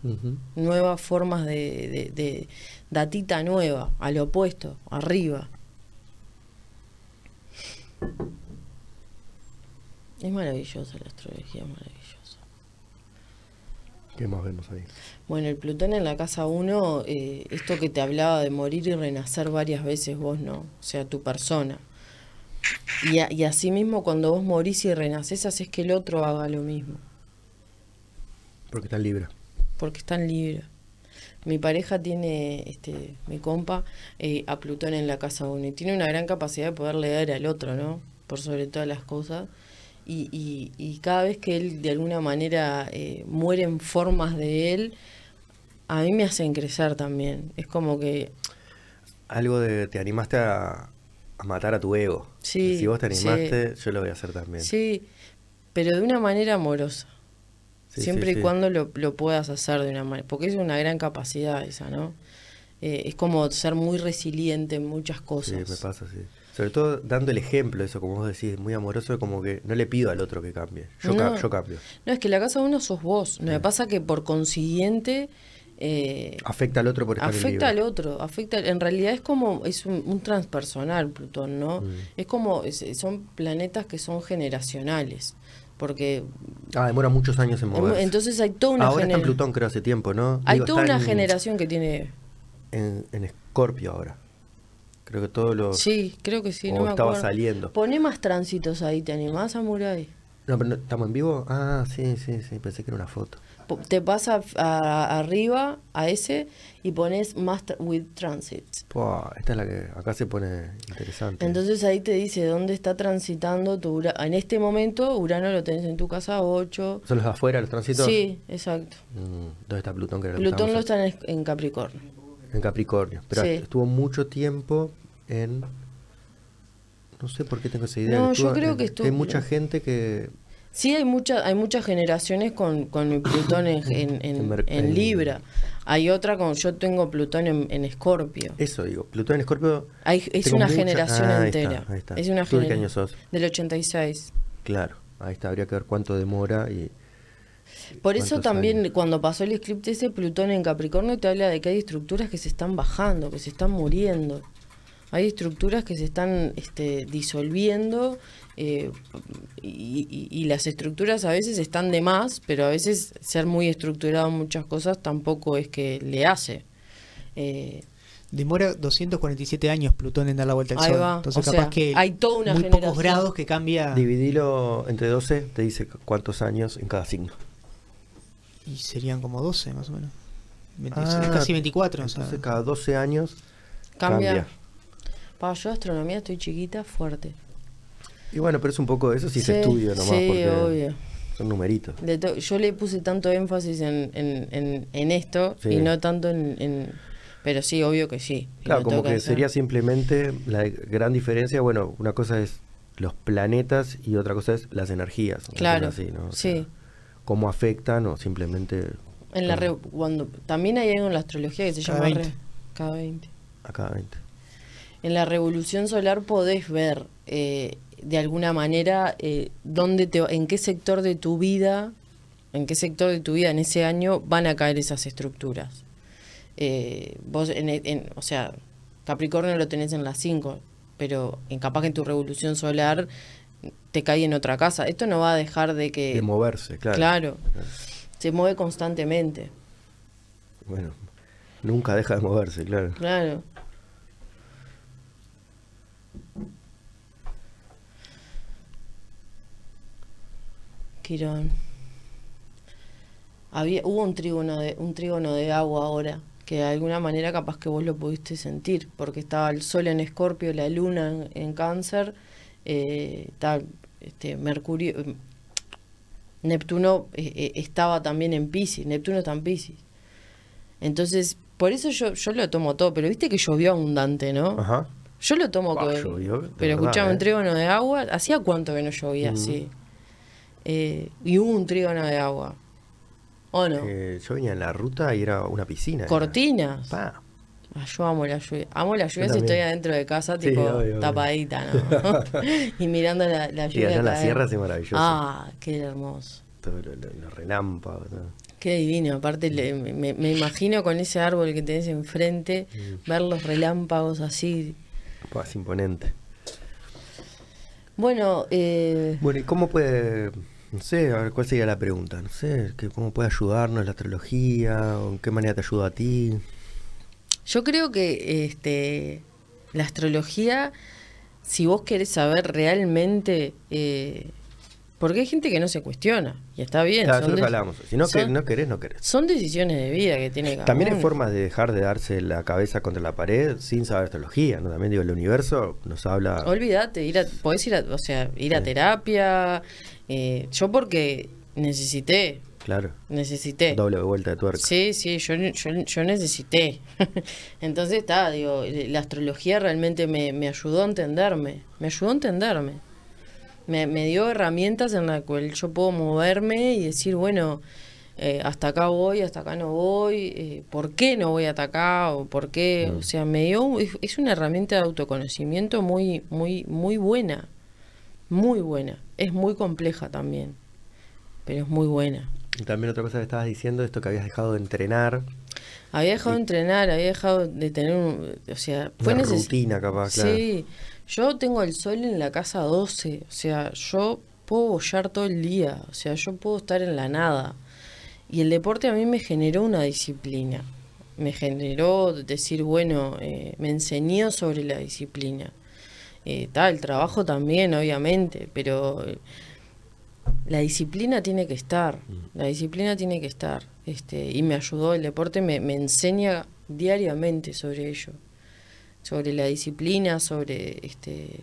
nuevas formas de, de- de datita nueva, al opuesto, arriba. Es maravillosa la astrología, es maravillosa. ¿Qué más vemos ahí? Bueno, el Plutón en la casa 1, eh, esto que te hablaba de morir y renacer varias veces vos no, o sea, tu persona. Y, a- y así mismo cuando vos morís y renacés, haces que el otro haga lo mismo. Porque está libre. porque están libres. Mi pareja tiene, este, mi compa, eh, a Plutón en la casa 1 y tiene una gran capacidad de poder leer al otro, ¿no? Por sobre todas las cosas. Y, y, y cada vez que él de alguna manera eh, mueren formas de él, a mí me hacen crecer también. Es como que, Algo de te animaste a, a matar a tu ego. Sí, si vos te sí. animaste, yo lo voy a hacer también. sí, pero de una manera amorosa. Sí, siempre sí, y sí. cuando lo, lo puedas hacer de una manera, porque es una gran capacidad esa, ¿no? Eh, es como ser muy resiliente en muchas Sí, cosas. me pasa así. Sobre todo dando el ejemplo, eso como vos decís, muy amoroso, como que no le pido al otro que cambie. Yo, ca- No. yo cambio. No, es que la casa uno sos vos. No me pasa que por consiguiente eh, Afecta al otro por estar afecta al otro. Afecta, en realidad es como, es un, un transpersonal Plutón, ¿no? Mm. Es como, es- son planetas que son generacionales. Porque Ah, demora muchos años en moverse. entonces hay toda una ahora está en Plutón, creo, hace tiempo, ¿no? Hay Digo, toda una en- generación que tiene. En, en Escorpio ahora. Creo que todos los... Sí, creo que sí, o no me estaba acuerdo. saliendo. Poné más tránsitos ahí, ¿te animás, Samurai? No, pero ¿estamos en vivo? Ah, sí, sí, sí, pensé que era una foto. Te pasa a- arriba a ese y pones Master with Transits. Pua, esta es la que acá se pone interesante. Entonces ahí te dice dónde está transitando tu Urano. En este momento, Urano lo tenés en tu casa 8. ¿Son los de afuera, los tránsitos? Sí, exacto. Mm, ¿Dónde está Plutón? Que Plutón lo está en, en Capricornio. En Capricornio. Pero Sí. estuvo mucho tiempo en... No sé por qué tengo esa idea. No, yo creo en- que estuvo- Hay mucha gente que... Sí, hay, mucha, hay muchas generaciones con, con mi Plutón en, en, Libra. Hay otra con, yo tengo Plutón en, Escorpio. Eso digo, Plutón en Escorpio... Es una mucha- generación Ah, ahí está, entera. ahí está. Es una ¿Tú de qué año sos? Del 86. Claro, ahí está, habría que ver cuánto demora y... Por eso ¿Cuántos también años? cuando pasó el eclipse ese Plutón en Capricornio te habla de que hay estructuras que se están bajando, que se están muriendo. Hay estructuras que se están este, disolviendo eh, y, y- y las estructuras a veces están de más, pero a veces ser muy estructurado en muchas cosas tampoco es que le hace. Eh, Demora 247 años Plutón en dar la vuelta al Ahí Sol. va. Entonces, O capaz sea, que hay toda una muy generación. pocos grados que cambia. Dividilo entre 12, te dice cu- cuántos años en cada signo. Y serían como 12 más o menos. 26, Ah, casi 24. o sea. Entonces cada 12 años cambia. cambia. Pa, yo astronomía estoy chiquita, fuerte. Y bueno, pero es un poco eso sí, se estudia nomás sí, porque obvio. son numeritos. Yo le puse tanto énfasis en, en, en, en esto Sí. y no tanto en, en- Pero sí, obvio que sí. Claro, como que hacer. sería simplemente la gran diferencia, bueno, una cosa es los planetas y otra cosa es las energías. Claro, así, ¿no? O sí. sea, cómo afectan o simplemente En la re- cuando También hay algo en la astrología que se Cada llama... 20. re- cada 20. a cada 20. En la revolución solar podés ver eh, de alguna manera eh, dónde te, en qué sector de tu vida, en qué sector de tu vida en ese año van a caer esas estructuras. Eh, vos, en, en- o sea, Capricornio lo tenés en las 5, pero en capaz que en tu revolución solar te cae en otra casa. Esto no va a dejar de que... de moverse, claro. claro, se mueve constantemente. Bueno, nunca deja de moverse, claro. Claro. Quirón. Había, hubo un trígono de, un trígono de agua ahora, que de alguna manera capaz que vos lo pudiste sentir, porque estaba el sol en escorpio, la luna en, en cáncer, eh, está, este, Mercurio, eh, Neptuno eh, eh, estaba también en Pisces, Neptuno está en Pisces. Entonces, por eso yo, yo lo tomo todo, pero viste que llovió abundante, ¿no? Ajá. Yo lo tomo Ah, que- llovió, Pero ¿eh? un trígono de agua, ¿hacía cuánto que no llovía así? Eh, y hubo un trígono de agua. ¿O no? Eh, yo venía en la ruta y era una piscina. Cortinas. Pa. Ah, yo amo la lluvia. Amo la lluvia si estoy adentro de casa, Sí, tipo obvio, tapadita, ¿no? y mirando la, la Y lluvia. allá en la sierra hace maravilloso. Ah, qué hermoso. Todo lo- lo- los relámpagos. todo. Qué divino. Aparte, le- me, me imagino con ese árbol que tenés enfrente, Mm. ver los relámpagos así. Pa, es imponente. Bueno, eh, Bueno, ¿y cómo puede, no sé, a ver, cuál sería la pregunta? No sé, que ¿cómo puede ayudarnos la astrología? ¿O en qué manera te ayuda a ti? Yo creo que este la astrología, si vos querés saber realmente, eh, porque hay gente que no se cuestiona, y está bien. Claro, son hablamos. Si no, que, son- no querés, no querés. Son decisiones de vida que tiene cada También hay formas de dejar de darse la cabeza contra la pared sin saber astrología, ¿no? También digo, el universo nos habla... Olvídate, ir a, podés ir a, o sea, ir a Sí. terapia. eh, yo porque necesité, Claro, necesité. doble vuelta de tuerca. Sí, sí, yo, yo, yo necesité. Entonces está, digo, la astrología realmente me, me ayudó a entenderme, me ayudó a entenderme. Me, me dio herramientas en las cuales yo puedo moverme y decir, bueno, eh, hasta acá voy, hasta acá no voy, eh, ¿por qué no voy hasta acá? O por qué, o sea, me dio, es, es una herramienta de autoconocimiento muy, muy, muy buena, muy buena. Es muy compleja también, pero es muy buena. Y también otra cosa que estabas diciendo, esto que habías dejado de entrenar, Había dejado de entrenar, había dejado de tener un... O sea, fue una rutina capaz, claro. Sí, yo tengo el sol en la casa 12, o sea, yo puedo bollar todo el día, o sea, yo puedo estar en la nada. Y el deporte a mí me generó una disciplina, me generó decir, bueno, eh, me enseñó sobre la disciplina. Eh, ta, el trabajo también, obviamente, pero eh, la disciplina tiene que estar, la disciplina tiene que estar. Este, y me ayudó, el deporte me, me enseña diariamente sobre ello, sobre la disciplina, sobre este.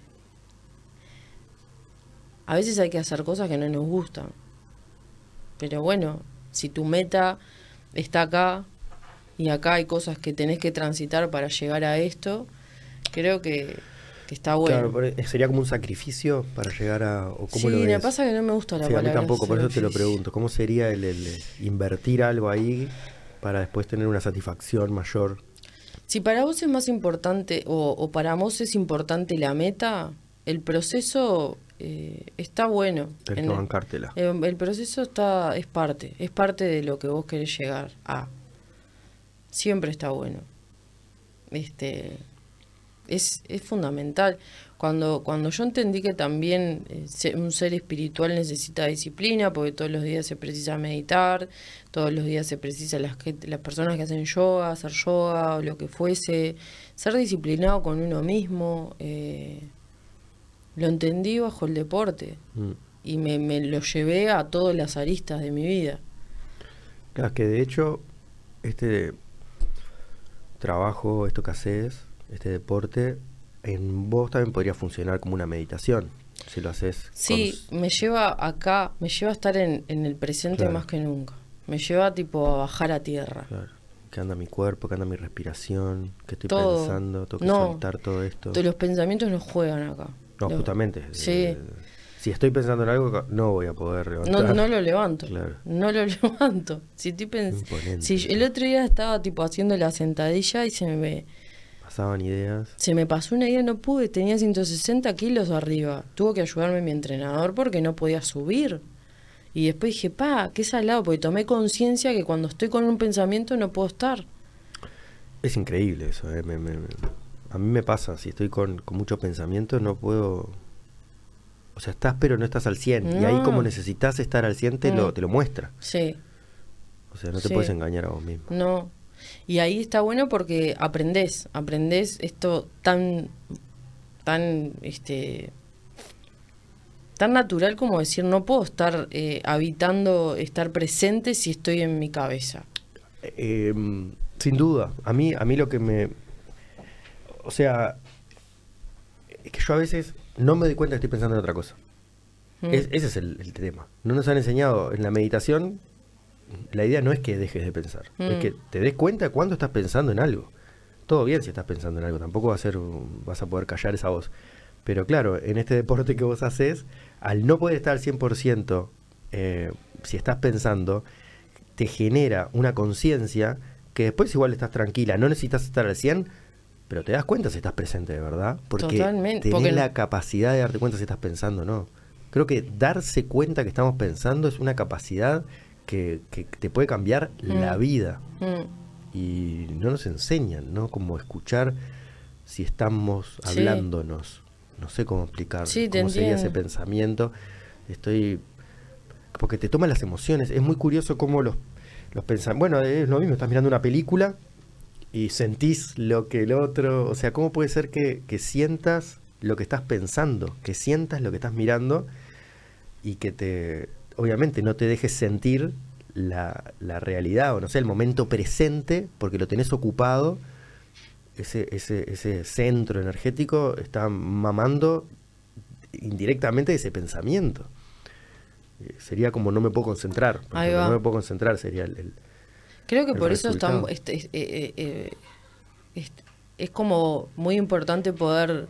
A veces hay que hacer cosas que no nos gustan. Pero bueno, si tu meta está acá y acá hay cosas que tenés que transitar para llegar a esto, creo que, que está bueno. Claro, pero sería como un sacrificio para llegar a... ¿O cómo sí, lo me pasa que no me gusta la Sí, a mí palabra. tampoco, por eso te lo pregunto. ¿Cómo sería el, el, invertir algo ahí para después tener una satisfacción mayor? Si para vos es más importante o, o para vos es importante la meta, el proceso eh, está bueno. Tenés En que el- bancártela. eh, el proceso está es parte, es parte de lo que vos querés llegar a. Siempre está bueno. Este es, es fundamental. Cuando, cuando yo entendí que también eh, un ser espiritual necesita disciplina, porque todos los días se precisa meditar, todos los días se precisa las, que- las personas que hacen yoga, hacer yoga o lo que fuese, ser disciplinado con uno mismo, eh, lo entendí bajo el deporte Mm. y me, me lo llevé a todas las aristas de mi vida. Claro, que de hecho, este trabajo, esto que haces, este deporte, en vos también podría funcionar como una meditación, si lo haces. Sí, con- me lleva acá, me lleva a estar en, en el presente Claro. más que nunca. Me lleva tipo a bajar a tierra. claro. qué anda mi cuerpo, qué anda mi respiración, qué estoy Todo. pensando, tengo que No. soltar todo esto. Los pensamientos no juegan acá. No, Los- justamente. Sí. eh, si estoy pensando en algo, no voy a poder No, levantar. no lo levanto. Claro. No lo levanto. Si estoy pens- si yo- el otro día estaba tipo haciendo la sentadilla y se me Pasaban ideas. se me pasó una idea, no pude, tenía 160 kilos arriba. Tuvo que ayudarme mi entrenador porque no podía subir. Y después dije, pa, qué salado, porque tomé conciencia que cuando estoy con un pensamiento no puedo estar. Es increíble eso. eh, me- me- me- a mí me pasa, si estoy con, con mucho pensamiento, no puedo... O sea, estás pero no estás al 100. Y ahí como necesitas estar al 100, te, lo, Mm. te lo muestra. Sí, O sea, no te Sí. puedes engañar a vos mismo. no. Y ahí está bueno porque aprendés, aprendés esto tan, tan, este, tan natural como decir, no puedo estar eh, habitando, estar presente si estoy en mi cabeza. Eh, sin duda, a mí, a mí lo que me... O sea, es que yo a veces no me doy cuenta que estoy pensando en otra cosa. Mm. Es- ese es el, el tema. No nos han enseñado en la meditación, la idea no es que dejes de pensar, es Mm. que te des cuenta cuando estás pensando en algo. Todo bien si estás pensando en algo, tampoco va a ser, un- vas a poder callar esa voz. Pero claro, en este deporte que vos haces, al no poder estar al 100%, eh, si estás pensando, te genera una conciencia que después igual estás tranquila, no necesitas estar al 100, pero te das cuenta si estás presente de verdad, porque Totalmente, tenés porque la capacidad de darte cuenta si estás pensando o no. Creo que darse cuenta que estamos pensando es una capacidad que, que te puede cambiar la Mm. vida. Mm. Y no nos enseñan, ¿no? Como escuchar si estamos Sí. hablándonos. No sé cómo explicar Sí, cómo sería ese pensamiento. Estoy. Porque te toman las emociones. Es muy curioso cómo los, los pensamientos. Bueno, es lo mismo, estás mirando una película y sentís lo que el otro. O sea, ¿cómo puede ser que, que sientas lo que estás pensando? Que sientas lo que estás mirando y que te. Obviamente no te dejes sentir la, la realidad o no sé, el momento presente porque lo tenés ocupado. Ese, ese, ese centro energético está mamando indirectamente ese pensamiento. Eh, Sería como no me puedo concentrar. No me puedo concentrar sería el, el- Creo que el por eso este, es, eh, eh, es- es como muy importante poder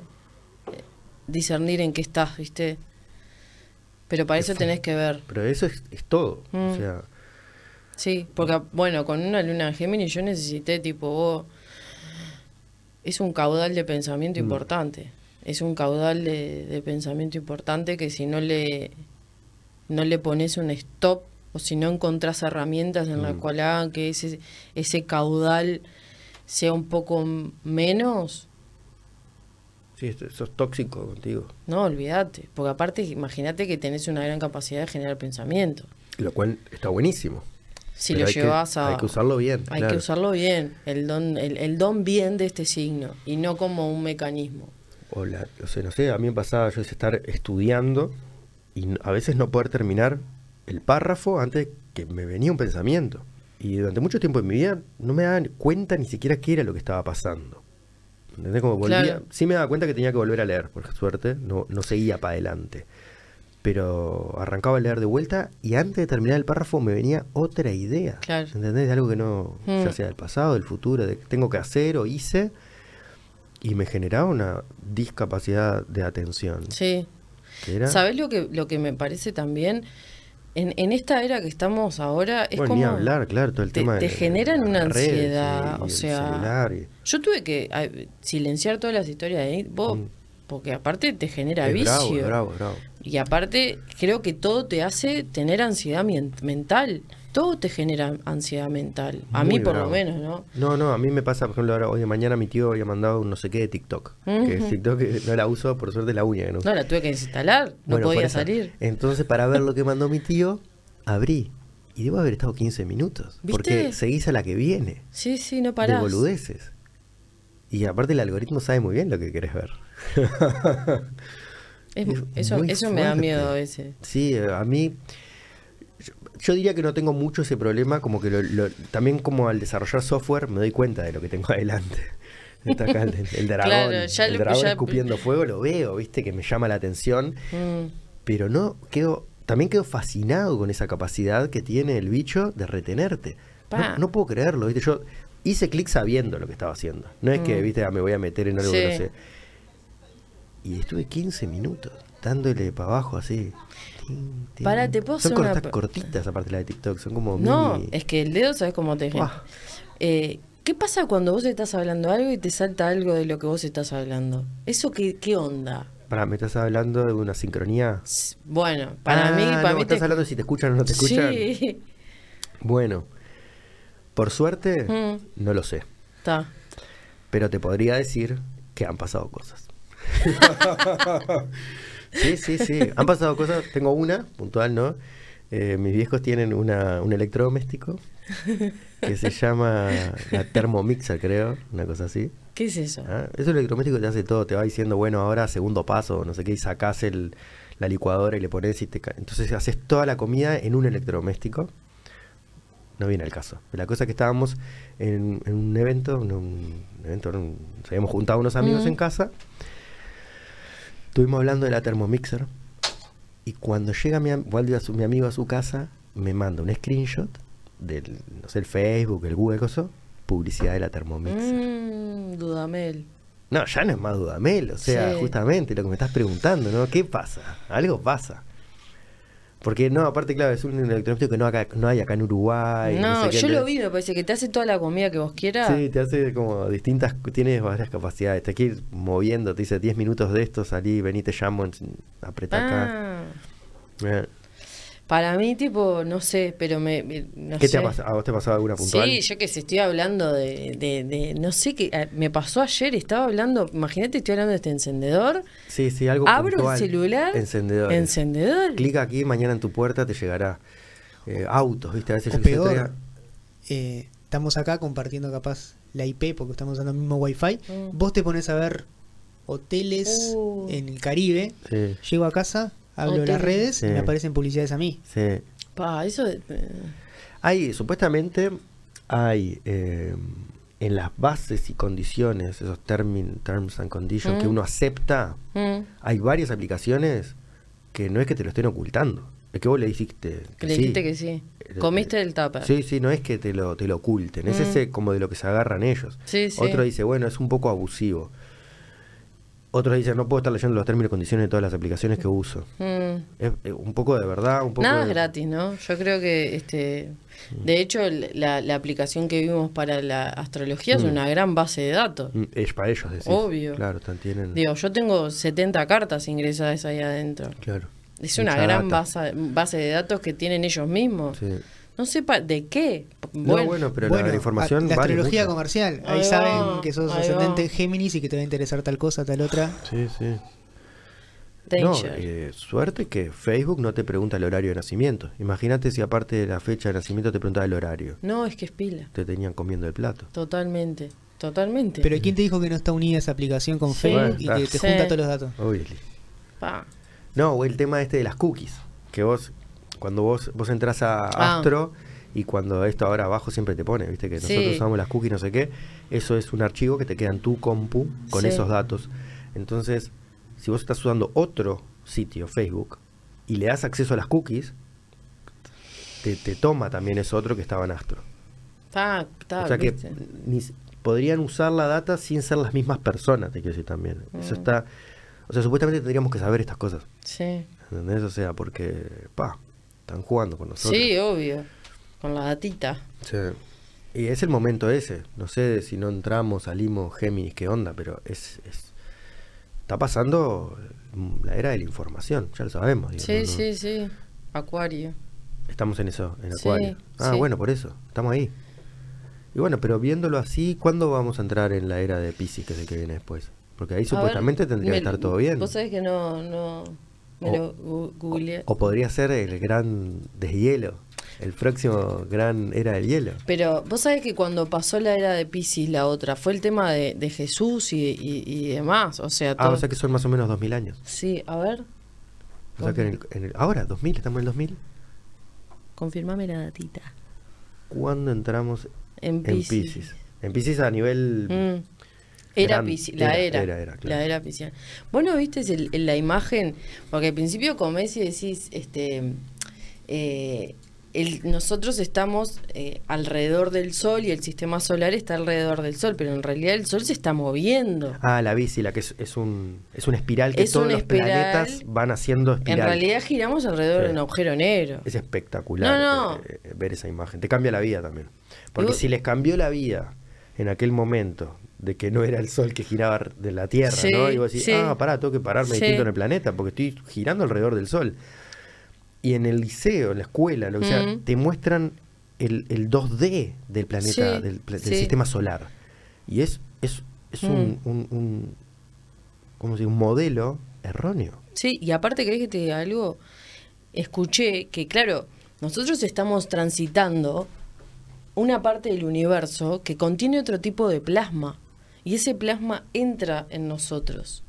discernir en qué estás, ¿viste? Pero para eso tenés que ver. Pero eso es, es todo. O Mm. sea, Sí, porque bueno, con una luna en Géminis yo necesité tipo vos es un caudal de pensamiento Mm. importante. Es un caudal de, de pensamiento importante que si no le no le pones un stop o si no encontrás herramientas en las Mm. cuales hagan que ese ese caudal sea un poco menos, sí, sos tóxico contigo. no, olvídate, porque aparte imagínate que tenés una gran capacidad de generar pensamiento. Lo cual está buenísimo. Si Pero lo que- llevas a Hay que usarlo bien. Hay claro. que usarlo bien, el don, el, el don bien de este signo, y no como un mecanismo. O, la- o sea, no sé, a mí me pasaba yo es estar estudiando y a veces no poder terminar el párrafo antes que me venía un pensamiento. Y durante mucho tiempo en mi vida no me daban cuenta ni siquiera qué era lo que estaba pasando. ¿Entendés? Como volvía, Claro. sí me daba cuenta que tenía que volver a leer, por suerte, no, no seguía para adelante. Pero arrancaba a leer de vuelta y antes de terminar el párrafo me venía otra idea. Claro. ¿Entendés? De algo que no, Mm. ya sea del pasado, del futuro, de que tengo que hacer o hice. Y me generaba una discapacidad de atención. Sí. ¿Sabes lo que, lo que me parece también? En, en esta era que estamos ahora, es bueno, como... ni hablar, claro, todo el te- tema de te generan una ansiedad, o sea, y- Yo tuve que ay, silenciar todas las historias de vos, Mm. porque aparte te genera es vicio. bravo, es bravo, es bravo. Y aparte, creo que todo te hace tener ansiedad mental. Todo te genera ansiedad mental. A Muy mí, por lo menos, ¿no? No, no, a mí me pasa, por ejemplo, ahora hoy de mañana mi tío había mandado un no sé qué de TikTok. Que es Ujú. TikTok que no la uso, por suerte la uña que no. No, la tuve que desinstalar. No Bueno, podía salir. Entonces, para ver lo que mandó mi tío, abrí. Y debo haber estado 15 minutos. ¿Viste? Porque seguís a la que viene. Sí, sí, no De parás. boludeces. Y aparte el algoritmo sabe muy bien lo que querés ver. Es- Es eso eso me da miedo a veces. Sí, eh, a mí. Yo, diría que no tengo mucho ese problema, como que lo- lo- también como al desarrollar software me doy cuenta de lo que tengo adelante. Está acá el, el dragón, Claro, ya el lo- dragón ya- escupiendo fuego, lo veo, viste, que me llama la atención, Mm, pero no quedo, también quedo fascinado con esa capacidad que tiene el bicho de retenerte. No, no puedo creerlo, viste, yo hice clic sabiendo lo que estaba haciendo. No es que, Mm. viste, ah, me voy a meter en algo que no Sí. sé. Y estuve 15 minutos dándole para abajo así. Pará, ¿te puedo Son hacer cortas, cortitas aparte la de TikTok, son como No, mini- es que el dedo, ¿sabes cómo te eh, ¿Qué pasa cuando vos estás hablando algo y te salta algo de lo que vos estás hablando? ¿Eso qué, qué onda? Pará, ¿me estás hablando de una sincronía? Bueno, para Ah, mí, para no, mí estás te- hablando de si te escuchan o no te escuchan. Sí. Bueno, por suerte, Mm. no lo sé. Está. Pero te podría decir que han pasado cosas. sí, sí, sí. Han pasado cosas. Tengo una, puntual, ¿no? Eh, mis viejos tienen una, un electrodoméstico que se llama la Thermomixer, creo, una cosa así. ¿Qué es eso? Ah, Eso el electrodoméstico te hace todo, te va diciendo, bueno, ahora segundo paso, no sé qué, y sacás el, la licuadora y le pones y te... Entonces haces toda la comida en un electrodoméstico. No viene al caso. La cosa es que estábamos en, en un evento, en un evento, en un- nos habíamos juntado unos amigos Mm. en casa. Estuvimos hablando de la Thermomixer. Y cuando llega mi, mi amigo a su casa, me manda un screenshot del, no sé, el Facebook, el Google, cosa, publicidad de la Thermomixer. Mm, Dudamel. No, ya no es más Dudamel, o sea, Sí. justamente lo que me estás preguntando, ¿no? ¿Qué pasa? Algo pasa. Porque no, aparte, claro, es un electrodoméstico que no, acá, no hay acá en Uruguay. no, sé yo lo vi, me parece que te hace toda la comida que vos quieras. Sí, te hace como distintas, tienes varias capacidades, te quiere ir moviendo, te dice 10 minutos de esto, salí, vení, te llamo, apretá acá. Ah, Eh, para mí, tipo, no sé, pero me. me- no ¿Qué sé. te ha pasado? ¿A vos te ha pasado alguna puntual? Sí, yo que sé, estoy hablando de, de, de- no sé qué, eh, me pasó ayer, estaba hablando, imagínate, estoy hablando de este encendedor, sí, sí, algo abro puntual. el celular, Encendedor. encendedor, Clica aquí, mañana en tu puerta te llegará. Eh, autos, ¿viste? A veces O peor, traía- eh, estamos acá compartiendo capaz la IP porque estamos usando el mismo wifi. Mm. Vos te pones a ver hoteles Uh. en el Caribe. Sí, Llego a casa, hablo de las redes Sí. y me aparecen publicidades a mí. sí. pa, eso, eh, Hay, supuestamente, hay eh, en las bases y condiciones, esos termin- terms and conditions que Mm. uno acepta, mm, hay varias aplicaciones que no es que te lo estén ocultando, es que vos le dijiste que le sí. dijiste que sí, Eh, comiste el tupper, Sí, sí, no es que te lo, te lo oculten, es Mm. ese como de lo que se agarran ellos. Sí, sí. Otro dice, bueno, es un poco abusivo. Otros dicen, no puedo estar leyendo los términos y condiciones de todas las aplicaciones que uso. Mm. Es, es un poco de verdad, un poco Nada es gratis, ¿no? Yo creo que, este, de hecho, la, la aplicación que vimos para la astrología es Mm. una gran base de datos. Mm, Es para ellos, decís. Obvio. Claro, tienen... Digo, yo tengo 70 cartas ingresadas ahí adentro. Claro. Es una Mucha gran data. base, base de datos que tienen ellos mismos. Sí. No sé pa- de qué. no, bueno, pero la- la, información la vale astrología mucho. comercial. Ahí Ahí saben va, que sos ascendente en Géminis y que te va a interesar tal cosa, tal otra. Sí, sí. No, Danger. eh, suerte que Facebook no te pregunta el horario de nacimiento. Imagínate si aparte de la fecha de nacimiento te preguntaba el horario. No, es que es pila. Te tenían comiendo el plato. Totalmente. Totalmente. Pero ¿quién te dijo que no está unida esa aplicación con Sí. Facebook y Bueno, que te Sí. junta todos los datos? Pa. No, o el tema este de las cookies. Que vos, cuando vos, vos entras a Ah. Astro y cuando esto ahora abajo siempre te pone, viste que nosotros Sí. usamos las cookies no sé qué, eso es un archivo que te queda en tu compu con Sí. esos datos. Entonces, si vos estás usando otro sitio, Facebook, y le das acceso a las cookies, te, te toma también eso otro que estaba en Astro. Ta, ta, o sea que podrían usar la data sin ser las mismas personas, te quiero decir también. Eso Mm. está... O sea, supuestamente tendríamos que saber estas cosas. Sí. ¿Entendés? O sea, porque, pa, están jugando con nosotros. Sí, obvio. Con la datita. Sí. Y es el momento ese. No sé si no entramos, salimos, Géminis, qué onda, pero es, es- está pasando la era de la información, ya lo sabemos. digo, Sí, no- sí, sí. Acuario. Estamos en eso, en Sí, Acuario. ah, sí. bueno, por eso, estamos ahí. Y bueno, pero viéndolo así, ¿cuándo vamos a entrar en la era de Pisces, que es el que viene después? Porque ahí A supuestamente ver, tendría que estar todo bien. Vos sabés que no, no, me O- lo gu- googleé. O podría ser el gran deshielo, el próximo gran era del hielo. Pero vos sabés que cuando pasó la era de Pisces, la otra, fue el tema de, de Jesús y, y- y demás. O sea, Ah, todo. o sea que son más o menos 2000 años. Sí, a ver, O sea que en el, en el- ahora, 2000, estamos en el 2000. confirmame la datita. ¿Cuándo entramos En. Pisces? En Pisces a nivel... Mm. Era Gran- la era, era. era, era, claro. La era pisciana. Vos no viste el- el- la imagen, porque al principio comés y decís, este, eh, el, nosotros estamos eh, alrededor del Sol y el sistema solar está alrededor del Sol, pero en realidad el Sol se está moviendo. Ah, la bici, la que es, es un es una espiral que Es todos los espiral. planetas van haciendo espiral. En realidad giramos alrededor Sí. de un agujero negro. Es espectacular No, no. eh, ver esa imagen. Te cambia la vida también. Porque vos- si les cambió la vida en aquel momento de que no era el sol que giraba de la Tierra, Sí, ¿no? Y vos decís, sí. ah, pará, tengo que pararme Sí. distinto en el planeta porque estoy girando alrededor del sol. Y en el liceo, en la escuela, lo que sea, te muestran el, el 2D del planeta, del, sistema solar. Y es, es, es un, Mm. un, un- ¿cómo se dice? un modelo erróneo. Sí, y aparte, ¿crees que te diga algo? Escuché que, claro, nosotros estamos transitando una parte del universo que contiene otro tipo de plasma. Y ese plasma entra en nosotros.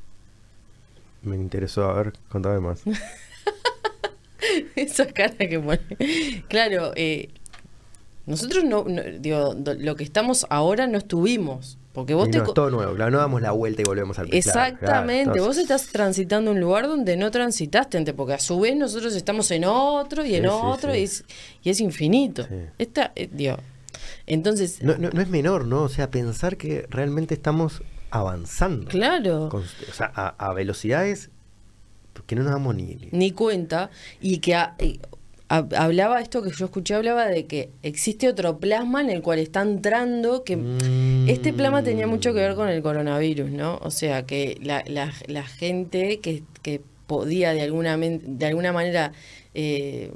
Me interesó, a ver, contame más. Esa cara que pone. Claro, eh, nosotros no, no- digo, do- lo que estamos ahora no estuvimos. Porque vos Y te. no, es todo nuevo, claro, no damos la vuelta y volvemos al Exactamente, claro, vos estás transitando un lugar donde no transitaste porque a su vez nosotros estamos en otro y en Sí, otro sí. Y, es, y es infinito. Esta, eh, digo, entonces, No, no, no es menor, ¿no? O sea, pensar que realmente estamos avanzando. claro, Con- o sea, a, a velocidades que no nos damos ni... ni- cuenta, y que a- hab- hablaba esto que yo escuché, hablaba de que existe otro plasma en el cual está entrando, que Mm. este plasma tenía mucho que ver con el coronavirus, ¿no? O sea, que la, la, la gente que, que podía de alguna, de alguna manera eh,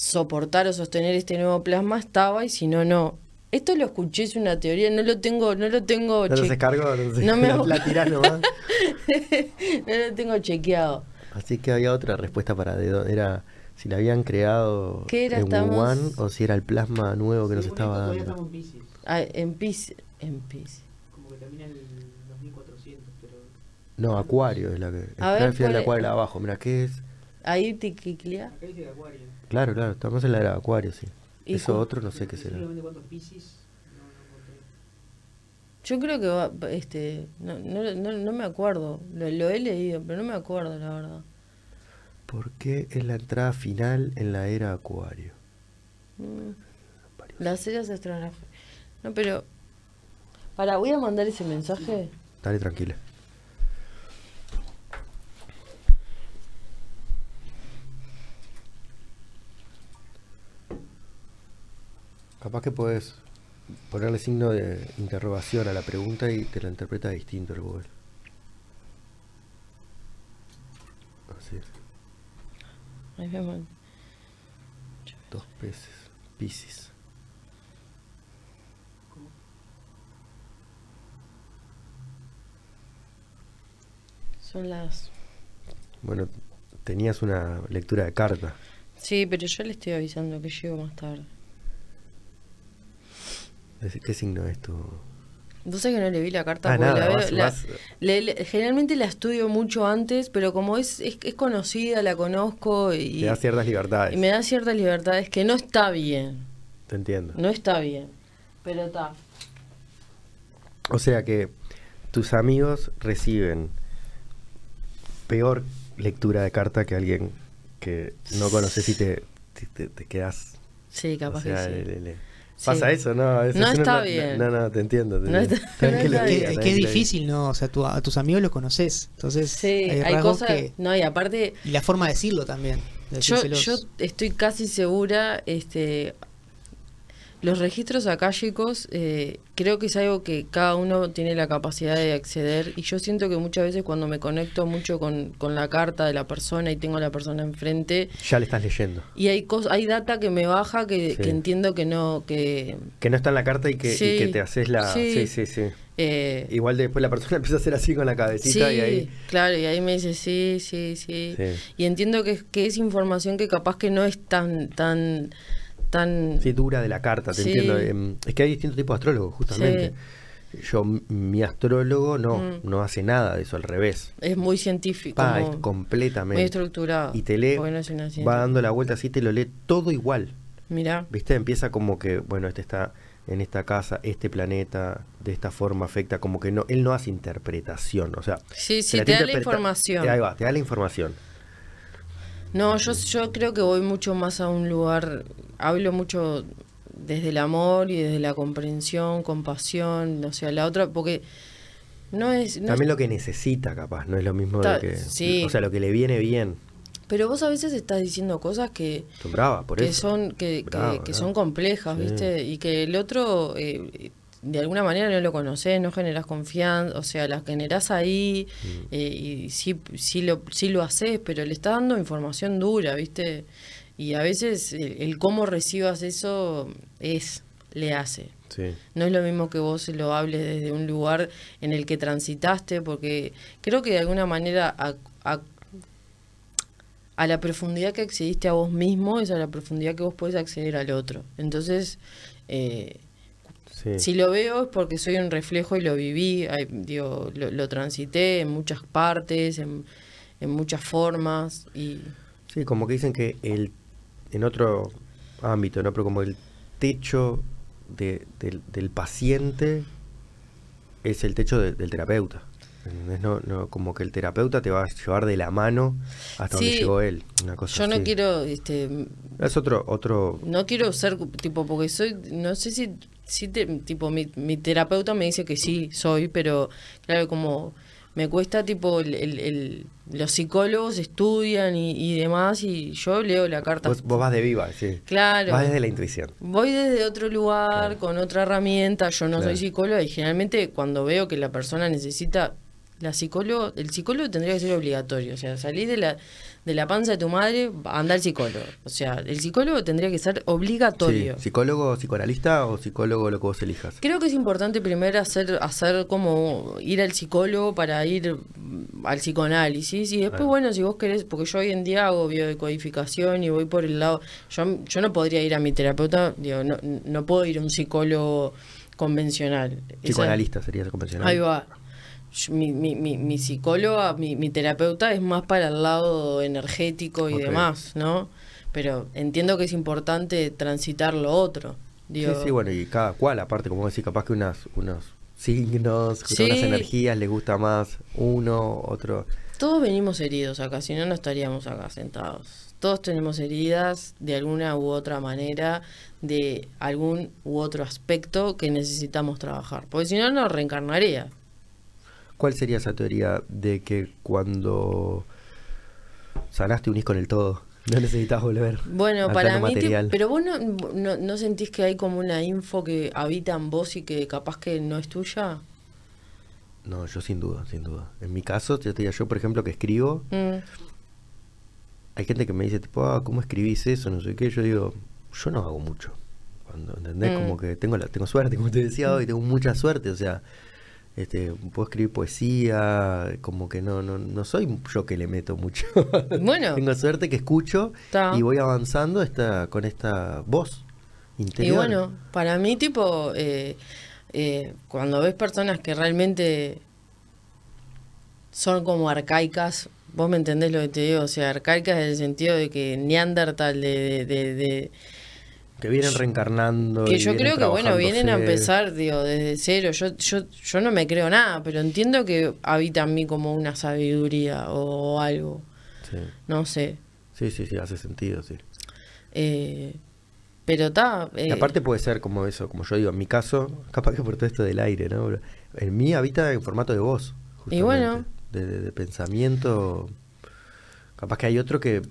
soportar o sostener este nuevo plasma estaba y si no, no. Esto lo escuché, es una teoría, no lo tengo, no lo tengo No no, sé, No me la, tirás nomás. no lo tengo chequeado. Así que había otra respuesta para de dónde era si la habían creado ¿Qué era? en Estamos- Wuhan o si era el plasma nuevo que nos estaba dando. en Pisces, Ah, en Pis, en Pis. como que termina el 2400, pero... No, Acuario es la que. está al final ¿cuál de? Acuario, abajo. Mira, ¿qué es? Ahí cliquea. Acá dice Acuario. Claro, claro, estamos en la era de Acuario, sí. ¿Y Eso cu- otro no sé qué será. Pisces. Yo creo que va, este, no, no, no, no me acuerdo, lo, lo he leído, pero no me acuerdo la verdad. ¿Por qué es la entrada final en la era Acuario? Mm, Las eras astrográficas. No, pero. Para, voy a mandar ese mensaje. Dale tranquila. Capaz que puedes ponerle signo de interrogación a la pregunta y te la interpreta distinto el Google. Así es. Ahí vemos. Dos peces. Piscis. Son las. Bueno, tenías una lectura de carta. Sí, pero yo le estoy avisando que llego más tarde. ¿De ¿Qué signo es tu...? Vos sabés que no le vi la carta Ah, nada, la veo- vas- la- vas- le- le- generalmente la estudio mucho antes, pero como es, es, es conocida, la conozco y, Te da ciertas libertades. y me da ciertas libertades que no está bien. Te entiendo. No está bien. Pero está. O sea que tus amigos reciben peor lectura de carta que alguien que no conoces y te, te, te- te quedas. Sí, o capaz sea, que sí. le- Sí. Pasa eso, ¿no? No está bien. No, no, te entiendo. te No entiendo. está- Está bien no que es difícil, ¿no? O sea, tú- a tus amigos los conoces. Entonces, Sí, hay, cosas. que. No, y aparte, Y la forma de decirlo también. de yo, yo estoy casi segura, este. Los registros acálicos eh, creo que es algo que cada uno tiene la capacidad de acceder y yo siento que muchas veces cuando me conecto mucho con, con la carta de la persona y tengo a la persona enfrente Ya le estás leyendo. y hay cos hay data que me baja que, Sí. que entiendo que no que Que no está en la carta y que, y que te haces la. Sí, Sí. sí, sí. eh, Igual después la persona empieza a hacer así con la cabecita y ahí. claro, y ahí me dice sí, sí, sí. Sí. Y entiendo que, que es información que capaz que no es tan, tan, tan... Sí, dura de la carta, te Sí. entiendo. Em, Es que hay distintos tipos de astrólogos, justamente. Yo, mi astrólogo no, Mm. no hace nada de eso, al revés. Es muy científico, Pa, es completamente. muy estructurado. Y te lee, no va dando la vuelta así, te lo lee todo igual. Mirá, ¿Viste? Empieza como que, bueno, este está en esta casa, este planeta, de esta forma afecta, como que no, él no hace interpretación, o sea... sí, sí, te da la información. Ahí va, te da la información. No, yo, yo creo que voy mucho más a un lugar, hablo mucho desde el amor y desde la comprensión, compasión, o sea, la otra, porque no es... no También es- lo que necesita, capaz, no es lo mismo Ta- de que. sí. O sea, lo que le viene bien. pero vos a veces estás diciendo cosas que, Son por que eso. son que, que- Brava, que brava. son complejas, Sí. ¿viste? Y que el otro eh, de alguna manera no lo conoces, no generas confianza, o sea, la generás ahí Mm. eh, y sí, sí, lo, sí lo haces, pero le estás dando información dura, ¿viste? Y a veces el, el cómo recibas eso es, le hace. Sí. No es lo mismo que vos lo hables desde un lugar en el que transitaste, porque creo que de alguna manera a, a- a la profundidad que accediste a vos mismo es a la profundidad que vos podés acceder al otro. Entonces, eh, Sí. si lo veo es porque soy un reflejo y lo viví, ay, digo, lo, lo transité en muchas partes, en, en muchas formas y Sí, como que dicen que el en otro ámbito, ¿no? Pero como el techo de- del, del paciente es el techo de- del terapeuta. No, no, como que el terapeuta te va a llevar de la mano hasta donde llegó él. Una cosa yo no así. quiero este, Es otro, otro. No quiero ser tipo porque soy, no sé si, si te- tipo mi, mi terapeuta me dice que sí soy, pero claro como me cuesta tipo el, el- el- los psicólogos estudian y, y demás y yo leo la carta. Vos, vos vas de viva, sí. Claro. Vas desde la intuición. Voy desde otro lugar, Claro. con otra herramienta, yo no Claro. soy psicóloga y generalmente cuando veo que la persona necesita, la psicólogo, el psicólogo tendría que ser obligatorio, o sea, salís de la, de la panza de tu madre, anda al psicólogo, o sea, el psicólogo tendría que ser obligatorio. Sí. ¿Psicólogo, psicoanalista o psicólogo lo que vos elijas? Creo que es importante primero hacer, hacer como ir al psicólogo para ir al psicoanálisis y después, Ah. bueno, si vos querés, porque yo hoy en día hago biodecodificación y voy por el lado, yo, yo no podría ir a mi terapeuta, digo, no, no puedo ir a un psicólogo convencional. Esa- Psicoanalista sería convencional. Ahí va. Mi, mi, mi, mi psicóloga, mi, mi terapeuta es más para el lado energético y demás, ¿no? Pero entiendo que es importante transitar lo otro. Digo, Sí, sí, bueno, y cada cual, aparte, como decís, capaz que unas, unos signos, Sí. unas energías les gusta más uno, otro. Todos venimos heridos acá, si no, no estaríamos acá sentados. Todos tenemos heridas de alguna u otra manera, de algún u otro aspecto que necesitamos trabajar. Porque si no, no reencarnaría. ¿Cuál sería esa teoría de que cuando sanaste unís con el todo? No necesitas volver. Bueno, al para plano mí, pero vos no, no, no sentís que hay como una info que habita en vos y que capaz que no es tuya. No, yo sin duda, sin duda. En mi caso, yo te digo, yo por ejemplo que escribo, Mm, hay gente que me dice, tipo, ah, ¿cómo escribís eso? No sé qué. Yo digo, yo no hago mucho. Cuando, ¿entendés? Mm. Como que tengo la, tengo suerte, como te decía hoy, tengo mucha suerte. O sea, este, puedo escribir poesía, como que no, no, no soy yo que le meto mucho. Bueno. tengo suerte que escucho Ta. y voy avanzando esta, con esta voz Y interior. bueno, para mí, tipo, eh, eh, cuando ves personas que realmente son como arcaicas, vos me entendés lo que te digo, o sea, arcaicas en el sentido de que Neandertal, de, de, de- de- que vienen reencarnando. que y yo creo que, bueno, vienen a empezar, digo, desde cero. Yo, yo, yo no me creo nada, pero entiendo que habita en mí como una sabiduría o algo, Sí. no sé. sí, sí, sí, hace sentido, sí. Eh, pero está... Y aparte puede ser como eso, como yo digo, en mi caso, capaz que por todo esto del aire, ¿no? En mí habita en formato de voz. Y bueno. De, de- de pensamiento. Capaz que hay otro que,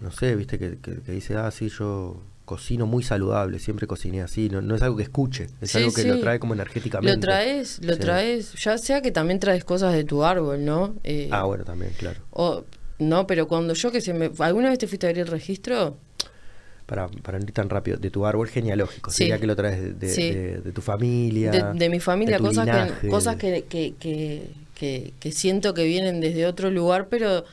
no sé, viste, que, que- que dice, ah, sí, yo cocino muy saludable, siempre cociné así. No, no es algo que escuche, es Sí, algo que sí. lo trae como energéticamente. Lo traes, lo Sí. traes, ya sea que también traes cosas de tu árbol, ¿no? Eh, Ah, bueno, también, claro. o, no, pero cuando yo que se me... ¿Alguna vez te fuiste a abrir el registro? Para, para no ir tan rápido, de tu árbol genealógico. Sí. Sería que lo traes de, de- Sí. de- de tu familia. De, de mi familia, de cosas, que, cosas que, que- que siento que vienen desde otro lugar, pero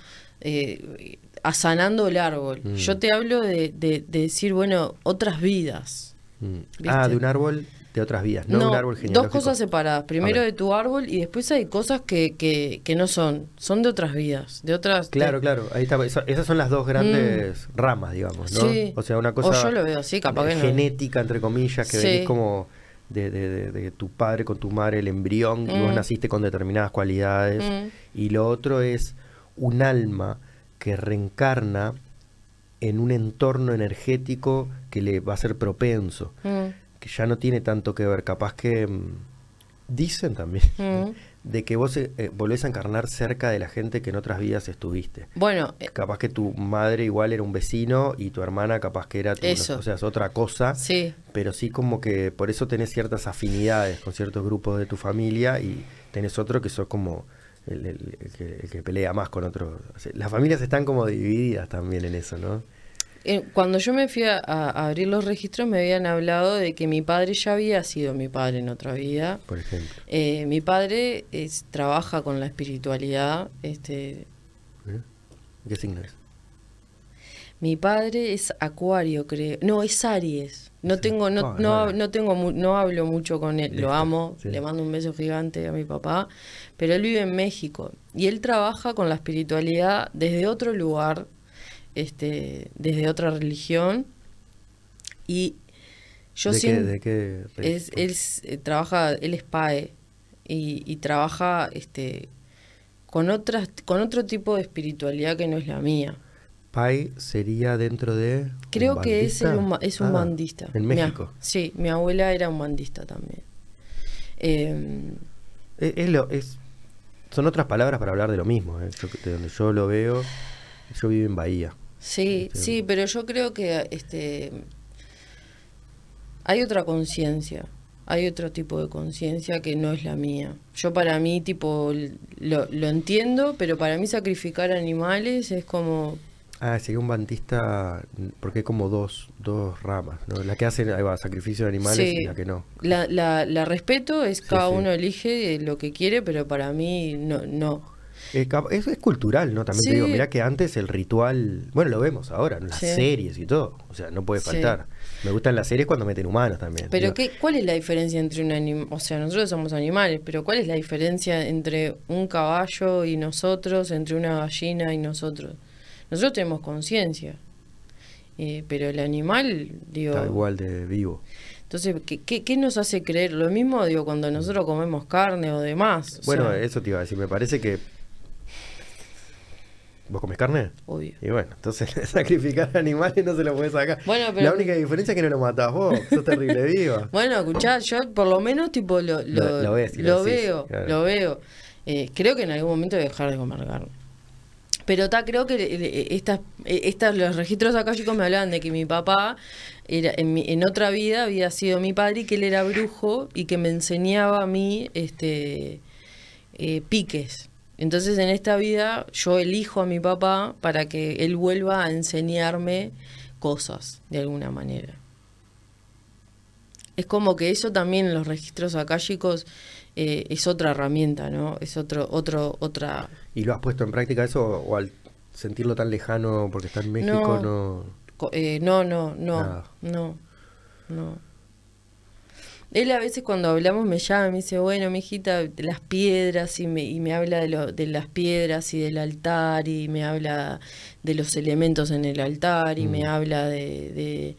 eh, asanando el árbol. Mm. Yo te hablo de, de- de decir, bueno, otras vidas. Mm. Ah, de un árbol de otras vías, no, de un árbol dos genealógico. cosas separadas. Primero de tu árbol y después hay cosas que, que, que no son, son de otras vidas, de otras... Claro, de- claro, ahí está. esa- esas son las dos grandes ramas, digamos, ¿no? Mm. Sí. O sea, una O cosa yo lo veo así, capaz que no. genética, entre comillas, que Sí. venís como de, de- de- de tu padre con tu madre, el embrión, y vos Mm. naciste con determinadas cualidades. Mm. Y lo otro es un alma que reencarna en un entorno energético que le va a ser propenso, Mm, que ya no tiene tanto que ver, capaz que mm, dicen también mm. de que vos eh, eh, volvés a encarnar cerca de la gente que en otras vidas estuviste. Bueno, eh, Capaz que tu madre igual era un vecino y tu hermana capaz que era tu, Eso. o sea, es otra cosa, sí. pero sí como que por eso tenés ciertas afinidades con ciertos grupos de tu familia y tenés otro que sos como el, el- el que, el que pelea más con otro. Las familias están como divididas también en eso, ¿no? Eh, Cuando yo me fui a, a abrir los registros me habían hablado de que mi padre ya había sido mi padre en otra vida. Por ejemplo. Eh, mi padre es- trabaja con la espiritualidad. Este, ¿Eh? ¿Qué signo es? Mi padre es Acuario, creo. No, es Aries. No tengo, no, Ah, no, bueno. no tengo, no hablo mucho con él. Listo, Lo amo. sí. Le mando un beso gigante a mi papá. Pero él vive en México y él trabaja con la espiritualidad desde otro lugar, este, desde otra religión. Y yo ¿De, qué, siento ¿De qué? es, él eh, trabaja, él es PAE y, y trabaja este con otras, con otro tipo de espiritualidad que no es la mía. Pai sería dentro de. Creo que es, bandista? el un, ba- es un Ah, bandista. En Mi México. sí, mi abuela era un bandista también. Eh, Es, es lo, es, son otras palabras para hablar de lo mismo. ¿eh? Yo- de donde yo lo veo, yo vivo en Bahía. sí, Este- sí, pero yo creo que este hay otra conciencia. Hay otro tipo de conciencia que no es la mía. Yo para mí, tipo, lo, lo entiendo, pero para mí sacrificar animales es como Ah, sería un bandista, porque hay como dos, dos ramas, ¿no? La que hacen, ahí va, sacrificio de animales Sí. y la que no. La, la, la respeto, es Sí, cada sí. uno elige lo que quiere, pero para mí no. no. Eh, es, es cultural, ¿no? También te digo, mirá que antes el ritual, bueno, lo vemos ahora, en las series y todo, o sea, no puede faltar. Me gustan las series cuando meten humanos también. Pero digo. ¿qué, ¿cuál es la diferencia entre un animal? O sea, nosotros somos animales, pero ¿cuál es la diferencia entre un caballo y nosotros, entre una gallina y nosotros? Nosotros tenemos conciencia, eh, pero el animal, digo... Está igual de vivo. Entonces, ¿qué, qué, qué nos hace creer? Lo mismo, digo, cuando nosotros comemos carne o demás. o Bueno, sea, eso te iba a decir, me parece que... ¿Vos comes carne? obvio. Y bueno, entonces sacrificar animales no se lo puedes sacar. Bueno, pero- La única diferencia es que no lo matás vos, sos terrible viva. Bueno, escuchá, yo por lo menos tipo lo, lo, Lo- lo ves decís, veo, claro. lo veo. Eh, creo que en algún momento voy a dejar de comer carne. Pero ta, creo que eh, estas, eh, estas, los registros acálicos me hablaban de que mi papá era, en, mi- en otra vida había sido mi padre y que él era brujo y que me enseñaba a mí este eh, piques. Entonces en esta vida yo elijo a mi papá para que él vuelva a enseñarme cosas de alguna manera. Es como que eso también los registros akáshicos eh, es otra herramienta, ¿no? Es otro, otro, otra. ¿Y lo has puesto en práctica eso o al sentirlo tan lejano porque está en México No. no...? eh, no, no, no, Nada. no, no. Él a veces cuando hablamos me llama y me dice, bueno, mi hijita, de las piedras, y me, y me habla de, lo, de las piedras y del altar, y me habla de los elementos en el altar, y me Mm. habla de, de,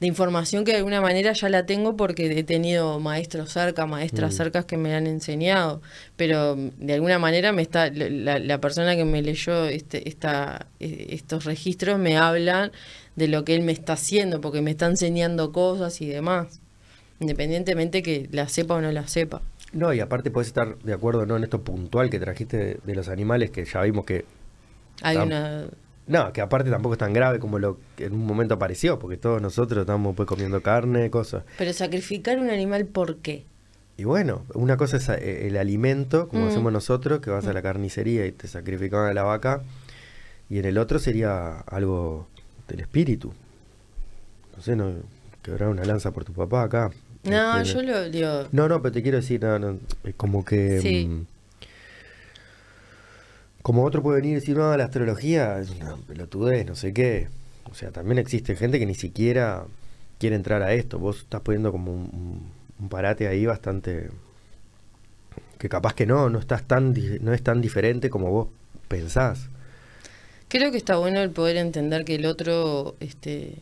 de información que de alguna manera ya la tengo porque he tenido maestros cerca, maestras Mm. cercas que me han enseñado, pero mm, de alguna manera me está la, la persona que me leyó este, esta, eh, estos registros me hablan de lo que él me está haciendo, porque me está enseñando cosas y demás, independientemente que la sepa o no la sepa. No, y aparte puedes estar de acuerdo no en esto puntual que trajiste de, de los animales, que ya vimos que... Hay una... No, que aparte tampoco es tan grave como lo que en un momento apareció, porque todos nosotros estamos pues comiendo carne, cosas. Pero sacrificar un animal, ¿por qué? Y bueno, una cosa es eh, el alimento, como Mm. hacemos nosotros, que vas a la carnicería y te sacrificaban a la vaca, y en el otro sería algo del espíritu. No sé, no quebrar una lanza por tu papá acá. No, Este, yo lo digo... No, no, pero te quiero decir, no, no, es como que... Sí. mm, como otro puede venir y decir, no, la astrología es una pelotudez, no sé qué. O sea, también existe gente que ni siquiera quiere entrar a esto. Vos estás poniendo como un, parate ahí bastante... Que capaz que no, no estás tan di- no es tan diferente como vos pensás. Creo que está bueno el poder entender que el otro, este,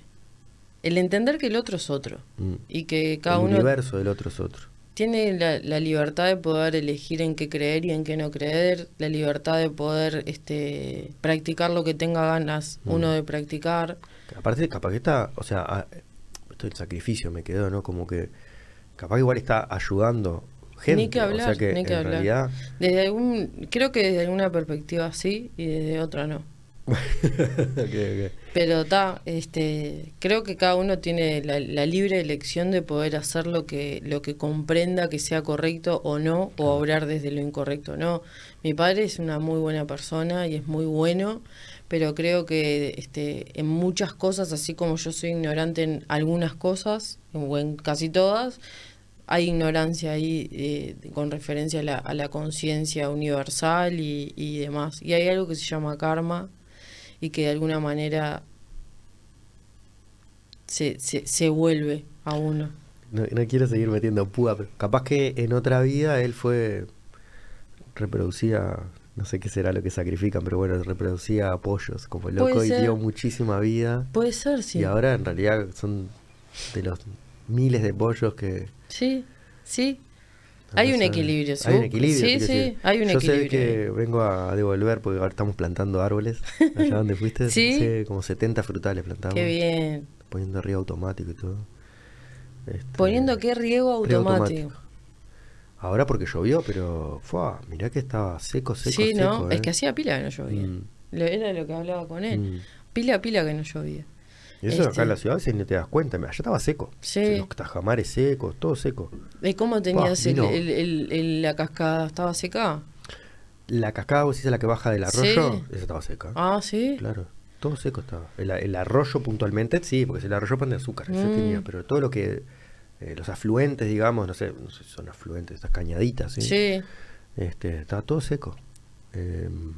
el entender que el otro es otro Mm. y que cada el uno universo del otro es otro. Tiene la, la libertad de poder elegir en qué creer y en qué no creer, la libertad de poder, este, practicar lo que tenga ganas Mm. uno de practicar. aparte, capaz que está, o sea, a- esto del sacrificio me quedó, ¿no? Como que capaz que igual está ayudando gente. ni que hablar, o sea que ni que en hablar. realidad. Desde algún, creo que desde alguna perspectiva sí y desde otra no. Pero está, este, creo que cada uno tiene la, la libre elección de poder hacer lo que, lo que comprenda que sea correcto o no, o obrar desde lo incorrecto o no. Mi padre es una muy buena persona y es muy bueno, pero creo que este, en muchas cosas, así como yo soy ignorante en algunas cosas, o en casi todas, hay ignorancia ahí eh, con referencia a la, a la conciencia universal y, y demás. Y hay algo que se llama karma y que de alguna manera se, se, se vuelve a uno. No, no quiero seguir metiendo púa, pero capaz que en otra vida él fue. reproducía. No sé qué será lo que sacrifican, pero bueno, reproducía pollos como loco y dio muchísima vida. Puede ser, sí. Y ahora en realidad son de los miles de pollos que. Sí, sí. Hay un equilibrio. Hay un ¿sí? equilibrio. Sí, quiero sí, decir. hay un Yo equilibrio. sé que vengo a devolver porque ahora estamos plantando árboles. Allá donde fuiste. ¿Sí? como 70 frutales plantamos. Qué bien. Poniendo riego automático y todo. Este, Poniendo qué riego riego automático. Ahora porque llovió, pero fue, mirá que estaba seco, seco, sí, seco. ¿no? ¿eh? Es que hacía pila que no llovía. Mm. Era lo que hablaba con él. Mm. Pila pila que no llovía. Y eso acá Este- en la ciudad, si no te das cuenta, allá estaba seco. Sí. Los tajamares secos, todo seco. ¿Y cómo tenías el- el- el- el- la cascada? ¿Estaba seca? La cascada, vos decís la que baja del arroyo, Sí. esa estaba seca. Ah, sí. Claro, todo seco estaba. El, el arroyo puntualmente, sí, porque es el arroyo pan de azúcar, Mm. tenía, pero todo lo que, eh, los afluentes, digamos, no sé, no sé si son afluentes, estas cañaditas, ¿sí? Sí. Este, estaba todo seco. Em,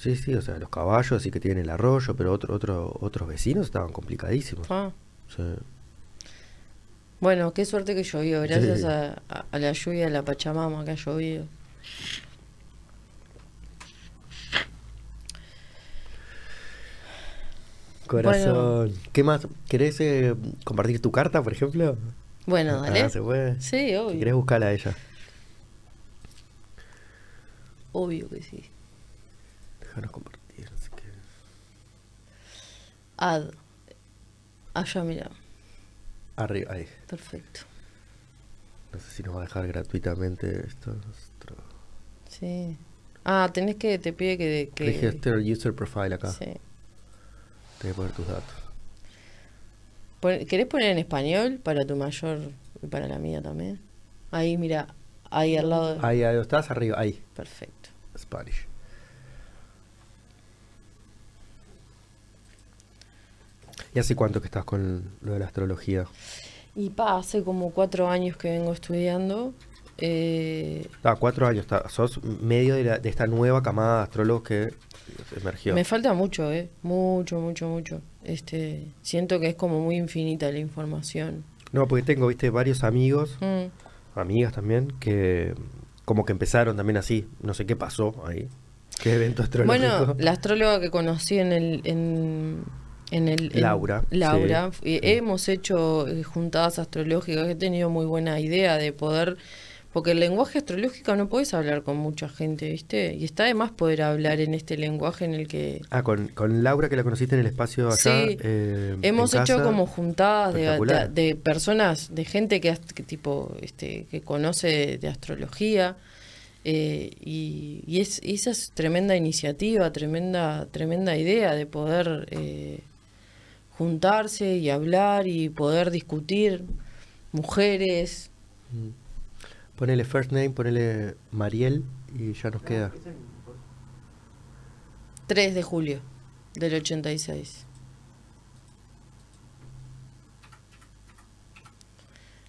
sí, sí, o sea, los caballos sí que tienen el arroyo, pero otro, otro, otros vecinos estaban complicadísimos. Ah. Sí. Bueno, qué suerte que llovió. Gracias Sí. a, a- a la lluvia de la Pachamama que ha llovido. Corazón. ¿Qué más? ¿Querés eh, compartir tu carta, por ejemplo? Bueno, dale. Ah, ¿se puede? Sí, obvio. ¿Querés buscarla a ella? Obvio que sí. Déjanos compartir. así que- Ad. Allá, mira. Arriba, ahí. Perfecto. No sé si nos va a dejar gratuitamente esto. Nuestro... Sí. Ah, tenés que, te pide que... que Register user profile acá. sí. Tenés que poner tus datos. Pon- ¿Querés poner en español para tu mayor y para la mía también? Ahí, mira. Ahí al lado. de- Ahí, ahí estás, arriba, ahí. Perfecto. Spanish. ¿Y hace cuánto que estás con lo de la astrología? Y pa, hace como cuatro años que vengo estudiando. Eh, Ah, cuatro años. está- sos medio de, la- de esta nueva camada de astrólogos que emergió. Me falta mucho, ¿eh? Mucho, mucho, mucho. Este, siento que es como muy infinita la información. No, porque tengo, viste, varios amigos, Mm. amigas también, que como que empezaron también así. No sé qué pasó ahí. ¿Qué evento astrológico? Bueno, la astróloga que conocí en el... En, en el en- Laura, Laura. sí, eh, sí. Hemos hecho eh, juntadas astrológicas. He tenido muy buena idea de poder... Porque el lenguaje astrológico no puedes hablar con mucha gente, ¿viste? Y está de más poder hablar en este lenguaje en el que... Ah, con, con Laura que la conociste en el espacio allá. Sí, eh, Hemos hecho casa. como juntadas de, de, personas, de gente que, que tipo, este, que conoce de astrología eh, y, y es, esa es tremenda iniciativa, tremenda, tremenda idea de poder eh, juntarse y hablar y poder discutir mujeres. Mm. Ponele first name, ponele Mariel y ya nos queda. 3 de julio del 86.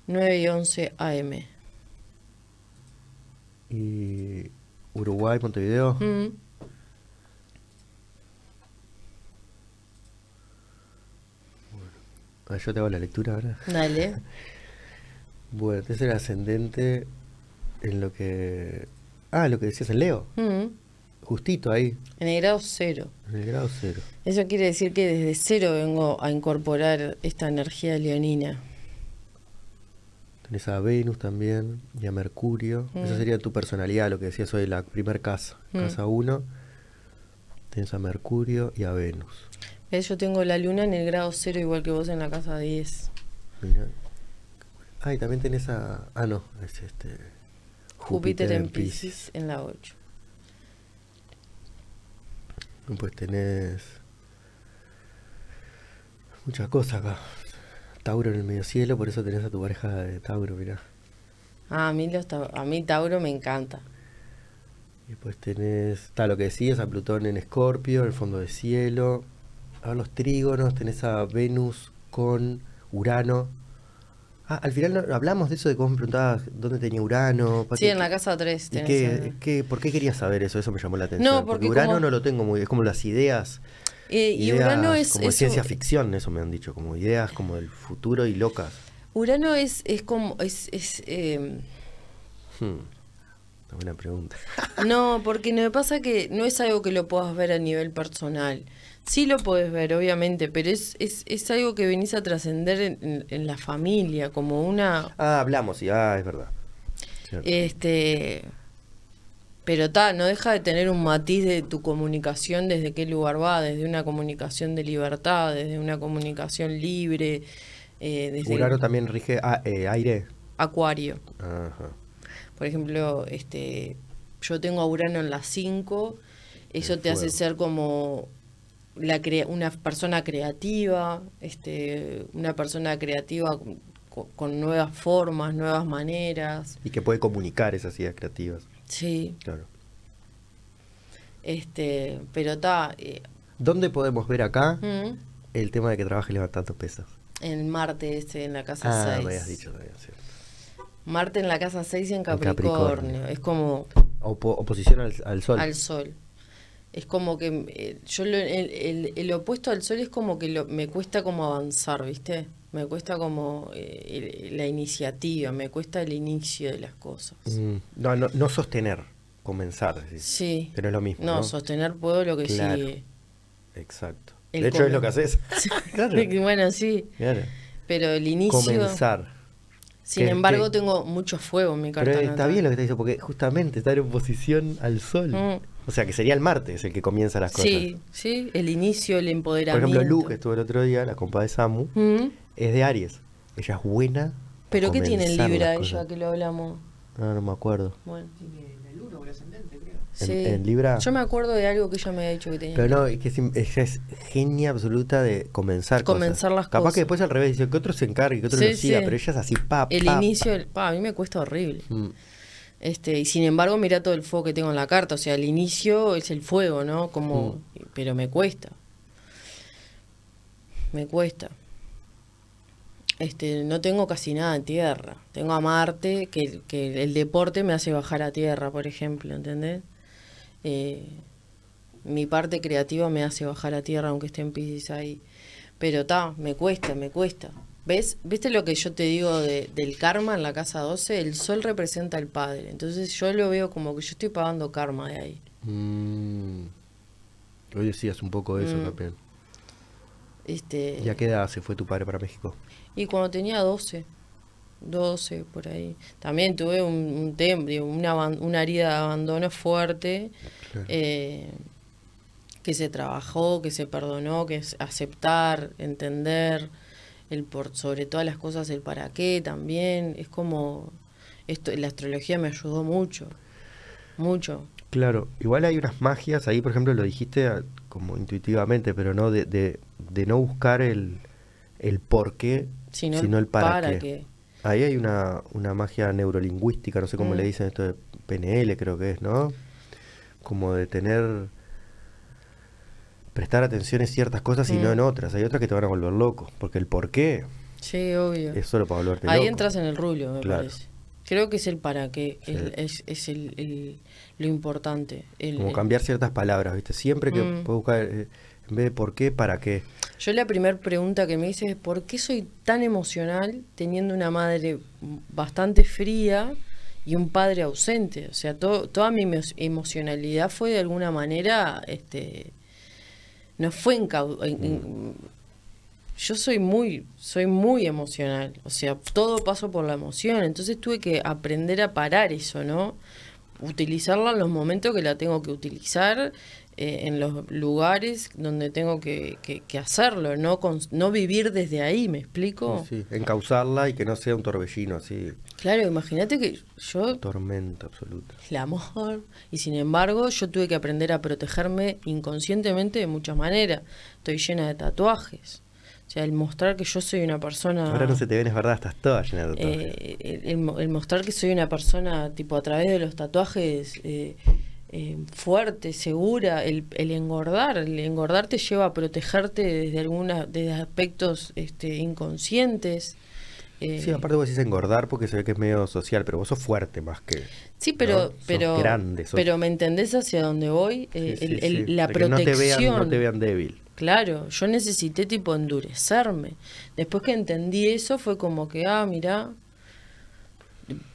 9 y 11 AM. Y Uruguay, Montevideo. Mm. Ah, yo te hago la lectura ahora. Dale. Bueno, entonces el ascendente en lo que... Ah, lo que decías en Leo. Mm. Justito ahí, En el grado cero. en el grado cero. Eso quiere decir que desde cero vengo a incorporar esta energía leonina. Tenés a Venus también y a Mercurio. Esa Mm. sería tu personalidad, lo que decías hoy, la primer casa. Mm. Casa 1. Tenés a Mercurio y a Venus. ¿Ves? Yo tengo la luna en el grado cero igual que vos en la casa 10. Mirá. Ah, y también tenés a... Ah, no, es este... Júpiter, en Pisces en la 8. Pues tenés muchas cosas acá. Tauro en el medio cielo, por eso tenés a tu pareja de Tauro, mirá. Ah, a mí, los a mí Tauro me encanta. Y después tenés, está lo que decías, a Plutón en Escorpio, en el fondo de cielo. A ver los trígonos, tenés a Venus con Urano. Ah, al final no- hablamos de eso de cómo me preguntabas dónde tenía Urano. Sí, en la casa 3. ¿Y qué, qué- por qué querías saber eso? Eso me llamó la atención. porque Urano como- no lo tengo muy... Es como las ideas... Eh, y ideas Urano es. como es ciencia ficción, eso me han dicho. Como ideas como del futuro y locas. Urano es, es como. Es, es, eh, Hmm, buena pregunta. no, porque me pasa que no es algo que lo puedas ver a nivel personal. Sí lo puedes ver, obviamente, pero es, es, es algo que venís a trascender en, en- en la familia, como una. Ah, hablamos, sí, ah, es verdad. Cierto. Este. Pero ta, no deja de tener un matiz de tu comunicación desde qué lugar va, desde una comunicación de libertad, desde una comunicación libre, eh, desde Urano también rige ah, eh, aire. Acuario. Ajá. Por ejemplo, este, yo tengo a Urano en las 5, eso te hace ser como la crea- una persona creativa, este, una persona creativa con, con nuevas formas, nuevas maneras. Y que puede comunicar esas ideas creativas. Sí, Claro. este, pero está ¿Dónde podemos ver acá mm, el tema de que trabaje levantando pesas? en Marte este en la casa Ah, 6. me habías dicho también, cierto. Marte en la casa 6 en Capricornio. Capricornio. Es como Opo- oposición al, al sol. al sol. Es como que eh, yo lo- el, el- el opuesto al sol es como que lo- me cuesta como avanzar, ¿viste? Me cuesta como eh, la iniciativa, me cuesta el inicio de las cosas. Mm, no, no, no sostener, comenzar. Sí. No es lo mismo. No, No, sostener puedo lo que Claro. sigue. Exacto. El de hecho, es lo que haces. claro. bueno, sí, claro. pero el inicio... Comenzar. Sin Que- embargo, que- tengo mucho fuego en mi carta Pero está natal. bien lo que te dice, porque justamente estar en oposición al sol. Mm. O sea, que sería el martes el que comienza las cosas. Sí, sí, el inicio, el Por empoderamiento. ejemplo, Lu, que estuvo el otro día, la compa de Samu, Mm. es de Aries. Ella es buena. ¿Pero qué tiene en comenzar Libra ella que lo hablamos? No, no me acuerdo. Bueno, Tiene o el ascendente, creo. En- sí. en Libra. Yo me acuerdo de algo que ella me había dicho que tenía. Pero no, es que es, es genia absoluta de comenzar cosas. Comenzar las Capaz cosas. que después al revés, dice que otro se encargue, que otro Sí, lo siga, sí. pero ella es así, pa, el pa, inicio, el- pa, a mí me cuesta horrible. pa. Mm. Este, y sin embargo, mira todo el fuego que tengo en la carta. O sea, el inicio es el fuego, ¿no? Como, Mm. pero me cuesta. Me cuesta. Este, no tengo casi nada en tierra. Tengo a Marte, que, que el deporte me hace bajar a tierra, por ejemplo, ¿entendés? Eh, mi parte creativa me hace bajar a tierra, aunque esté en Pisces ahí. Pero ta, me cuesta, me cuesta. ¿Ves? ¿Viste lo que yo te digo de- del karma en la casa 12? El sol representa al padre. Entonces yo lo veo como que yo estoy pagando karma de ahí. Mm. Hoy decías un poco de eso Mm. también. Este, ¿Y a qué edad se fue tu padre para México? Y cuando tenía 12, 12 por ahí. También tuve un, un tem- digo, una, una herida de abandono fuerte Claro. eh, que se trabajó, que se perdonó, que es aceptar, entender, el por sobre todas las cosas el para qué también. Es como, esto la astrología me ayudó mucho, mucho. Claro, igual hay unas magias ahí, por ejemplo, lo dijiste ah, como intuitivamente, pero no de, de, de no buscar el, el por qué, Sino, sino, el para, para qué. qué. Ahí hay una, una magia neurolingüística, no sé cómo Mm. le dicen esto de PNL, creo que es, ¿no? Como de tener. Prestar atención en ciertas cosas y no Mm. en otras. Hay otras que te van a volver loco, porque el por qué Sí, obvio. es solo para volverte Ahí loco. entras en el rullo, me Claro. parece. Creo que es el para qué, Sí. es, es el, el- lo importante. El- Como cambiar ciertas palabras, ¿viste? Siempre que Mm. puedes buscar, eh, en vez de por qué, para qué. Yo la primera pregunta que me hice es ¿por qué soy tan emocional teniendo una madre bastante fría y un padre ausente? O sea, to- toda mi emo- emocionalidad fue de alguna manera, este, no fue en, en- yo soy muy, soy muy emocional, o sea, todo paso por la emoción, entonces tuve que aprender a parar eso, ¿no? Utilizarla en los momentos que la tengo que utilizar, eh, en los lugares donde tengo que, que, hacerlo, no, no vivir desde ahí, ¿me explico? Sí, encauzarla y que no sea un torbellino así. Claro, imagínate que yo... Tormenta absoluta. El amor. Y sin embargo, yo tuve que aprender a protegerme inconscientemente de muchas maneras. Estoy llena de tatuajes. O sea, el mostrar que yo soy una persona... Ahora no se te ven, es verdad, estás toda llena de tatuajes. Eh, el, mostrar que soy una persona, tipo, a través de los tatuajes eh, eh, fuerte, segura, el, el, engordar, el engordar te lleva a protegerte desde alguna, desde aspectos este, inconscientes. sí, aparte vos decís engordar porque se ve que es medio social, pero vos sos fuerte más que... Sí, pero, pero, grande, pero me entendés hacia dónde voy, la protección. no te, vean, no te vean débil. Claro, yo necesité tipo endurecerme. Después que entendí eso fue como que, ah, mira,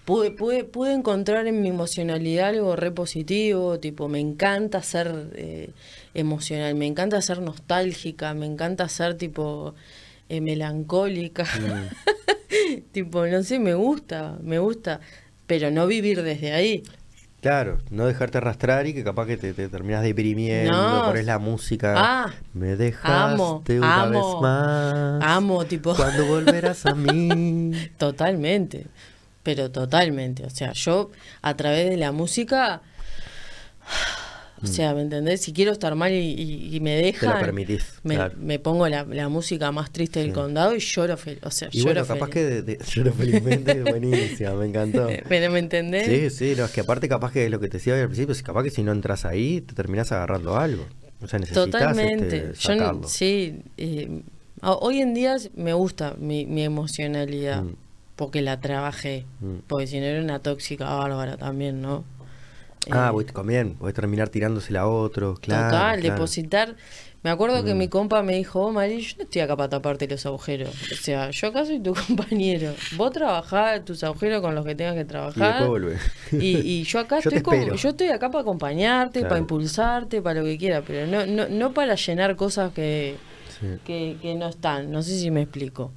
pude, pude, pude encontrar en mi emocionalidad algo re positivo, tipo, me encanta ser eh, emocional, me encanta ser nostálgica, me encanta ser tipo eh, melancólica. Mm. tipo, no sé, me gusta, me gusta, pero no vivir desde ahí. Claro, no dejarte arrastrar y que capaz que te, te terminas deprimiendo, no. pones la música. Ah, me dejaste una vez más. Amo, tipo. Cuando volverás a mí. Totalmente, pero totalmente. O sea, yo a través de la música o sea, ¿me entendés? Si quiero estar mal y, me dejan, permitís, me, pongo la, música más triste del condado y lloro feliz. O sea, y lloro bueno, capaz que de, lloro felizmente buenísima, me encantó. ¿Pero me entendés? Sí, sí, no, es que aparte capaz que es lo que te decía al principio, es capaz que si no entras ahí te terminas agarrando algo. O sea, necesitas Totalmente. Este, Yo, sí, eh, hoy en día me gusta mi, mi emocionalidad. Mm. Porque la trabajé. Mm. Porque si no era una tóxica bárbara también, ¿no? Ah, eh, también, podés terminar tirándosela a otro, claro. Total, depositar. Me acuerdo que mm. mi compa me dijo, oh, Mari, yo no estoy acá para taparte los agujeros. O sea, yo acá soy tu compañero. Vos trabajás tus agujeros con los que tengas que trabajar. Y, y, yo acá estoy como, yo estoy acá para acompañarte, para impulsarte, para lo que quiera, pero no, no, no para llenar cosas que, que, que, no están. No sé si me explico.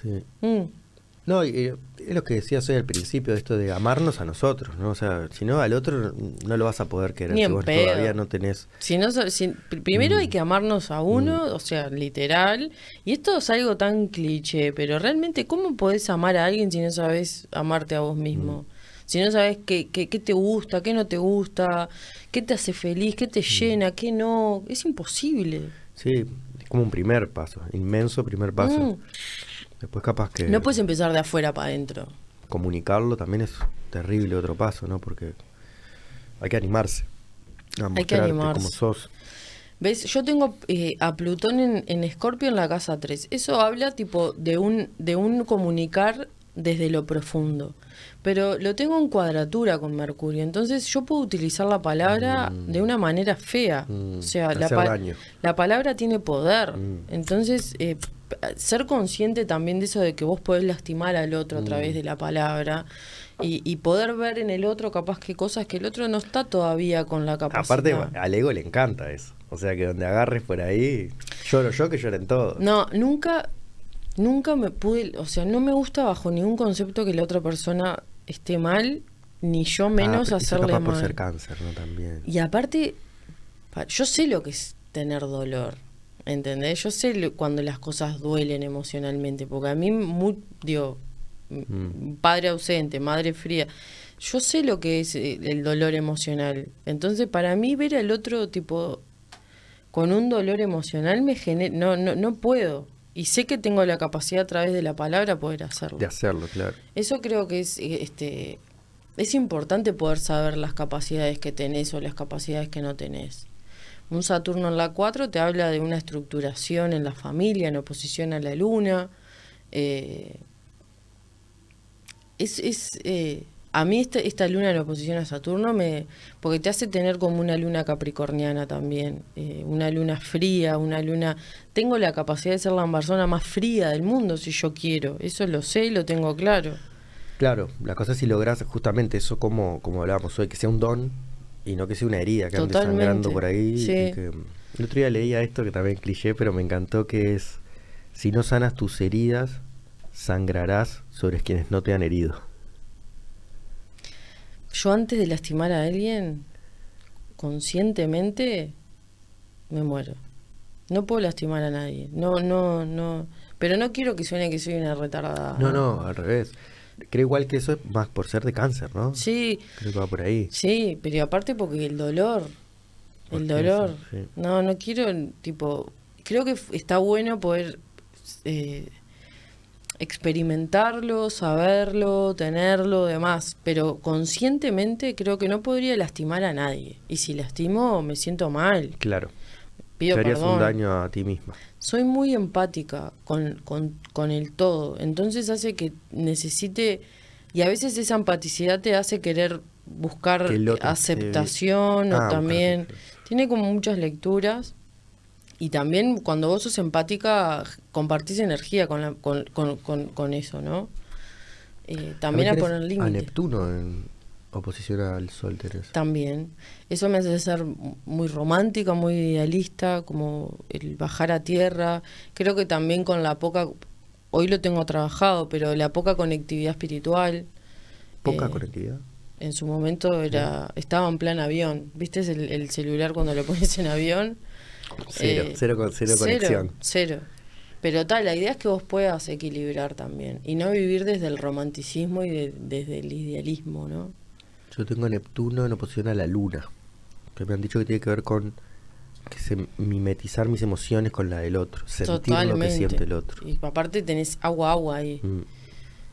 Sí. Mm. No, y, es lo que decías hoy al principio, de esto de amarnos a nosotros, ¿no? O sea, si no, al otro no lo vas a poder querer si vos todavía no tenés... Si no, primero hay mm. que amarnos a uno, mm. o sea, literal, y esto es algo tan cliché, pero realmente, ¿cómo podés amar a alguien si no sabes amarte a vos mismo? Mm. Si no sabes qué, qué, qué, te gusta, qué no te gusta, qué te hace feliz, qué te llena, qué no, es imposible. Sí, es como un primer paso, inmenso primer paso. Después capaz que... No puedes empezar de afuera para adentro. Comunicarlo también es terrible otro paso, ¿no? Porque hay que animarse. hay que animarse. como sos. ¿Ves? Yo tengo eh, a Plutón en, en Escorpio en la casa 3. Eso habla tipo de un, de un comunicar desde lo profundo. Pero lo tengo en cuadratura con Mercurio, entonces yo puedo utilizar la palabra mm. de una manera fea. Mm. O sea, la, la, palabra tiene poder. Mm. Entonces, eh, ser consciente también de eso de que vos podés lastimar al otro a través de la palabra y, poder ver en el otro capaz que cosas que el otro no está todavía con la capacidad. Aparte, al ego le encanta eso. O sea, que donde agarres por ahí, lloro yo que lloren todos. No, nunca nunca me pude, o sea, no me gusta bajo ningún concepto que la otra persona esté mal, ni yo ah, menos hacerle mal. por ser cáncer, ¿no? También. Y aparte, yo sé lo que es tener dolor, ¿entendés? Yo sé cuando las cosas duelen emocionalmente, porque a mí, muy, digo, mm. padre ausente, madre fría, yo sé lo que es eh, el dolor emocional. Entonces, para mí, ver al otro tipo con un dolor emocional me genera, no, no, no puedo. Y sé que tengo la capacidad a través de la palabra poder hacerlo. De hacerlo, claro. Eso creo que es este es importante poder saber las capacidades que tenés o las capacidades que no tenés. Un Saturno en la 4 te habla de una estructuración en la familia, en oposición a la luna. Eh, es, es eh, a mí esta, esta luna en oposición a Saturno me porque te hace tener como una luna capricorniana también eh, una luna fría una luna tengo la capacidad de ser la persona más fría del mundo si yo quiero eso lo sé y lo tengo claro claro la cosa es si logras justamente eso como como hablábamos hoy que sea un don y no que sea una herida que ande sangrando por ahí el otro día leía esto que también cliché pero me encantó que es si no sanas tus heridas sangrarás sobre quienes no te han herido yo antes de lastimar a alguien, conscientemente, me muero. No puedo lastimar a nadie. No, no, no. Pero no quiero que suene que soy una retardada. No, no, al revés. Creo igual que eso es más por ser de cáncer, ¿no? Sí, Creo que va por ahí. sí, pero aparte porque el dolor. ¿Por El dolor. eso? Sí. No, no quiero, tipo. Creo que está bueno poder eh, experimentarlo, saberlo, tenerlo, demás. Pero conscientemente creo que no podría lastimar a nadie. Y si lastimo, me siento mal. Claro. Pido Te harías perdón. un daño a ti misma. soy muy empática con, con, con el todo, entonces hace que necesite, y a veces esa empaticidad te hace querer buscar Que aceptación o Ah, también, tiene como muchas lecturas, y también cuando vos sos empática compartís energía con, la, con, con, con, eso, ¿no? Eh, también a poner A límites. Neptuno en oposición al Sol tenés. También. Eso me hace ser muy romántica, muy idealista, como el bajar a tierra. Creo que también con la poca, hoy lo tengo trabajado, pero la poca conectividad espiritual. Poca eh, conectividad. En su momento era estaba en plan avión. ¿Viste el, el celular cuando lo pones en avión? Cero, Eh, cero, con- cero conexión. Cero. Pero tal, la idea es que vos puedas equilibrar también y no vivir desde el romanticismo y de- desde el idealismo, ¿no? Yo tengo Neptuno en oposición a la Luna. Que me han dicho que tiene que ver con que se mimetizar mis emociones con la del otro. Sentir lo que siente el otro. Y aparte tenés agua, agua ahí. Mm.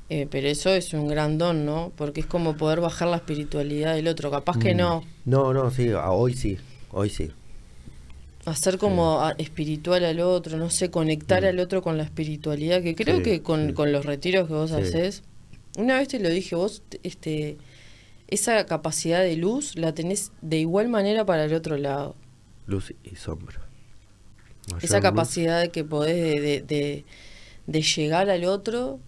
Eh, pero eso es un gran don, ¿no? Porque es como poder bajar la espiritualidad del otro. Capaz que Mm. no. No, no, sí, hoy sí. Hoy sí. Hacer como a- espiritual al otro, no sé, conectar Mm. al otro con la espiritualidad, que creo Sí, que con, sí. con los retiros que vos haces, una vez te lo dije, vos, este, esa capacidad de luz la tenés de igual manera para el otro lado. Luz y sombra. Mayor Esa luz, capacidad de que podés de, de, de- de llegar al otro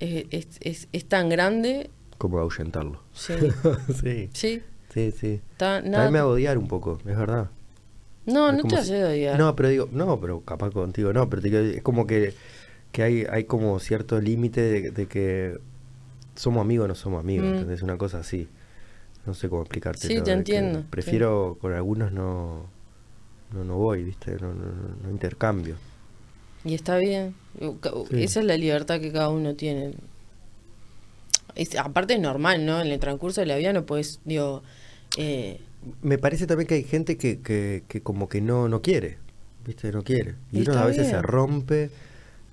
es, es, es- es tan grande. Como ahuyentarlo. Sí, sí, sí. sí, sí. Está, A nada, mí me hago odiar un poco, es verdad. no, no te si- hace odiar. No, pero digo, no, pero capaz contigo no, pero te digo, es como que, que hay, hay como cierto límite de, de que somos amigos o no somos amigos, Mm. ¿entendés? Una cosa así. No sé cómo explicarte. Sí, te entiendo, sí. Prefiero, con algunos no, no, no voy, ¿viste? No, no, no- intercambio. Y está bien. Sí. Esa es la libertad que cada uno tiene. Es- aparte es normal, ¿no? En el transcurso de la vida no puedes, digo, eh, Me parece también que hay gente que, que, que como que no, no quiere, ¿viste? No quiere. Y, Y uno a veces bien. se rompe.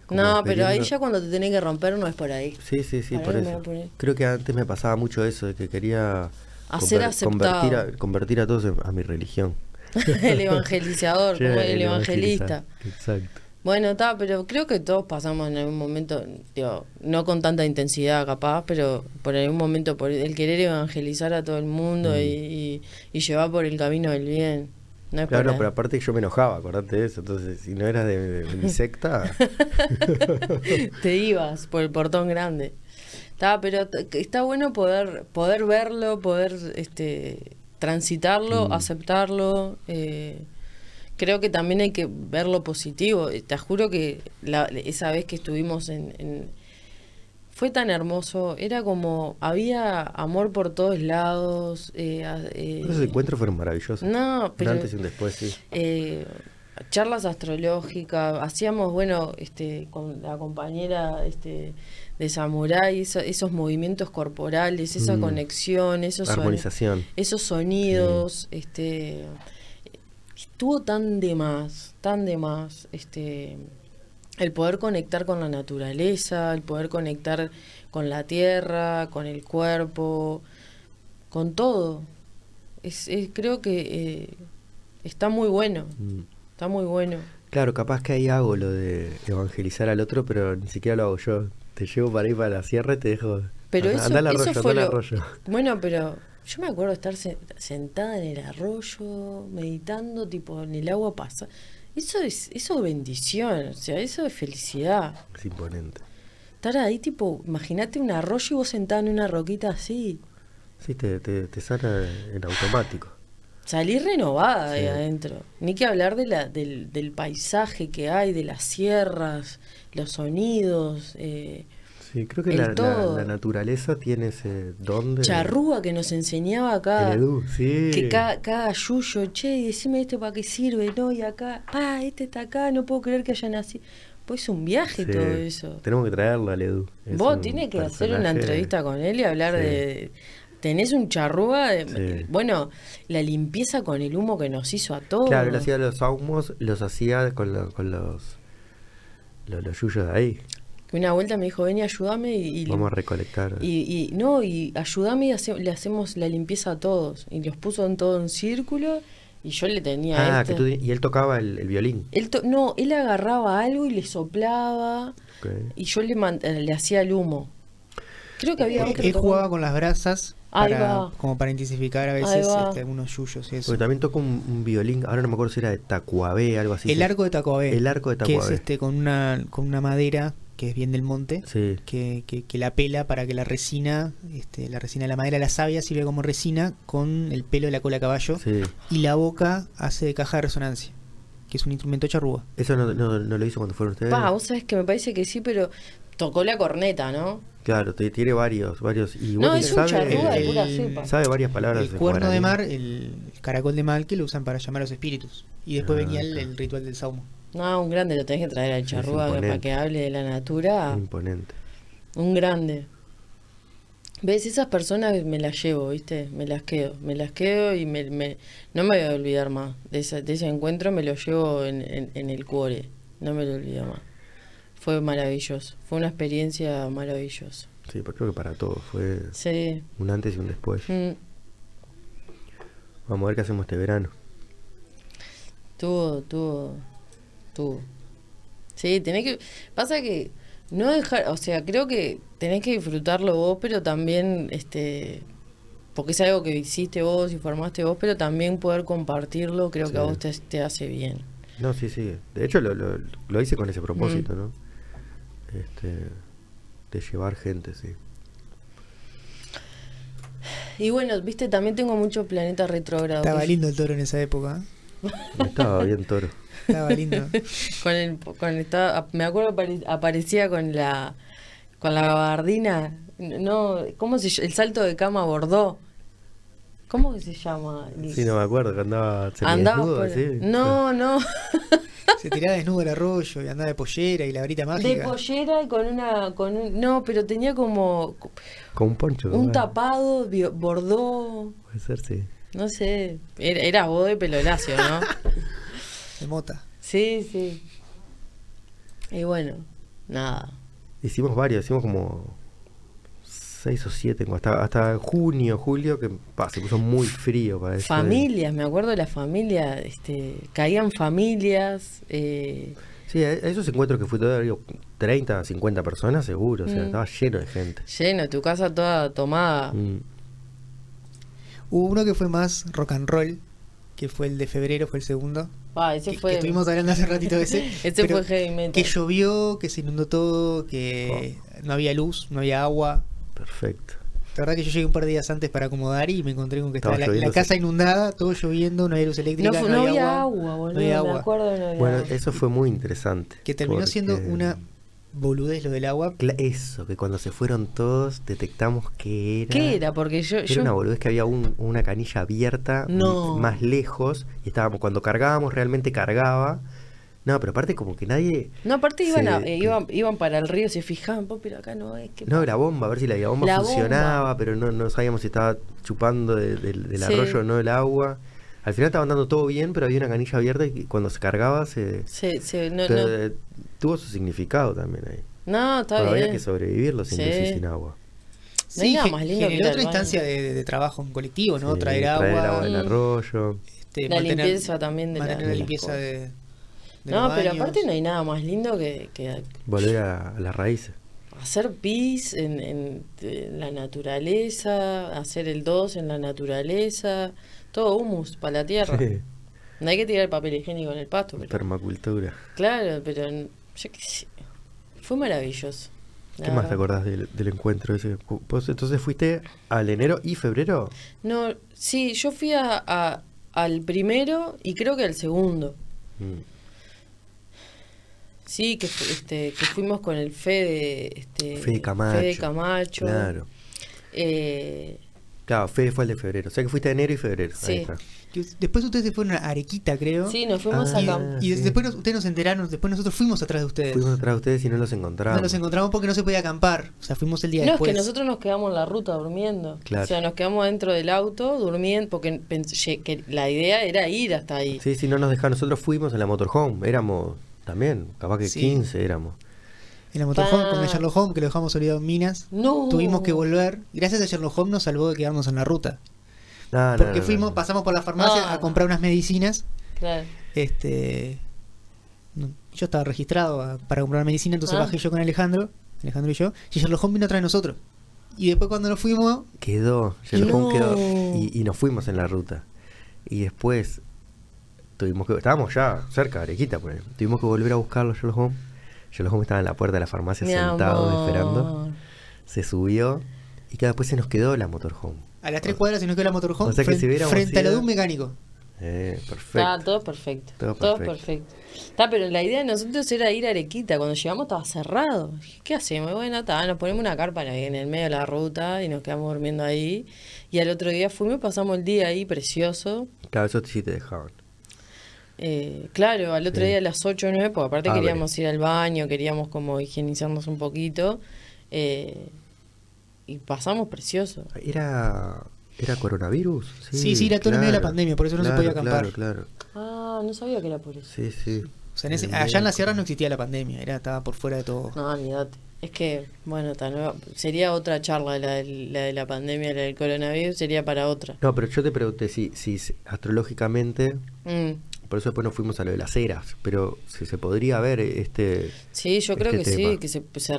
no, pero ahí ya cuando te tenés que romper no es por ahí. Sí, sí, sí, por eso. Creo que antes me pasaba mucho eso, de que quería A ser aceptado. convertir, a, convertir a todos a mi religión. el evangelizador, como el, el evangelista. Exacto. Bueno, está, pero creo que todos pasamos en algún momento, digo, no con tanta intensidad capaz, pero por algún momento por el querer evangelizar a todo el mundo Mm. y, y- y llevar por el camino del bien. No es Claro, no, pero aparte yo me enojaba, acordate de eso. Entonces, si no eras de, de mi secta, te ibas por el portón grande. Está, pero está bueno poder poder verlo, poder este transitarlo, Mm. aceptarlo. eh, creo que también hay que ver lo positivo. Eh, Te juro que la- esa vez que estuvimos en, en- fue tan hermoso. Era como había amor por todos lados. eh, eh, esos encuentros fueron maravillosos. no, Un pero antes y un después, sí. eh, charlas astrológicas, hacíamos, bueno, este, con la compañera este, de Samurai, esa- esos movimientos corporales, esa Mm. conexión, esos, son- esos sonidos, este, estuvo tan de más, tan de más, este, el poder conectar con la naturaleza, el poder conectar con la tierra, con el cuerpo, con todo. Es, es- creo que eh, está muy bueno, Mm. está muy bueno. Claro, capaz que ahí hago lo de evangelizar al otro, pero ni siquiera lo hago yo. Te llevo para ir para la sierra y te dejo. Pero Andá- eso, al eso arroyo, fue andá al lo- arroyo. Bueno, pero yo me acuerdo estar se- sentada en el arroyo, meditando, tipo en el agua pasa. Eso es, eso es bendición, o sea, eso es felicidad. Es imponente. Estar ahí, tipo, imagínate un arroyo y vos sentada en una roquita así. Sí, te, te, te sana en automático. Salir renovada Sí. adentro. Ni que hablar de la, del, del paisaje que hay, de las sierras, los sonidos. eh, Sí, creo que la, la- todo. la naturaleza tiene ese don de... Charrúa que nos enseñaba acá. Edu, sí. Que cada, cada yuyo, che, decime esto para qué sirve, no, y acá, pa, este está acá, no puedo creer que haya nacido. Pues es un viaje Sí. todo eso. Tenemos que traerlo al Edu. Es Vos tienes que hacer una entrevista con él y hablar Sí. de... Tenés un charrúa, de- Sí. bueno, la limpieza con el humo que nos hizo a todos. Claro, él hacía los ahumos, los hacía con, lo- con los, los, los yuyos de ahí. Una vuelta me dijo, ven y ayúdame y, y- Vamos a recolectar. y, y- no, y ayúdame y hace- le hacemos la limpieza a todos. Y los puso en todo en círculo y yo le tenía ah, este- que tú, y él tocaba el, el violín. Él to- no, él agarraba algo y le soplaba y yo le, eh, le hacía el humo. Creo que había Él, otro él tocando. jugaba con las brasas para, como para intensificar a veces este, algunos yuyos y eso. Porque también toca un, un violín, ahora no me acuerdo si era de Tacuabé, algo así. el Sí. arco de Tacoabé. El arco de Que es Tacuabé. este con una, con una madera que es bien del monte. Sí. Que, que, que la pela para que la resina, este, la resina de la madera, la savia sirve como resina con el pelo de la cola de caballo. Sí. Y la boca hace de caja de resonancia, que es un instrumento charrúa. Eso no, no, no lo hizo cuando fueron ustedes. Pa, vos sabés que me parece que sí, pero tocó la corneta, ¿no? Claro, te- tiene varios, varios. Y No, es un sabe, charrúa de el- pura el- cepa. sabe varias palabras. El cuerno de mar, el, el caracol de mal que lo usan para llamar a los espíritus. Y después Ah, venía el, ritual del saumo. No, un grande lo tenés que traer al charrúa para que hable de la natura. Imponente. Un grande. ¿Ves? Esas personas me las llevo, ¿viste? Me las quedo. Me las quedo y me, me- no me voy a olvidar más. De, esa- de ese encuentro me lo llevo en, en- en el cuore. No me lo olvido más. Fue maravilloso. Fue una experiencia maravillosa. Sí, pero creo que para todos fue Sí. un antes y un después. Mm. Vamos a ver qué hacemos este verano. Tuvo, tuvo, tuvo. Sí, tenés que... Pasa que no dejar, o sea, creo que tenés que disfrutarlo vos, pero también, este, porque es algo que hiciste vos y formaste vos, pero también poder compartirlo creo que a vos te, te hace bien. No, sí, sí. De hecho, lo, lo, lo hice con ese Mm. propósito, ¿no? Este, de llevar gente, sí. Y bueno, viste, también tengo muchos planetas retrógrados. Estaba lindo el toro en esa época. ¿eh? Estaba bien toro. Estaba lindo. Con el, con estaba- me acuerdo apare- aparecía con la con la gabardina, no, ¿cómo se el salto de cama bordó? ¿Cómo que se llama? Sí, no me acuerdo, que andaba Andaba semidesnudo, por- así. No, no, Se tiraba desnudo al arroyo y andaba de pollera y la varita de mágica. pollera y con una con un- no, pero tenía como Con un poncho. un ¿verdad? tapado, bordó, Puede ser, sí. no sé, era, era vos de pelo lacio, ¿no? De mota. Sí, sí. Y bueno, nada. Hicimos varios, hicimos como seis o siete, como hasta, hasta junio, julio, que pa, se puso muy frío para eso. Familias, me acuerdo de la familia, este, caían familias, eh, Sí, a a esos encuentros que fui todo, digo, 30, 50 personas seguro, o sea, Mm. estaba lleno de gente. lleno, tu casa toda tomada. Mm. Hubo uno que fue más rock and roll, que fue el de febrero, fue el segundo. Ah, ese que, fue. que estuvimos hablando hace ratito de ese. Ese fue heavy metal. Que llovió, que se inundó todo, que no había luz, no había agua. Perfecto. La verdad que yo llegué un par de días antes para acomodar y me encontré con que Estaba estaba la, la casa inundada, todo lloviendo, no había luz eléctrica, no, no, no había, agua, boludo. no había Me agua. acuerdo, no había Bueno, agua. eso fue muy interesante. Que terminó siendo porque- una boludez lo del agua. Eso, que cuando se fueron todos detectamos que era... ¿Qué era? Porque yo. Era yo una boludez que había un- una canilla abierta No. más lejos y estábamos, cuando cargábamos realmente cargaba. No, pero aparte como que nadie... no, aparte iban, a- eh, iban, iban para el río, se fijaban, "Po, pero acá no es que. No, la bomba, a ver si la bomba La funcionaba, bomba. pero no, no sabíamos si estaba chupando de- del- del Sí. arroyo o no el agua. Al final estaba andando todo bien, pero había una canilla abierta y cuando se cargaba se... Se, se- no, pero, no, tuvo su significado también ahí. no, está Pero bien. había que sobrevivir los Sí. y sin agua. No ge- más lindo generó otra instancia de, trabajo en colectivo, ¿no? Sí, traer agua, del Mm. arroyo. este, La mantener- limpieza también de la- mantener de la las limpieza cosas. de, de No, los pero baños. aparte no hay nada más lindo que, que Volver a, a las raíces. hacer pis en, en- en la naturaleza, hacer el 2 en la naturaleza, todo humus para la tierra. Sí, No hay que tirar el papel higiénico en el pasto, pero, permacultura. claro, pero yo qué sé, fue maravilloso. ¿Qué más te acordás del, del encuentro ese? ¿Vos entonces fuiste al enero y febrero? No, sí, yo fui a, a- al primero y creo que al segundo. Mm. Sí, que, este, que fuimos con el Fede, este, Fede Camacho. Fede Camacho. Claro. Eh, Claro, Fede fue el de febrero. O sea que fuiste de enero y febrero. Sí. Ahí está. Después ustedes se fueron a Arequita, creo. sí, nos fuimos Ah, a Y, Cam- y sí. después nos- ustedes nos enteraron, después nosotros fuimos atrás de ustedes. Fuimos atrás de ustedes y no los encontramos. No los encontramos porque no se podía acampar. O sea, fuimos el día No, es después. que nosotros nos quedamos en la ruta durmiendo. Claro. O sea, nos quedamos dentro del auto durmiendo porque pensé que la idea era ir hasta ahí. Sí, sí, no nos dejaron. Nosotros fuimos en la motorhome. Éramos también, capaz que Sí. 15 éramos. En la motorhome con el Sherlock Holmes, que lo dejamos olvidado en Minas. No. Tuvimos que volver. Gracias a Sherlock Holmes nos salvó de quedarnos en la ruta. No, Porque no, fuimos, no. pasamos por la farmacia Ah. a comprar unas medicinas. Claro. Este, yo estaba registrado a- para comprar medicina, entonces Ah. bajé yo con Alejandro, Alejandro y yo, y Sherlock Holmes vino atrás de nosotros. Y después cuando nos fuimos, Quedó, Sherlock No. Holmes quedó. Y, y nos fuimos en la ruta. Y después tuvimos que. Estábamos ya cerca de Arequita, por ahí. Tuvimos que volver a buscarlo, Sherlock Holmes. Sherlock Holmes estaba en la puerta de la farmacia Mi sentado amor. esperando. Se subió. Y que después se nos quedó la motorhome. a las tres cuadras se nos quedó la motorhome O sea que frente, si frente a lo de un mecánico. Eh, perfecto. Está todo perfecto. Todo Todo, perfecto. Está, pero la idea de nosotros era ir a Arequita. Cuando llegamos estaba cerrado. Dije, ¿Qué hacemos? Bueno, está, nos ponemos una carpa en el medio de la ruta y nos quedamos durmiendo ahí. Y al otro día fuimos, pasamos el día ahí, precioso. Claro, eso sí te dejaban. Eh, claro, al otro Sí. día a las 8 o 9, porque aparte Abre. queríamos ir al baño, queríamos como higienizarnos un poquito. eh, y pasamos precioso. ¿Era, era coronavirus? Sí, sí, era todo en medio de la pandemia, por eso no se podía acampar. Claro, claro. Ah, no sabía que era por eso. Sí, sí. O sea, en ese- allá en la sierra no existía la pandemia, era estaba por fuera de todo. No, olvídate. Es que, bueno, ta, no- sería otra charla la, la de la pandemia, la del coronavirus, sería para otra. No, pero yo te pregunté si, si astrológicamente, Mm. Por eso después nos fuimos a lo de las eras, pero si se podría ver este... Sí, yo creo este que tema. sí, que se, se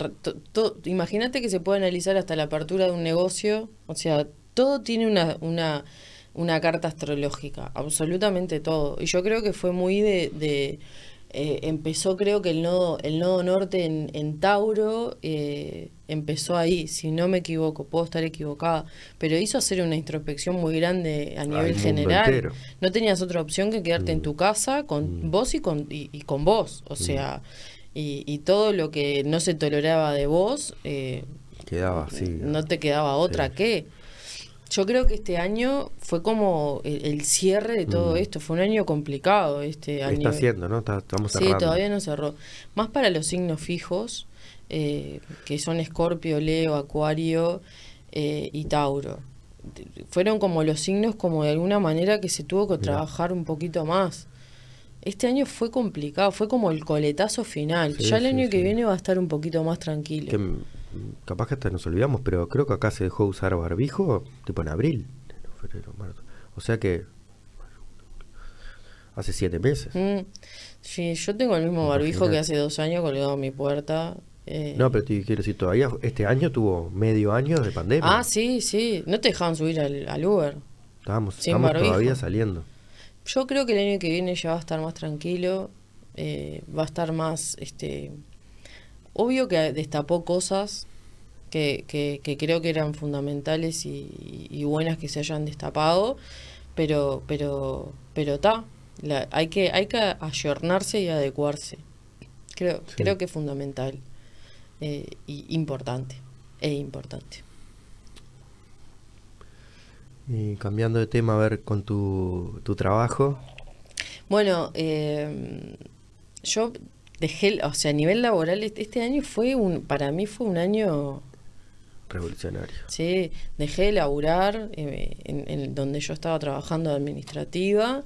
imagínate que se puede analizar hasta la apertura de un negocio, o sea, todo tiene una, una, una carta astrológica, absolutamente todo. Y yo creo que fue muy de, de, eh, empezó creo que el nodo, el nodo norte en, en Tauro eh, empezó ahí, si no me equivoco, puedo estar equivocada, pero hizo hacer una introspección muy grande a nivel general. entero. No tenías otra opción que quedarte en tu casa con Mm. vos y con, y, y con vos, o sea, y, y todo lo que no se toleraba de vos, eh, Quedaba así. no te quedaba otra Sí. que. Yo creo que este año fue como el, el cierre de todo Mm. esto. Fue un año complicado este año. Está haciendo, ¿no? Está- estamos Sí, cerrando. todavía no cerró. Más para los signos fijos, eh, que son Escorpio, Leo, Acuario eh, y Tauro. Fueron como los signos como de alguna manera que se tuvo que trabajar un poquito más. Este año fue complicado, fue como el coletazo final. Sí, ya el sí, año que sí. viene va a estar un poquito más tranquilo. Que, capaz que hasta nos olvidamos, pero creo que acá se dejó usar barbijo tipo en abril, enero, febrero, marzo. O sea que hace siete meses. Mm, sí, yo tengo el mismo barbijo que hace dos años colgado en mi puerta. eh, No, pero te quiero decir, todavía este año tuvo medio año de pandemia. Ah, sí, sí. No te dejaban subir al, al Uber. Estábamos, sin estamos todavía saliendo. Yo creo que el año que viene ya va a estar más tranquilo, eh, va a estar más, este, obvio que destapó cosas que, que, que creo que eran fundamentales y, y buenas que se hayan destapado, pero, pero, pero está, hay que, hay que ayornarse y adecuarse. Creo, Sí. creo que es fundamental eh, y importante, e importante. Y cambiando de tema, a ver con tu, tu trabajo. Bueno, eh, yo dejé, o sea, a nivel laboral, este este año fue un, para mí fue un año, Revolucionario. sí, dejé de laburar eh, en, en donde yo estaba trabajando de administrativa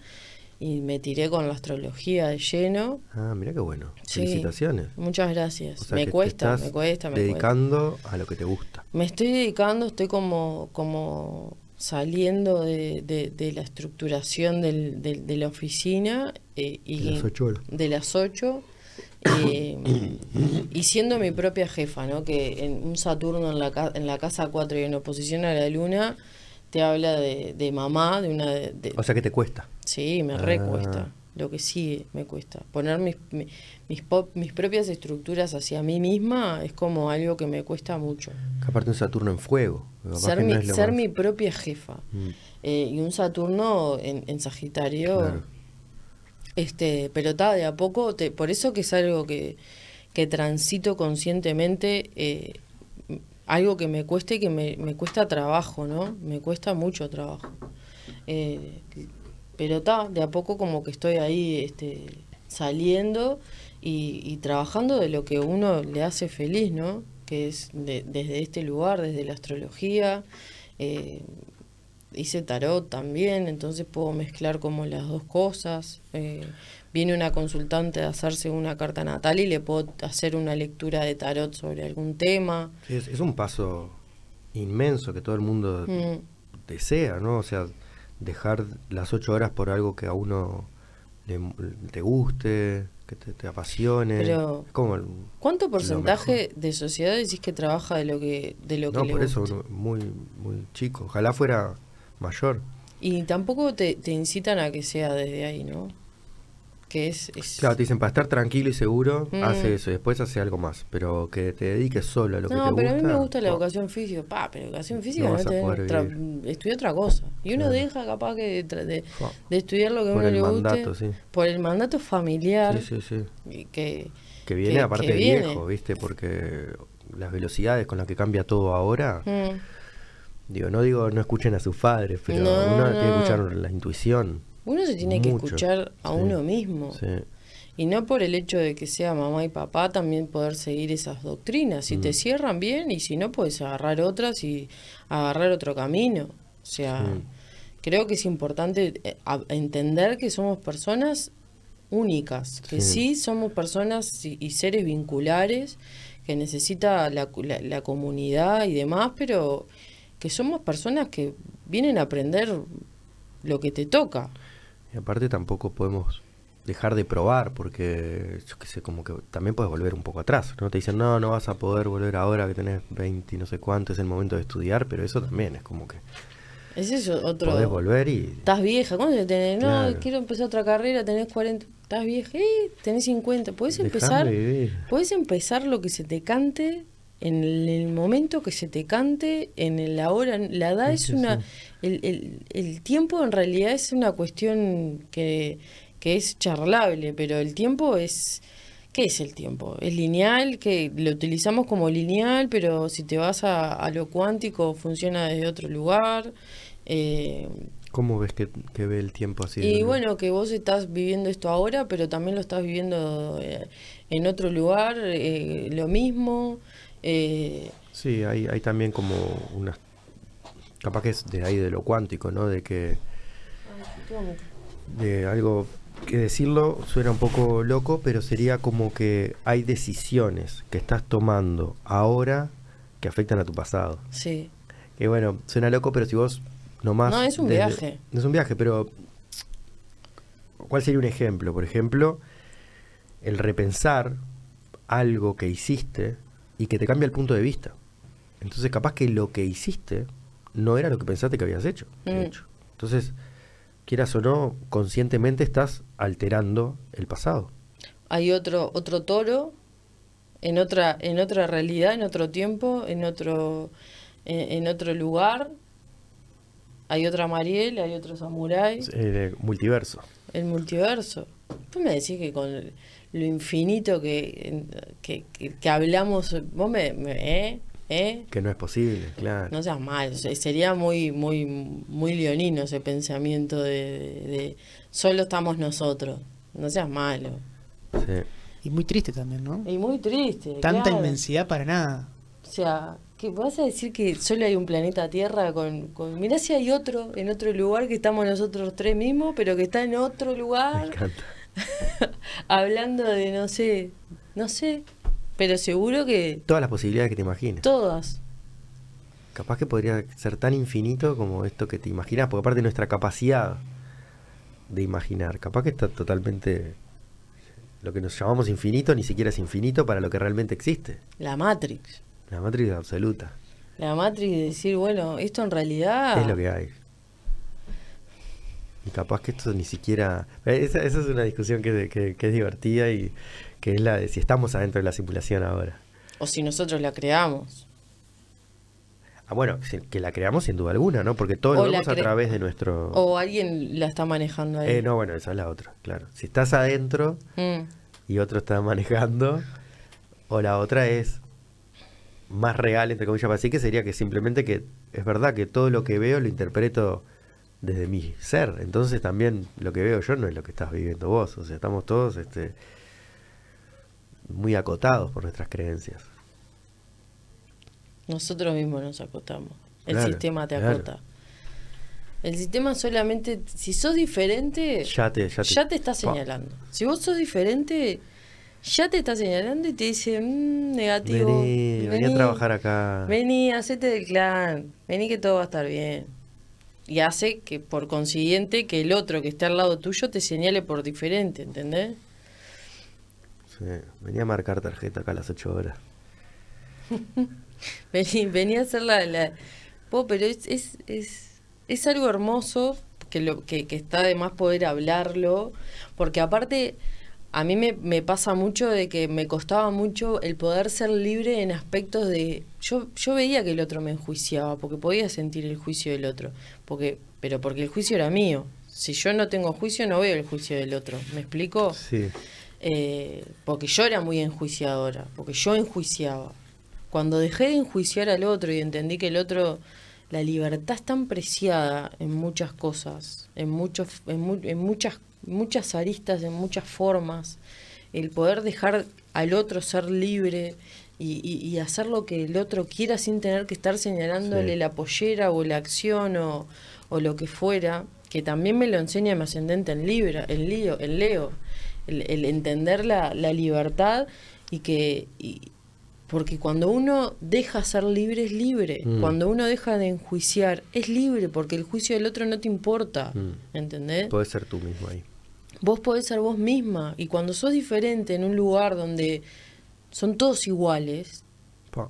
y me tiré con la astrología de lleno. Ah, mira qué bueno. Sí. Felicitaciones. Muchas gracias. O sea que me cuesta, estás me cuesta, me cuesta. dedicando a lo que te gusta. Me estoy dedicando, estoy como, como saliendo de, de- de la estructuración del- de la oficina eh, y De las ocho horas. de las 8 y siendo mi propia jefa, ¿no? Que en un Saturno en la, en la casa 4 y en oposición a la luna te habla de, de mamá, de una... de- O sea que te cuesta. sí, me Ah. recuesta. Lo que sigue me cuesta. Poner mis, mi- mis, pop- mis propias estructuras hacia mí misma es como algo que me cuesta mucho. Que aparte un Saturno en fuego. Ser, no mi, ser mi propia jefa. Mm, Eh, y un Saturno en, en Sagitario claro. Este, pero está de a poco, te, por eso que es algo que, que transito conscientemente, eh, algo que me cuesta y que me, me, cuesta trabajo, ¿no? Me cuesta mucho trabajo. Eh, pero está, de a poco como que estoy ahí este, saliendo y, y, trabajando de lo que uno le hace feliz, ¿no? Que es de, desde este lugar, desde la astrología. Eh, hice tarot también, entonces puedo mezclar como las dos cosas. Eh, viene una consultante a hacerse una carta natal y le puedo hacer una lectura de tarot sobre algún tema. Sí, es, es, un paso inmenso que todo el mundo mm. desea, ¿no? O sea, dejar las ocho horas por algo que a uno le, te guste, que te, te apasione. Pero, como ¿cuánto porcentaje de sociedad decís que trabaja de lo que, de lo no, que le por gusta? eso, muy, muy chico. Ojalá fuera mayor. Y tampoco te, te, incitan a que sea desde ahí, ¿no? Que es, es... Claro, te dicen, para estar tranquilo y seguro, mm. hace eso y después hace algo más. Pero que te dediques solo a lo no, que te gusta. No, pero a mí me gusta la educación física. Pa, pero educación física no, no estudiar otra cosa. Y uno claro. deja capaz que de, de, de, estudiar lo que a uno le mandato, guste. Sí. Por el mandato familiar. Sí, sí, sí. Y que, que viene que, aparte que viejo, viene. ¿viste? Porque las velocidades con las que cambia todo ahora... Mm. Digo, no digo no escuchen a sus padres, pero No, uno no. tiene que escuchar la intuición. Uno se tiene que escuchar a Sí. uno mismo. Sí. Y no por el hecho de que sea mamá y papá también poder seguir esas doctrinas. Si Mm. te cierran bien y si no, puedes agarrar otras y agarrar otro camino. O sea, Sí. creo que es importante eh, entender que somos personas únicas, que Sí. somos personas y, seres vinculares, que necesita la, la- la comunidad y demás, pero que somos personas que vienen a aprender lo que te toca. Y aparte tampoco podemos dejar de probar, porque yo qué sé, como que también puedes volver un poco atrás, ¿no? Te dicen, no, no vas a poder volver ahora que tenés 20 y no sé cuánto, es el momento de estudiar, pero eso también es como que Ese es otro... podés volver y... Estás vieja, ¿cuándo tenés? No, Claro. quiero empezar otra carrera, tenés 40, estás vieja, eh, tenés 50. Puedes Dejame empezar, vivir. puedes empezar lo que se te cante en el, momento que se te cante, en el ahora. La edad Sí, es una, sí. el, el, el tiempo en realidad es una cuestión que, que es charlable, pero el tiempo es, ¿qué es el tiempo? Es lineal, que lo utilizamos como lineal, pero si te vas a, a lo cuántico funciona desde otro lugar. Eh, ¿Cómo ves que, que ve el tiempo así? y bueno, que vos estás viviendo esto ahora, pero también lo estás viviendo eh, en otro lugar, eh, lo mismo. Eh, Sí, hay, hay también como unas... Capaz que es de ahí de lo cuántico, ¿no? De que... de algo que decirlo suena un poco loco, pero sería como que hay decisiones que estás tomando ahora que afectan a tu pasado. sí, Que bueno, suena loco, pero si vos nomás... No, es un desde- viaje. Es un viaje, pero... ¿Cuál sería un ejemplo? Por ejemplo, el repensar algo que hiciste y que te cambia el punto de vista. Entonces, capaz que lo que hiciste no era lo que pensaste que habías hecho. de Mm. hecho. Entonces, quieras o no, conscientemente estás alterando el pasado. hay otro otro toro en otra en otra realidad, en otro tiempo, en otro en, en otro lugar. Hay otra Mariel, hay otro samurái. Eh, multiverso. el multiverso. Vos me decís que con lo infinito que, que, que, que hablamos, vos me, me- ¿eh? ¿eh? Que no es posible, claro. No seas mal, sería muy, muy, muy leonino ese pensamiento de, de- de solo estamos nosotros. No seas malo. Sí. Y muy triste también, ¿no? Y muy triste. Tanta claro. inmensidad para nada. O sea, que vas a decir que solo hay un planeta Tierra con, con... Mirá si hay otro en otro lugar que estamos nosotros tres mismos, pero que está en otro Me lugar. encanta. hablando de no sé, no sé, pero seguro que Todas las posibilidades que te imagines. todas. Capaz que podría ser tan infinito como esto que te imaginas, porque aparte nuestra capacidad de imaginar, capaz que está totalmente... Lo que nos llamamos infinito ni siquiera es infinito para lo que realmente existe. La Matrix. La matriz absoluta. La Matrix de decir, bueno, esto en realidad... Es lo que hay. Y capaz que esto ni siquiera... eh, Esa, esa es una discusión que, que- que es divertida y que es la de si estamos adentro de la simulación ahora. O si nosotros la creamos. Ah, bueno, que la creamos sin duda alguna, ¿no? Porque todo O lo vemos a través de nuestro... O alguien la está manejando ahí. Eh, no, bueno, esa es la otra, claro. Si estás adentro Mm. y otro está manejando, o la otra es más real, entre comillas, así que sería que simplemente que es verdad que todo lo que veo lo interpreto desde mi ser. Entonces también lo que veo yo no es lo que estás viviendo vos. O sea, estamos todos este, muy acotados por nuestras creencias. Nosotros mismos nos acotamos. El Claro, sistema te claro. acota. El sistema solamente, si sos diferente, Ya te, ya te, ya te está Pa. señalando. Si vos sos diferente, ya te está señalando y te dice, "Mm, negativo. Vení, vení a trabajar acá. Vení, hacete del clan. Vení que todo va a estar bien. Y hace que, por consiguiente, que el otro que esté al lado tuyo te señale por diferente, ¿entendés? Sí, venía a marcar tarjeta acá a las 8 horas. Vení, vení a hacer la... la... Pero es, es, es, es algo hermoso que, lo, que, que está de más poder hablarlo, porque aparte a mí me, me pasa mucho de que me costaba mucho el poder ser libre en aspectos de... Yo, yo veía que el otro me enjuiciaba, porque podía sentir el juicio del otro, porque pero porque el juicio era mío. Si yo no tengo juicio, no veo el juicio del otro. ¿Me explico? Sí, Eh, porque yo era muy enjuiciadora, porque yo enjuiciaba. Cuando dejé de enjuiciar al otro y entendí que el otro, la libertad es tan preciada en muchas cosas, en muchos, en, mu- en muchas, muchas aristas, en muchas formas, el poder dejar al otro ser libre y, y- y hacer lo que el otro quiera sin tener que estar señalándole Sí. la pollera o la acción o, o lo que fuera, que también me lo enseña mi ascendente en Libra, en Leo, en Leo el, el entender la, la libertad y que y- porque cuando uno deja ser libre es libre Mm. cuando uno deja de enjuiciar es libre porque el juicio del otro no te importa Mm. ¿entendés? puedes ser tú mismo ahí. vos podés ser vos misma y cuando sos diferente en un lugar donde son todos iguales Pa.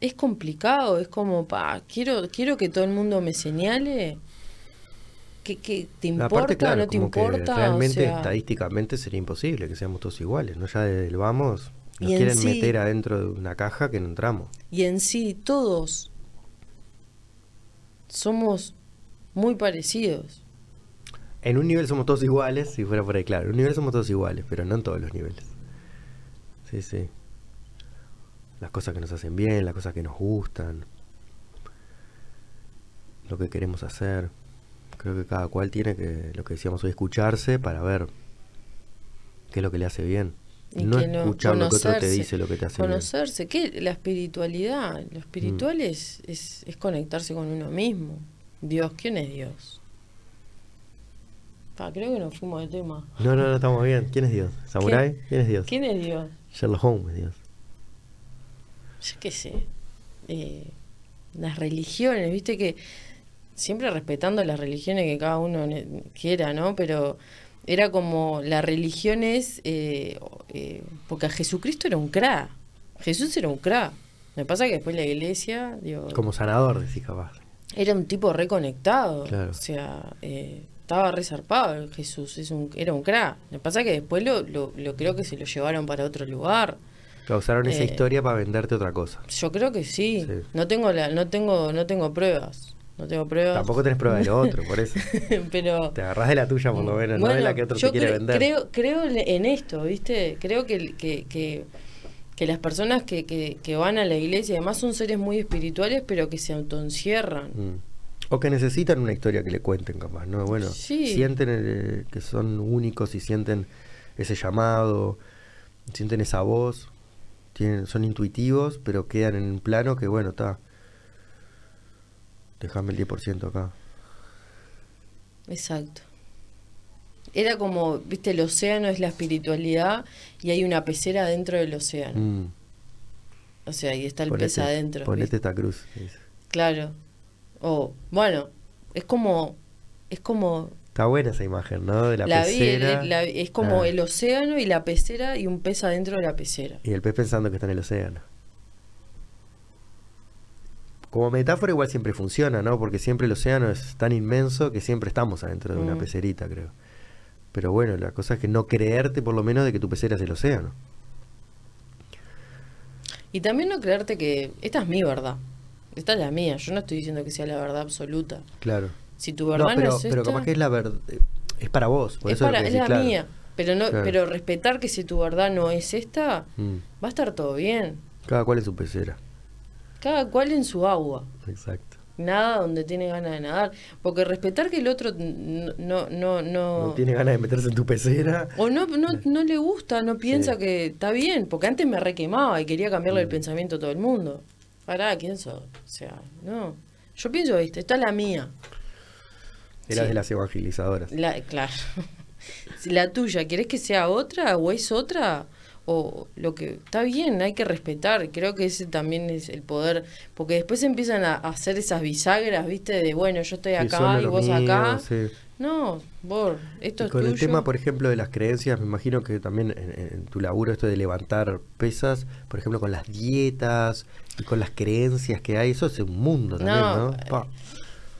es complicado es como pa quiero quiero que todo el mundo me señale que, que te importa claro, no te importa O realmente sea, estadísticamente sería imposible que seamos todos iguales, ¿no? Ya desde el vamos nos Y quieren sí- meter adentro de una caja que no entramos. Y en sí, todos somos muy parecidos. En un nivel somos todos iguales, si fuera por ahí, claro. En un nivel somos todos iguales, pero no en todos los niveles. Sí, sí. Las cosas que nos hacen bien, las cosas que nos gustan, lo que queremos hacer. Creo que cada cual tiene que, lo que decíamos hoy, escucharse para ver qué es lo que le hace bien. Y no escuchar lo que otro te dice, lo que te hace bien. Conocerse, ¿qué? La espiritualidad. Lo espiritual Mm. es, es, es conectarse con uno mismo. Dios, ¿quién es Dios? Creo que nos fuimos de tema. No, no, no, estamos bien. ¿Quién es Dios? ¿Samurai? ¿Quién es Dios? ¿Quién es Dios? Sherlock Holmes es Dios. Yo qué sé. Eh, las religiones, viste que siempre respetando las religiones que cada uno quiera, ¿no? Pero era como la religión es. eh, eh, porque a Jesucristo era un cra. Jesús era un cra. Me pasa que después la iglesia, digo, Como sanador, decís capaz. era un tipo reconectado. Claro. O sea, eh, estaba resarpado Jesús. Es un, era un cra. Me pasa que después lo, lo, lo creo que se lo llevaron para otro lugar. Causaron esa Eh, historia para venderte otra cosa. Yo creo que sí. Sí. No tengo la, no tengo, no tengo pruebas. No tengo pruebas. Tampoco tenés prueba de lo otro, por eso. Pero Te agarrás de la tuya por lo menos, no de la que otro yo te quiere cre- vender. Creo, creo en esto, ¿viste? Creo que, que, que, que las personas que, que, que van a la iglesia, además son seres muy espirituales, pero que se autoencierran. Mm. O que necesitan una historia que le cuenten, capaz, ¿no? Bueno, Sí. sienten el- que son únicos y sienten ese llamado, sienten esa voz, tienen, son intuitivos, pero quedan en un plano que, bueno, está. Déjame el 10% acá. Exacto. Era como, viste, el océano es la espiritualidad y hay una pecera dentro del océano. Mm. O sea, ahí está el Ponete- pez adentro. Ponete ¿viste? esta cruz. Claro. O, bueno, es como, es como Está buena esa imagen, ¿no? De la, la vi- pecera. la- es como Ah. el océano y la pecera y un pez adentro de la pecera. Y el pez pensando que está en el océano. Como metáfora igual siempre funciona, ¿no? Porque siempre el océano es tan inmenso que siempre estamos adentro de una Mm. pecerita, creo. Pero bueno, la cosa es que no creerte por lo menos de que tu pecera es el océano. Y también no creerte que esta es mi verdad. Esta es la mía. Yo no estoy diciendo que sea la verdad absoluta. Claro. Si tu verdad no, pero, es pero esta, capaz que es la verdad. Es para vos. Por es, eso para- es la claro. mía. Pero no, Claro. pero respetar que si tu verdad no es esta, Mm. va a estar todo bien. Cada cual en su pecera. Cada cual en su agua. Exacto. Nada donde tiene ganas de nadar. Porque respetar que el otro no, no, no, No tiene ganas de meterse en tu pecera. O no, no, no le gusta, no piensa Sí. que está bien, porque antes me requemaba y quería cambiarle Mm. el pensamiento a todo el mundo. Pará, ¿quién sos? O sea, no. Yo pienso, viste, esta es la mía. Eras Sí. de las evangelizadoras. La, claro. Si la tuya, ¿querés que sea otra o es otra? O lo que está bien, hay que respetar. Creo que ese también es el poder. Porque después empiezan a, hacer esas bisagras, ¿viste? De bueno, yo estoy acá y vos mío, acá. sí. No, vos, esto Y es con tuyo. el tema, por ejemplo, de las creencias, me imagino que también en, en tu laburo esto de levantar pesas, por ejemplo, con las dietas y con las creencias que hay, eso es un mundo también, No, ¿no? Pa.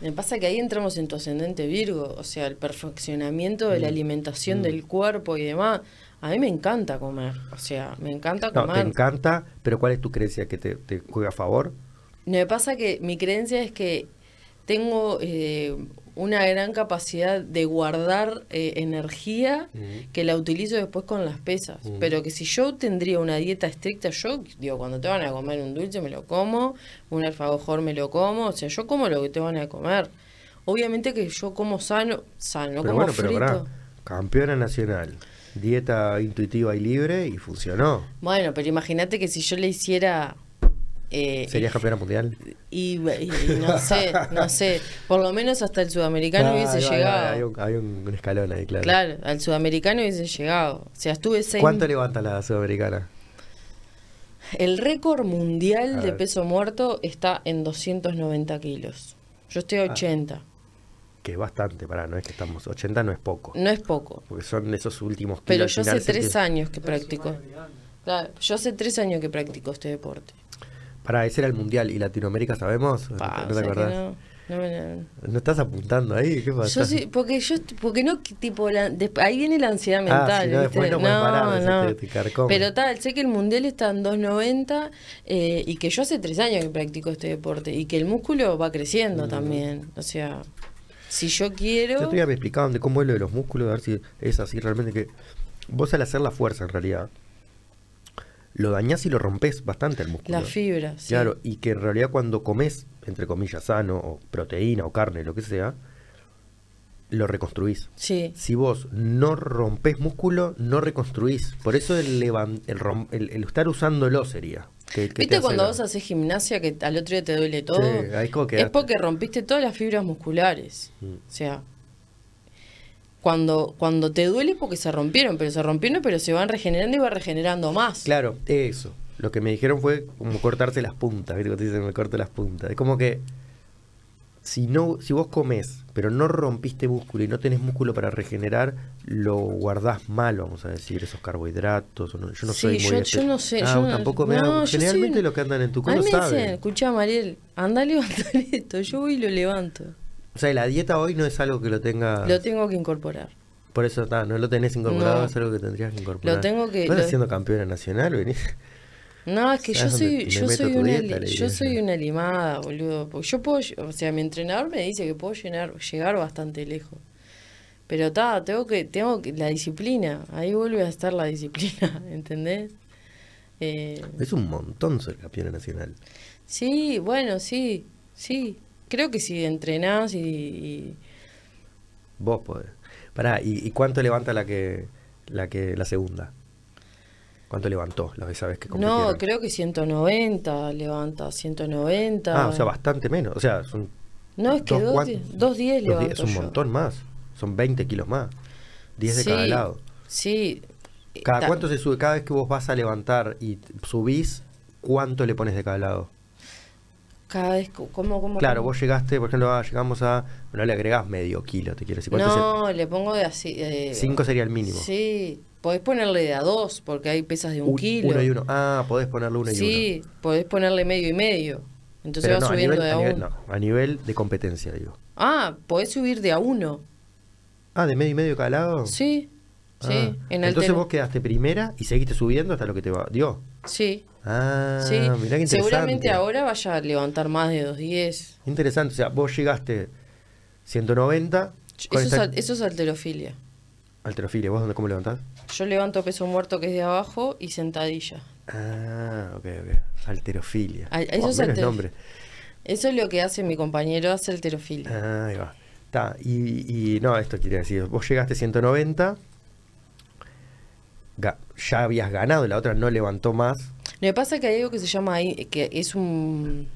Me pasa que ahí entramos en tu ascendente Virgo, o sea, el perfeccionamiento de la alimentación del cuerpo y demás. A mí me encanta comer, o sea, me encanta No, te comer. encanta, pero ¿cuál es tu creencia que te, te juega a favor? Me pasa que mi creencia es que tengo eh, una gran capacidad de guardar eh, energía que la utilizo después con las pesas. Pero que si yo tendría una dieta estricta, yo, digo, cuando te van a comer un dulce me lo como, un alfajor me lo como, o sea, yo como lo que te van a comer. Obviamente que yo como sano, sano, pero como bueno, pero pará, campeona nacional, dieta intuitiva y libre y funcionó. Bueno, pero imagínate que si yo le hiciera... eh, ¿Serías campeona mundial? Y, y no sé, no sé, por lo menos hasta el sudamericano Ah, hubiese va, llegado. Hay, un, hay un- escalón ahí, claro. Claro, al sudamericano hubiese llegado. O sea, estuve seis... ¿Cuánto levanta la sudamericana? El récord mundial de peso muerto está en 290 kilos. Yo estoy Ah. a 80. Que es bastante, pará, no es que estamos, 80 no es poco. No es poco. Porque son esos últimos kilos. Pero yo hace tres años que practico. Claro, yo hace tres años que practico este deporte. Pará, ese era el mundial. ¿Y Latinoamérica sabemos? ¿No Pa, te- ¿No que acordás? no, no me- ¿No estás apuntando ahí? ¿Qué pasa? Yo sí, porque yo, porque no, que tipo, la- de- ahí viene la ansiedad Ah, mental. si no, no puedes parar, se te- te carcome. Pero tal, sé que el mundial está en 2.90 eh, y que yo hace tres años que practico este deporte y que el músculo va creciendo también. O sea, si yo quiero. Yo todavía me explicaban de cómo es lo de los músculos, a ver si es así realmente que vos al hacer la fuerza en realidad lo dañás y lo rompes bastante el músculo. La fibra, sí. Claro, y que en realidad cuando comes, entre comillas, sano, o proteína, o carne, lo que sea, lo reconstruís. Sí. Si vos no rompes músculo, no reconstruís. Por eso el, el, el- el estar usándolo sería. Que- que te ¿Viste cuando vos haces gimnasia que al otro día te duele todo? Sí, ahí como es porque rompiste todas las fibras musculares. Mm. O sea, cuando, cuando te duele es porque se rompieron, pero se rompieron, pero se van regenerando y va regenerando más. Claro, eso. Lo que me dijeron fue como cortarse las puntas, ¿viste? Cuando dicen me corto las puntas. Es como que si no, si vos comes, pero no rompiste músculo y no tenés músculo para regenerar, lo guardás mal, vamos a decir, esos carbohidratos. o no- yo no Sí, soy muy yo- espe- yo no sé, Ah, yo no- tampoco me no, soy Generalmente una- lo que andan en tu culo saben. escuchá Mariel, anda a levantar esto, yo voy y lo levanto. O sea, la dieta hoy no es algo que lo tenga. Lo tengo que incorporar. Por eso está, no lo tenés incorporado, No. es algo que tendrías que incorporar. Lo tengo que- Estás lo- siendo campeona nacional, venís. No, es que yo ¿Sabes dónde soy, yo soy una, dieta? Li- yo soy una limada, boludo. Porque yo puedo, o sea, mi entrenador me dice que puedo llenar, llegar bastante lejos. Pero ta, tengo que, tengo que, la disciplina, ahí vuelve a estar la disciplina, ¿entendés? Eh, Es un montón ser campeona nacional. sí, bueno, sí, sí. Creo que si entrenás y, y- Vos podés. Pará, ¿y, y cuánto levanta la que la que la segunda? ¿Cuánto levantó la vez que compitieron? No, creo que 190 levanta, 190. Ah, o sea, bastante menos. O sea, son No, es que dos dos, cuan- di- dos días dos levanto Es un yo. montón más. Son 20 kilos más. 10 de Sí, cada lado. Sí. ¿Cada Ta- cuánto se sube? Cada vez que vos vas a levantar y subís, ¿cuánto le pones de cada lado? Cada vez, ¿cómo, cómo? Claro, cómo? vos llegaste, por ejemplo, ah, llegamos a. No le agregás medio kilo, te quiero decir. ¿Cuánto No, le pongo de así. de- 5 sería el mínimo. Sí, podés ponerle de a dos, porque hay pesas de un, Un- kilo. Uno y uno. Ah, podés ponerle uno y uno. sí, podés ponerle medio y medio. Entonces Pero va no, subiendo nivel, de a nivel- uno. no, a nivel de competencia, digo. Ah, podés subir de a uno. Ah, de medio y medio cada lado. Sí, Ah, Sí, en Entonces vos quedaste primera y seguiste subiendo hasta lo que te va- dio. Sí, Ah, sí. mirá qué interesante. Seguramente ahora vaya a levantar más de 210. Interesante, o sea, vos llegaste 190 con Eso, es, esta al- eso es alterofilia. alterofilia. ¿Vos dónde, cómo levantás? Yo levanto peso muerto que es de abajo y sentadilla. Ah, ok, ok. Alterofilia. Eso es. Eso es lo que hace mi compañero, hace alterofilia. Ah, ahí va. Está, y, y no, esto quiere decir, vos llegaste 190, ga- ya habías ganado, la otra no levantó más. Lo que pasa es que hay algo que se llama ahí, que es un,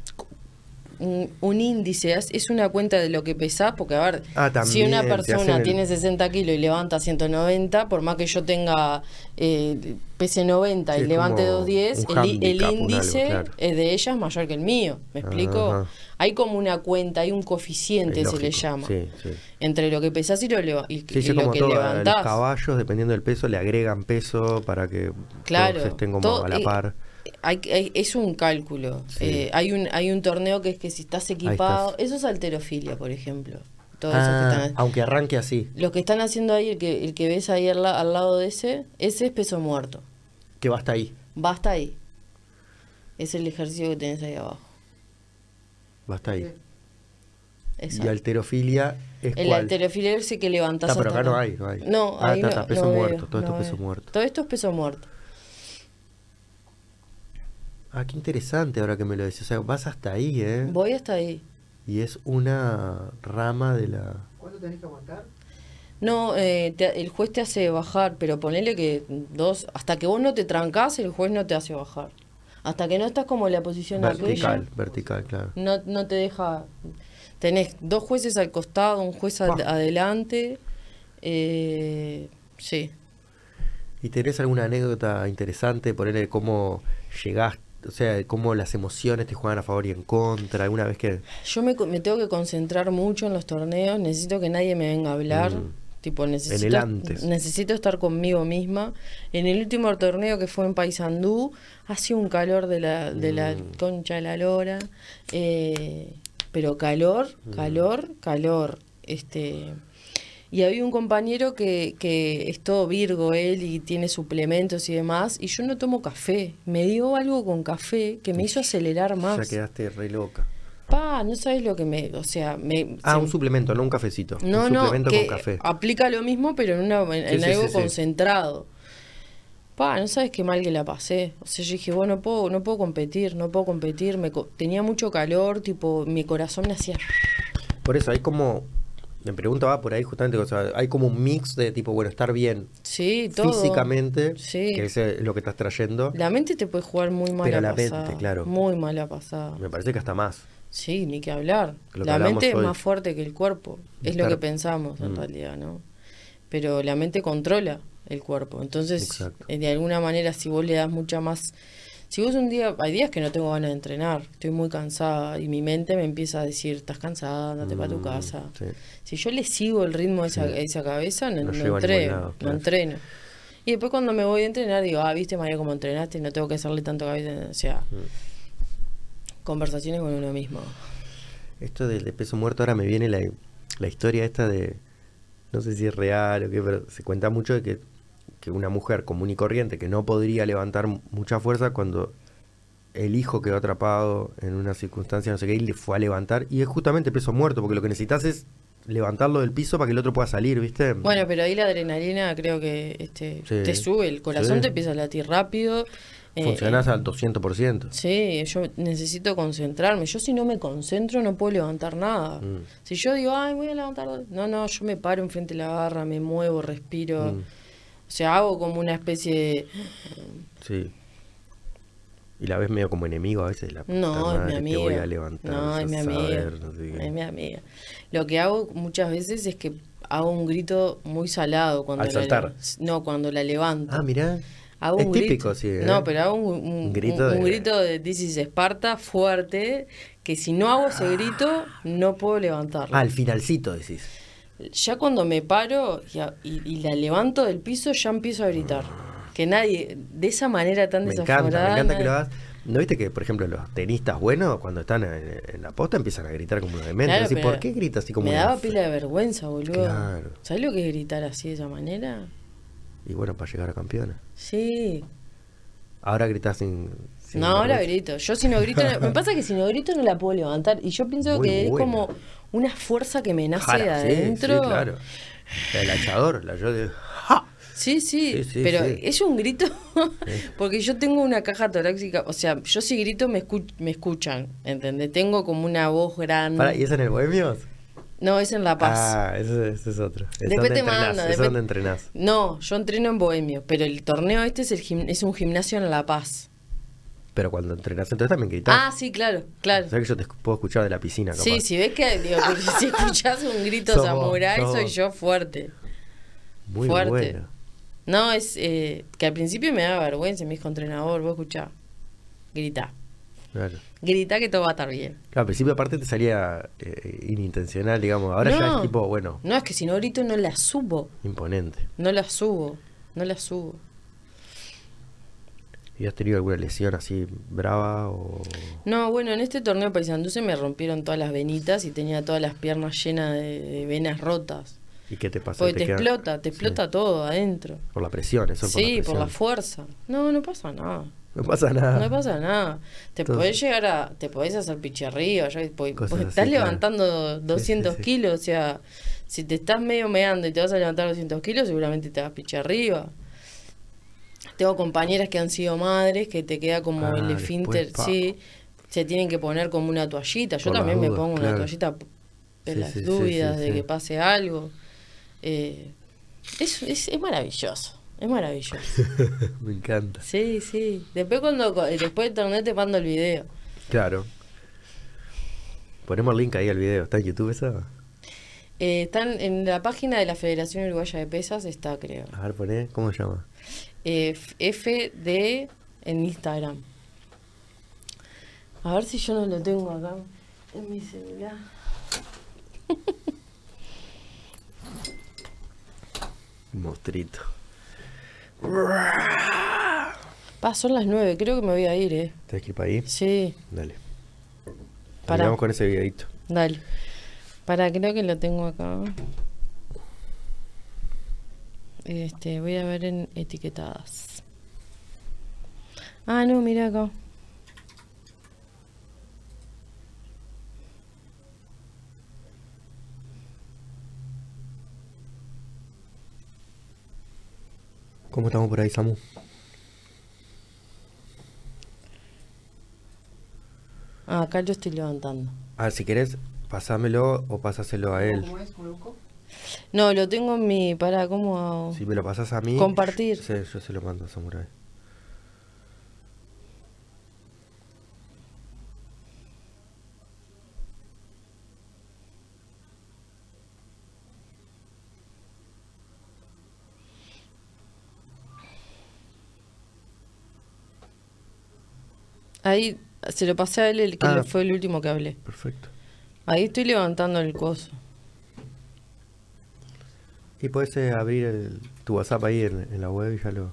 un, un índice, es, es una cuenta de lo que pesás, porque a ver, Ah, si una persona el- tiene 60 kilos y levanta 190, por más que yo tenga eh, pese 90 Sí, y es levante como 210, un el, el algo, índice claro. eh, de ella es mayor que el mío, ¿me explico? Ajá. Hay como una cuenta, hay un coeficiente, Es se le llama, Sí, sí. entre lo que pesás y lo, y, Sí, y sí, lo como que todo, a los levantás. caballos, dependiendo del peso, le agregan peso para que Claro, todos estén como todo- a la par. Hay, hay- es un cálculo. Sí. Eh, hay un hay un torneo que es que si estás equipado, estás. eso es alterofilia, por ejemplo. Todo eso que Ah, están, aunque arranque así, lo que están haciendo ahí, el que, el que ves ahí al, al lado de ese, ese es peso muerto. que va hasta ahí, Basta ahí. Es el ejercicio que tenés ahí abajo. va hasta ahí. Y alterofilia es El cuál? alterofilia es el que levantás Está, pero hasta acá no hay, no hay. No, Ah, ahí no- peso no muerto, veo, todo esto es peso muerto. Todo esto es peso muerto. Ah, qué interesante ahora que me lo decís. O sea, vas hasta ahí, ¿eh? Voy hasta ahí. Y es una rama de la... ¿Cuánto tenés que aguantar? No, eh, te- el juez te hace bajar, pero ponele que dos, hasta que vos no te trancás, el juez no te hace bajar. Hasta que no estás como en la posición Vertical, aquella, vertical, claro. no, no te deja. Tenés dos jueces al costado, un juez ad- adelante. Eh, sí. ¿Y tenés alguna anécdota interesante? Ponerle cómo llegaste, o sea, cómo las emociones te juegan a favor y en contra. ¿Alguna vez que...? Yo me, me tengo que concentrar mucho en los torneos, necesito que nadie me venga a hablar. Mm. Tipo, necesito, el antes. necesito estar conmigo misma. En el último torneo que fue en Paysandú, hacía un calor de la, de la Mm. concha de la lora. eh, pero calor, Mm. calor, calor. Este. Y había un compañero que, que es todo Virgo él y tiene suplementos y demás, y yo no tomo café. Me dio algo con café que me hizo acelerar más. Ya quedaste re loca. Pa, no sabes lo que me. O sea, me. Ah, se- un suplemento, no un cafecito. no, un no, suplemento que con café. aplica lo mismo, pero en, una, en, Sí, en sí, algo sí, concentrado. Pa, no sabes qué mal que la pasé. O sea, yo dije, bueno, no puedo, no puedo competir, no puedo competir. Me, tenía mucho calor, tipo, mi corazón me hacía. Por eso hay como... Me pregunta va por ahí justamente, o sea, hay como un mix de tipo, bueno, estar bien Sí, todo. físicamente, Sí. que ese es lo que estás trayendo. La mente te puede jugar muy mala Pero la mente, pasada. claro. Muy mala pasada. Me parece que hasta más. Sí, ni que hablar. Que la mente es hoy. más fuerte que el cuerpo. Es lo que pensamos en Mm. realidad, ¿no? Pero la mente controla el cuerpo. Entonces, Exacto. eh, de alguna manera, si vos le das mucha más... Si vos un día... Hay días que no tengo ganas de entrenar. Estoy muy cansada y mi mente me empieza a decir, estás cansada, andate para tu Mm, casa. sí. Si yo le sigo el ritmo de esa, Sí. esa cabeza, no, a entreno. lado, No entreno. Y después cuando me voy a entrenar digo, ah, viste María cómo entrenaste, no tengo que hacerle tanto cabeza. O sea, Mm. conversaciones con uno mismo. Esto del de peso muerto, ahora me viene la, la historia esta de, no sé si es real o qué, pero se cuenta mucho de que, que una mujer común y corriente que no podría levantar mucha fuerza cuando el hijo quedó atrapado en una circunstancia, no sé qué, y le fue a levantar, y es justamente peso muerto, porque lo que necesitas es levantarlo del piso para que el otro pueda salir, ¿viste? Bueno, pero ahí la adrenalina creo que este, Sí. te sube, el corazón Sí. te empieza a latir rápido. eh, Funcionás eh, al 200%. Sí, yo necesito concentrarme. Yo si no me concentro no puedo levantar nada. Mm. Si yo digo, ay, voy a levantar... No, no, yo me paro enfrente de la barra, me muevo, respiro. Mm. O sea, hago como una especie de... Sí. Y la ves medio como enemigo a veces. La No, es mi amiga. voy a levantar. no, es mi amiga. saber, no sé. Es mi amiga. Lo que hago muchas veces es que hago un grito muy salado cuando Al la saltar. No, cuando la levanto. Ah, mirá. Hago es un típico, grito. sí. ¿eh? No, pero hago un, un- Un grito un- un de- grito de This is Esparta fuerte, que si no hago ese grito, no puedo levantarlo. Ah, al finalcito decís. Ya cuando me paro y, a- y- y la levanto del piso, ya empiezo a gritar. Que nadie, de esa manera tan Me desaforada. encanta, me encanta que lo hagas. ¿No viste que, por ejemplo, los tenistas buenos, cuando están en, en la posta, empiezan a gritar como unos dementes? Claro, Así, ¿Por qué gritas así como Me una daba pila de vergüenza, boludo. Claro. ¿Sabes lo que es gritar así de esa manera? Y bueno, para llegar a campeona. Sí. Ahora gritás sin. sin No, ahora grito. Yo si no grito, me pasa que si no grito no la puedo levantar. Y yo pienso Muy que es como una fuerza que me nace de sí, adentro. Sí, claro. La del hachador, la yo de. ¡Ja! Sí, sí, Sí, sí, pero sí. es un grito porque yo tengo una caja torácica, o sea, yo si grito me, escu- me escuchan, ¿entendés? Tengo como una voz grande. ¿Y es en el Bohemios? No, es en La Paz. Ah, ese, ese es otro. Es Después donde te entrenás, mando, es después- donde entrenás. No, yo entreno en Bohemio, pero el torneo este es, el gim- es un gimnasio en La Paz. Pero cuando entrenás, entonces también gritás. Ah, sí, claro, claro. O sea que yo te puedo escuchar de la piscina, capaz. Sí, si ves que digo, si escuchás un grito samurái, sos soy yo fuerte. Muy fuerte. No, es eh, que al principio me daba vergüenza, me dijo entrenador, vos escuchá, grita, Claro. grita que todo va a estar bien. Claro, al principio aparte te salía eh, inintencional, digamos. Ahora ya es tipo, bueno, No, es que si no grito no la subo, imponente. no la subo, no la subo. ¿Y has tenido alguna lesión así brava o...? No, bueno, en este torneo Paysandú se me rompieron todas las venitas y tenía todas las piernas llenas de, de venas rotas. ¿Y qué te pasa? Porque te, queda- explota, te Sí. explota todo adentro. Por la presión, eso sí, por por la fuerza. No, no pasa nada. No pasa nada. No pasa nada. Te Entonces- podés llegar a. Te podés hacer picharrío. Ya, así, estás claro. levantando 200 sí. kilos. O sea, si te estás medio meando y te vas a levantar 200 kilos, seguramente te vas pichar arriba. Tengo compañeras que han sido madres que te queda como Ah, el después, esfínter. Sí, se tienen que poner como una toallita. Yo Por también me pongo una toallita de Sí, las sí, dudas sí, de que pase algo. Eh, es, es, es maravilloso. Es maravilloso. Me encanta. Sí, sí. Después cuando después del torneo te mando el video. Claro. Ponemos el link ahí al video. ¿Está en YouTube eso? Eh, están en la página de la Federación Uruguaya de Pesas, está creo. A ver, poné. ¿Cómo se llama? Eh, FD en Instagram. A ver si yo no lo tengo acá en mi celular. Mostrito. Pa, son las nueve, creo que me voy a ir, eh. ¿Tenés que ir para ahí? Sí, Dale. Vamos con ese videito. dale. Para, creo que lo tengo acá. Este, voy a ver en etiquetadas. Ah, no, mira acá. ¿Cómo estamos por ahí, Samu? Ah, acá lo estoy levantando. Ah, si querés, pasámelo o pasáselo a él. ¿Cómo es? ¿Cómo lo busco? No, lo tengo en mi. Para, ¿cómo hago? Si me lo pasás a mí. Compartir. Sí, yo se lo mando a Samurai. Ahí se lo pasé a él, el que Ah. fue el último que hablé. Perfecto. Ahí estoy levantando el coso. Y puedes eh, abrir el- tu WhatsApp ahí en, en la web y ya lo.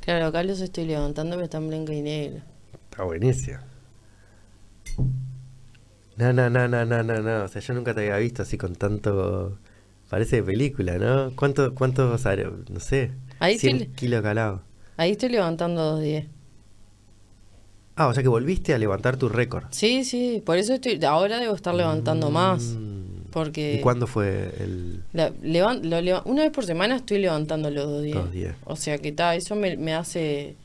Claro, acá los estoy levantando, pero están blanco y negro. Está buenísimo. No, no, no, no, no, no, no. O sea, yo nunca te había visto así con tanto. Parece de película, ¿no? ¿Cuánto, cuántos, are- no sé, Ahí 100 estoy- kilos calado? Ahí estoy levantando 210. Ah, o sea que volviste a levantar tu récord. Sí, sí, por eso estoy. Ahora debo estar levantando más. Mm. Porque. ¿Y cuándo fue el...? la- levan- lo leva- una vez por semana estoy levantando los 210. 210. O sea que está, eso me, me hace.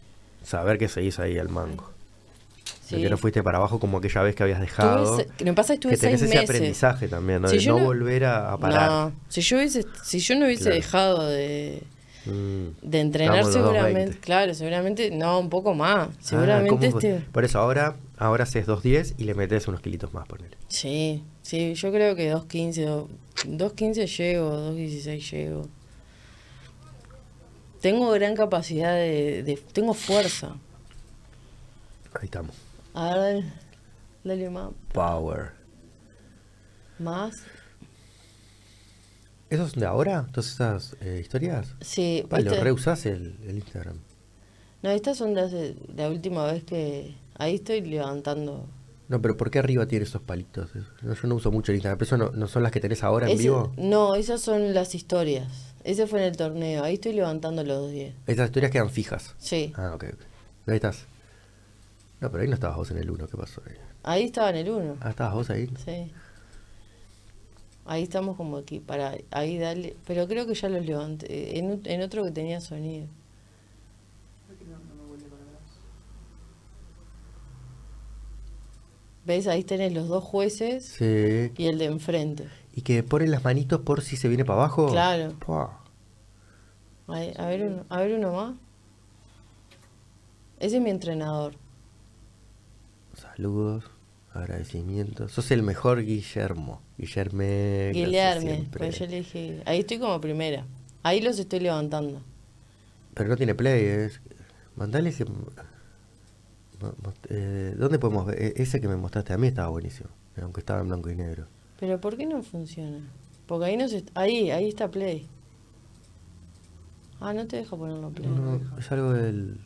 Saber que se hizo ahí al mango. Sí. Que no fuiste para abajo como aquella vez que habías dejado. Tuve que me pasa que que tenés seis ese meses. aprendizaje también, ¿no? Si de no, no- volver a, a parar. No, si yo hubiese, si yo no hubiese Claro. dejado de, Mm. de entrenar seguramente, 220. claro, seguramente, no, un poco más. Ah, Seguramente este. Por eso ahora, ahora haces 2.10 y le metes unos kilitos más, ponele. Sí, sí, yo creo que 2.15, do- 2.15 llego, 2.16 llego. Tengo gran capacidad de, de- Tengo fuerza. Ahí estamos. A ver, dale más. Power. Más. ¿Esos son de ahora? ¿Todas esas eh, historias? Sí, Vale, ¿viste? reusás el, el Instagram. No, estas son las de la última vez que... Ahí estoy levantando No, pero ¿por qué arriba tiene esos palitos? No, yo no uso mucho el Instagram, pero eso no, no son las que tenés ahora en Ese- vivo. No, esas son las historias. Ese fue en el torneo. Ahí estoy levantando los 10. Esas historias quedan fijas. Sí. Ah, ok, ok. Ahí estás. No, pero ahí no estabas vos en el 1, ¿qué pasó ahí? Ahí estaba en el 1. Ah, estabas vos ahí. Sí. Ahí estamos como aquí, para ahí darle. Pero creo que ya los levanté. En, otro que tenía sonido. ¿Ves? Ahí tenés los dos jueces Sí. y el de enfrente. Y que ponen las manitos por si se viene para abajo. Claro. Ahí, a, ver uno, a ver uno más. Ese es mi entrenador. Saludos, agradecimientos. Sos el mejor Guillermo. Guillerme. Guillerme. siempre. Pues yo le dije. Ahí estoy como primera. Ahí los estoy levantando. Pero no tiene play, es. Mandale ese. eh, ¿Dónde podemos ver? E- Ese que me mostraste a mí estaba buenísimo. Aunque estaba en blanco y negro. Pero ¿por qué no funciona? Porque ahí no se... Ahí, ahí está Play. Ah, no te deja ponerlo Play. No, es algo del.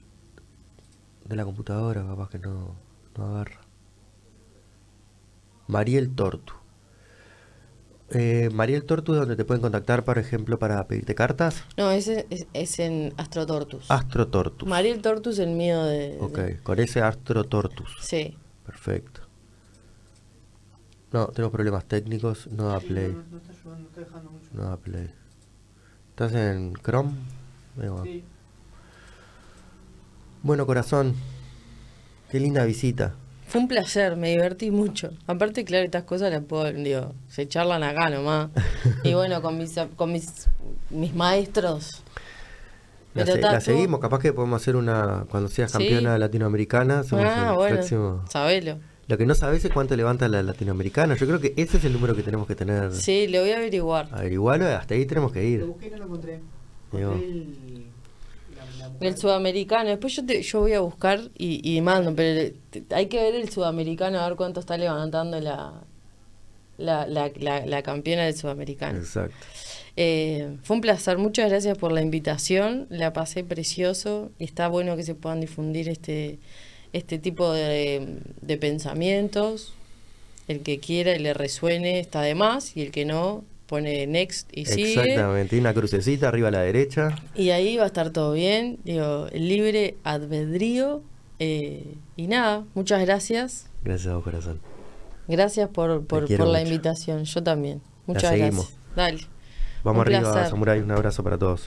de la computadora, capaz que no, no agarra. Mariel Tortu. Eh, Mariel Tortu es donde te pueden contactar, por ejemplo, para pedirte cartas. No, ese es, es en Astro Tortus. Astro Tortus. Mariel Tortus el mío de... Ok, de- con ese Astro Tortus. Sí. Perfecto. No, tenemos problemas técnicos, no da play. No, está ayudando, no está dejando mucho. No da play. ¿Estás en Chrome? Sí. Bueno, corazón. Qué linda visita. Fue un placer, me divertí mucho. Aparte, claro, estas cosas las puedo, digo, se charlan acá nomás. y bueno, con mis, con mis, mis maestros. La, se- seguimos, capaz que podemos hacer una. Cuando seas Sí. campeona latinoamericana, hacemos Ah, el bueno, próximo. sabelo. Lo que no sabes es cuánto levanta la latinoamericana. Yo creo que ese es el número que tenemos que tener. Sí, le voy a averiguar. Averiguarlo, hasta ahí tenemos que Lo ir. busqué y no lo encontré. El. El sudamericano, después yo te, yo voy a buscar y, y mando, pero te- hay que ver el sudamericano a ver cuánto está levantando la, la, la, la, la campeona del sudamericano. Exacto. Eh, fue un placer, muchas gracias por la invitación, la pasé precioso y está bueno que se puedan difundir este, este tipo de, de pensamientos. El que quiera y le resuene está de más y el que no pone next y sigue. Exactamente. Y una crucecita arriba a la derecha. Y ahí va a estar todo bien, digo, libre albedrío. eh, y nada, muchas gracias. Gracias a vos, corazón. Gracias por, por, por la mucho. invitación, yo también. Muchas gracias. Dale. Vamos Un arriba, placer. Samurai. Un abrazo para todos.